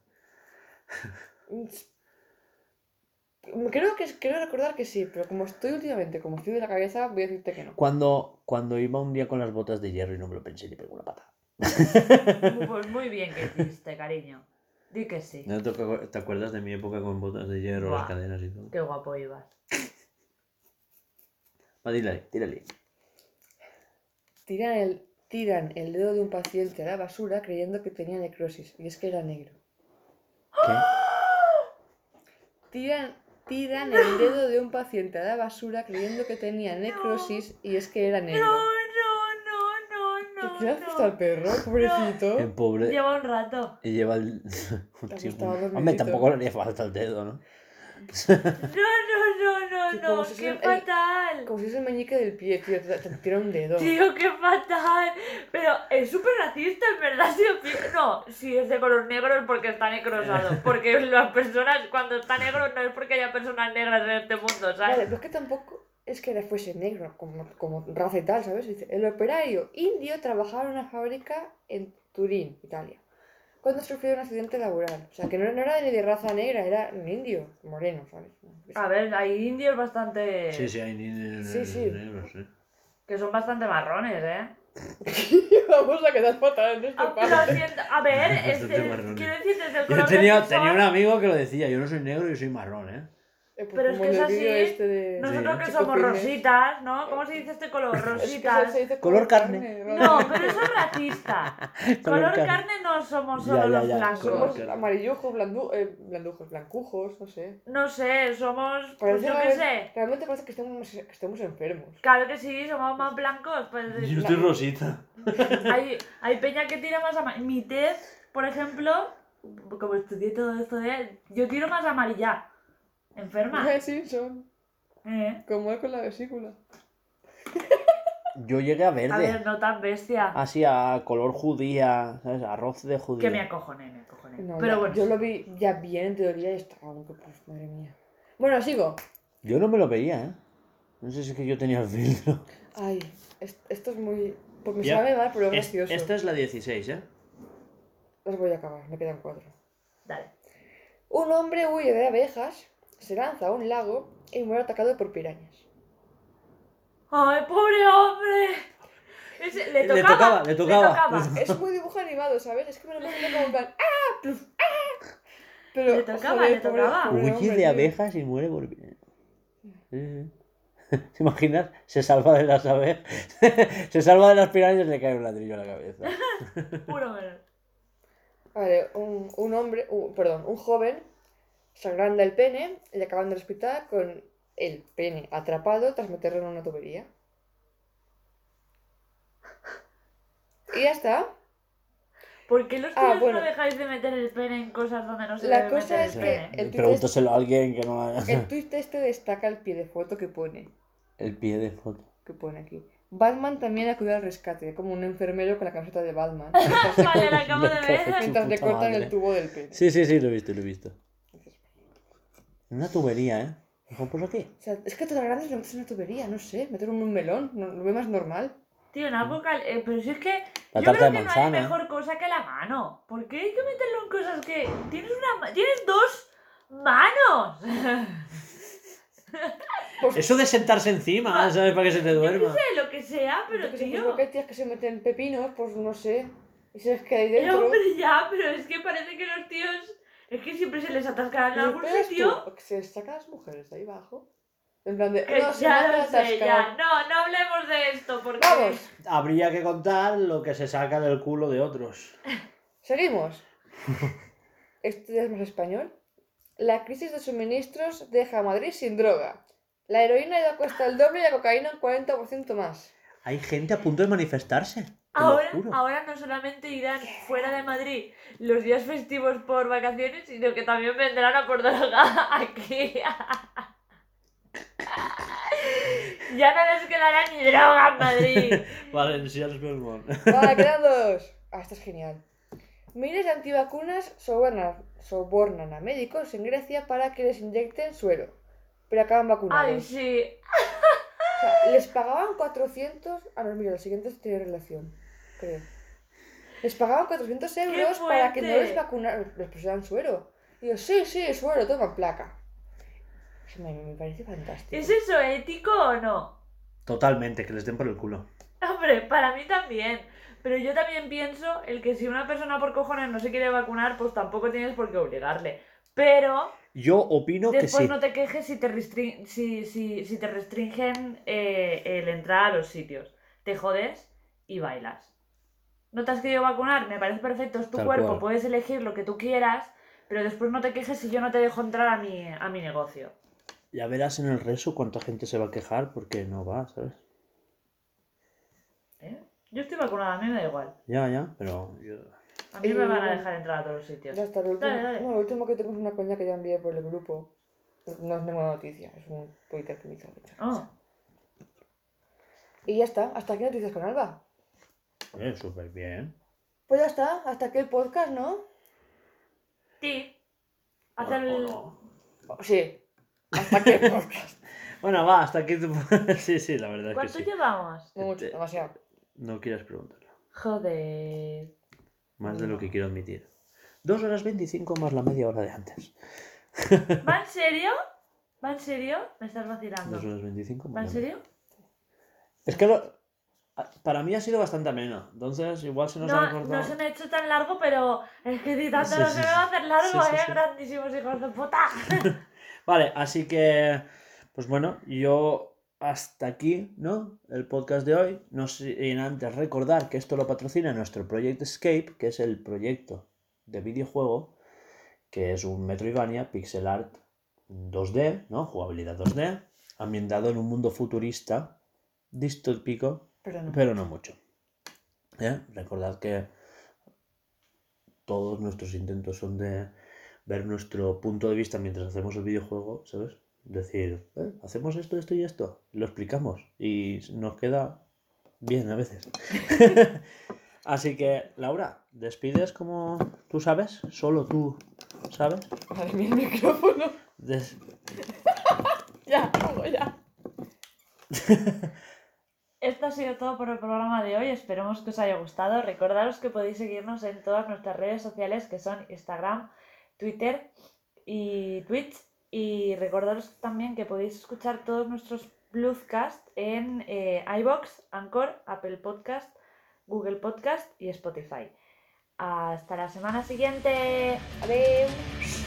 Mm, Creo que creo recordar que sí, pero como estoy últimamente, como estoy de la cabeza, voy a decirte que no. Cuando, cuando iba un día con las botas de hierro y no me lo pensé ni pegó una pata. Pues muy bien que hiciste, cariño. Di que sí. ¿No te, acu- te acuerdas de mi época con botas de hierro, las Buah. cadenas y todo? Qué guapo ibas. Va, tírale, tírale. Tiran el, tiran el dedo de un paciente a la basura creyendo que tenía necrosis, y es que era negro. ¿Qué? Tiran, tiran el dedo de un paciente a la basura creyendo que tenía necrosis, y es que era negro. ¿Qué le has puesto al perro, pobrecito? El pobre. Lleva un rato. Y lleva el. Hombre, tampoco le haría falta el dedo, ¿no? No, no, no, no, no. si Qué el- fatal. Como si es el meñique del pie, tío, te, te tira un dedo. Tío, qué fatal. Pero es súper racista, en verdad. Si pi- no, si es de color negro es porque está necrosado. Porque las personas, cuando está negro, no es porque haya personas negras en este mundo, Vale, ¿sabes? pero es que tampoco es que fuese negro, como, como raza y tal, ¿sabes? El operario indio trabajaba en una fábrica en Turín, Italia, cuando sufrió un accidente laboral. O sea, que no, no era ni de raza negra, era un indio, moreno, ¿sabes? A ver, hay indios bastante. Sí, sí, hay niños Sí, sí. negros, sí. Que son bastante marrones, ¿eh? Vamos a quedar fatal en este Ah, a ver, este, quiero decir, desde el Yo color tenía, tenía un amigo que lo decía, yo no soy negro, yo soy marrón, ¿eh? Eh, pues Pero es que es así, este de... Nosotros que somos rositas, ¿no? ¿Cómo se dice este color? Es que Rositas. dice Color carne. ¿no? No, pero eso es racista. Color carne. carne no somos Ya, solo ya, los ya, blancos. Somos carne. amarillujos, blandu eh, blandujos, blancujos, no sé. No sé, somos. Pues yo qué sé. Realmente parece que estemos, que estemos enfermos. Claro que sí, somos más blancos. Pues Yo estoy rosita. hay, hay peña que tira más amarilla. Mi tez, por ejemplo, como estudié todo esto de. Yo tiro más amarilla. Enferma. Sí, son ¿Eh? como es con la vesícula. Yo llegué a A ver, verde. no tan bestia. Así a color judía, ¿sabes? Arroz de judía. Que me acojoné, me acojoné. No, Pero ya- bueno. Yo lo vi ya bien en teoría y estaba como que, pues, madre mía. Bueno, sigo. Yo no me lo veía, ¿eh? No sé si es que yo tenía el filtro. Ay, es- esto es muy... Pues me Ya. sabe mal, pero es Es- gracioso. esta es la 16, ¿eh? Las voy a acabar, me quedan cuatro. Dale. Un hombre huye de abejas, se lanza a un lago y muere atacado por pirañas. ¡Ay, pobre hombre! Ese- le, Le tocaba, tocaba, le tocaba. Es muy dibujo animado, ¿sabes? Es que me lo imagino como en plan... ¡Ah! pluf, ¡Ah! Pero, Le tocaba, joder, le pobre- tocaba. pobre Huye hombre, de tío. abejas y muere por... Sí, sí. ¿Te imaginas? Se salva de las abejas. Se salva de las pirañas y le cae un ladrillo a la cabeza. Puro menos. Vale, un, un hombre, un- perdón, un joven se agranda el pene y le acaban del hospital con el pene atrapado tras meterlo en una tubería. Y ya está. ¿Por qué los Ah, tíos bueno. no dejáis de meter el pene en cosas donde no se La debe cosa meter es el que pene? el Pregúntaselo a alguien que no el tuit este destaca el pie de foto que pone, El pie de foto. que pone aquí. Batman también acudió al rescate, como un enfermero con la camiseta de Batman. Mientras, le Vale, la acabo de ver. mientras le Puta cortan madre. el tubo del pene. Sí, sí, sí, lo he visto, lo he visto. Una tubería, ¿eh? Dijo, pues aquí. O sea, es que y lo metes en una tubería, no sé, meterlo en un melón, no, lo veo más normal. Tío, en algo cal... eh, pero si es que La yo tarta creo de que no manzana. hay mejor cosa que la mano. ¿Por qué hay que meterlo en cosas que... Tienes una... Tienes dos manos. Eso de sentarse encima, ¿sabes? Para que se te duerma. sé, lo que sea, pero Yo que pues tío... lo que hay tías que se meten pepinos, pues no sé. Y les queda ahí Eh, dentro. hombre, ya, pero es que parece que los tíos... Es que siempre se les atascará en ¿Lo algún sitio. tú? Que se sacan las mujeres de ahí abajo. En plan de. Que no, se ya ha sé, ya. No, no hablemos de esto porque... Vamos, Habría que contar lo que se saca del culo de otros. seguimos. Este es más español. La crisis de suministros deja a Madrid sin droga. La heroína ya cuesta el doble y la cocaína un 40% más. Hay gente a punto de manifestarse. Ahora, ahora no solamente irán fuera de Madrid los días festivos por vacaciones, sino que también vendrán a por droga aquí. ya no les quedará ni droga en Madrid. Vale, enseñaros Belmont. Vale, quedan dos. Ah, esto es genial. Miles de antivacunas sobornan, sobornan a médicos en Grecia para que les inyecten suero. Pero acaban vacunados. Ay, sí. sea, les pagaban 400. Ah, no, mira, el siguiente es tener relación, Les pagaban 400 euros para que no les vacunaran. Les pusieran suero. Y yo, sí, sí, suero, toma placa. Eso me, me parece fantástico. ¿Es eso ético o no? Totalmente, que les den por el culo. Hombre, para mí también. Pero yo también pienso el que si una persona por cojones no se quiere vacunar, pues tampoco tienes por qué obligarle. Pero Yo opino que después sí. no te quejes si te, restrin- si, si, si te restringen eh, el entrar a los sitios. Te jodes y bailas. ¿No te has querido vacunar? Me parece perfecto, es tu Tal cuerpo, cual. puedes elegir lo que tú quieras, pero después no te quejes si yo no te dejo entrar a mi, a mi negocio. Ya verás en el rezo cuánta gente se va a quejar porque no va, ¿sabes? ¿Eh? Yo estoy vacunada, a mí me da igual. Ya, ya, pero yo... A mí me Eh, van a dejar entrar a todos los sitios. Ya está, lo último, Dale, dale. No, lo último que tengo es una coña que ya envié por el grupo. No es ninguna noticia, es un Twitter que me hizo mucha Oh. Y ya está, hasta aquí noticias con Alba. Súper bien. Pues ya está, hasta aquí el podcast, ¿no? Sí. Hacer el... Sí, hasta aquí el podcast. Bueno, va, hasta aquí tu... sí, sí, la verdad es que ¿Cuánto sí. llevamos? Mucho, demasiado. No quieras preguntarlo. Joder. Más de lo que quiero admitir. Dos horas 25 más la media hora de antes. ¿Va en serio? ¿Va en serio? Me estás vacilando. Dos horas 25 más ¿Va en serio? Es que lo- para mí ha sido bastante ameno. Entonces, igual se nos ha No, cortado. no se me ha hecho tan largo, pero es que editándolo Sí, sí, se me va a hacer largo, sí, ¿eh? Grandísimos hijos de puta. Vale, así que, pues bueno, yo hasta aquí, ¿no? El podcast de hoy. No sin antes recordar que esto lo patrocina nuestro Project Escape, que es el proyecto de videojuego, que es un Metroidvania pixel art 2D, ¿no? Jugabilidad 2D, ambientado en un mundo futurista, distópico, Pero no. pero no mucho. ¿Eh? Recordad que todos nuestros intentos son de ver nuestro punto de vista mientras hacemos el videojuego, ¿sabes? Decir, "Eh, hacemos esto, esto y esto, lo explicamos y nos queda bien a veces. Así que, Laura, despides como tú sabes, solo tú sabes. Madre mía, el micrófono. Des- Ya, luego ya. Esto ha sido todo por el programa de hoy. Esperemos que os haya gustado. Recordaros que podéis seguirnos en todas nuestras redes sociales que son Instagram, Twitter y Twitch. Y recordaros también que podéis escuchar todos nuestros Bluescast en eh, iBox, Anchor, Apple Podcast, Google Podcast y Spotify. Hasta la semana siguiente. Adiós.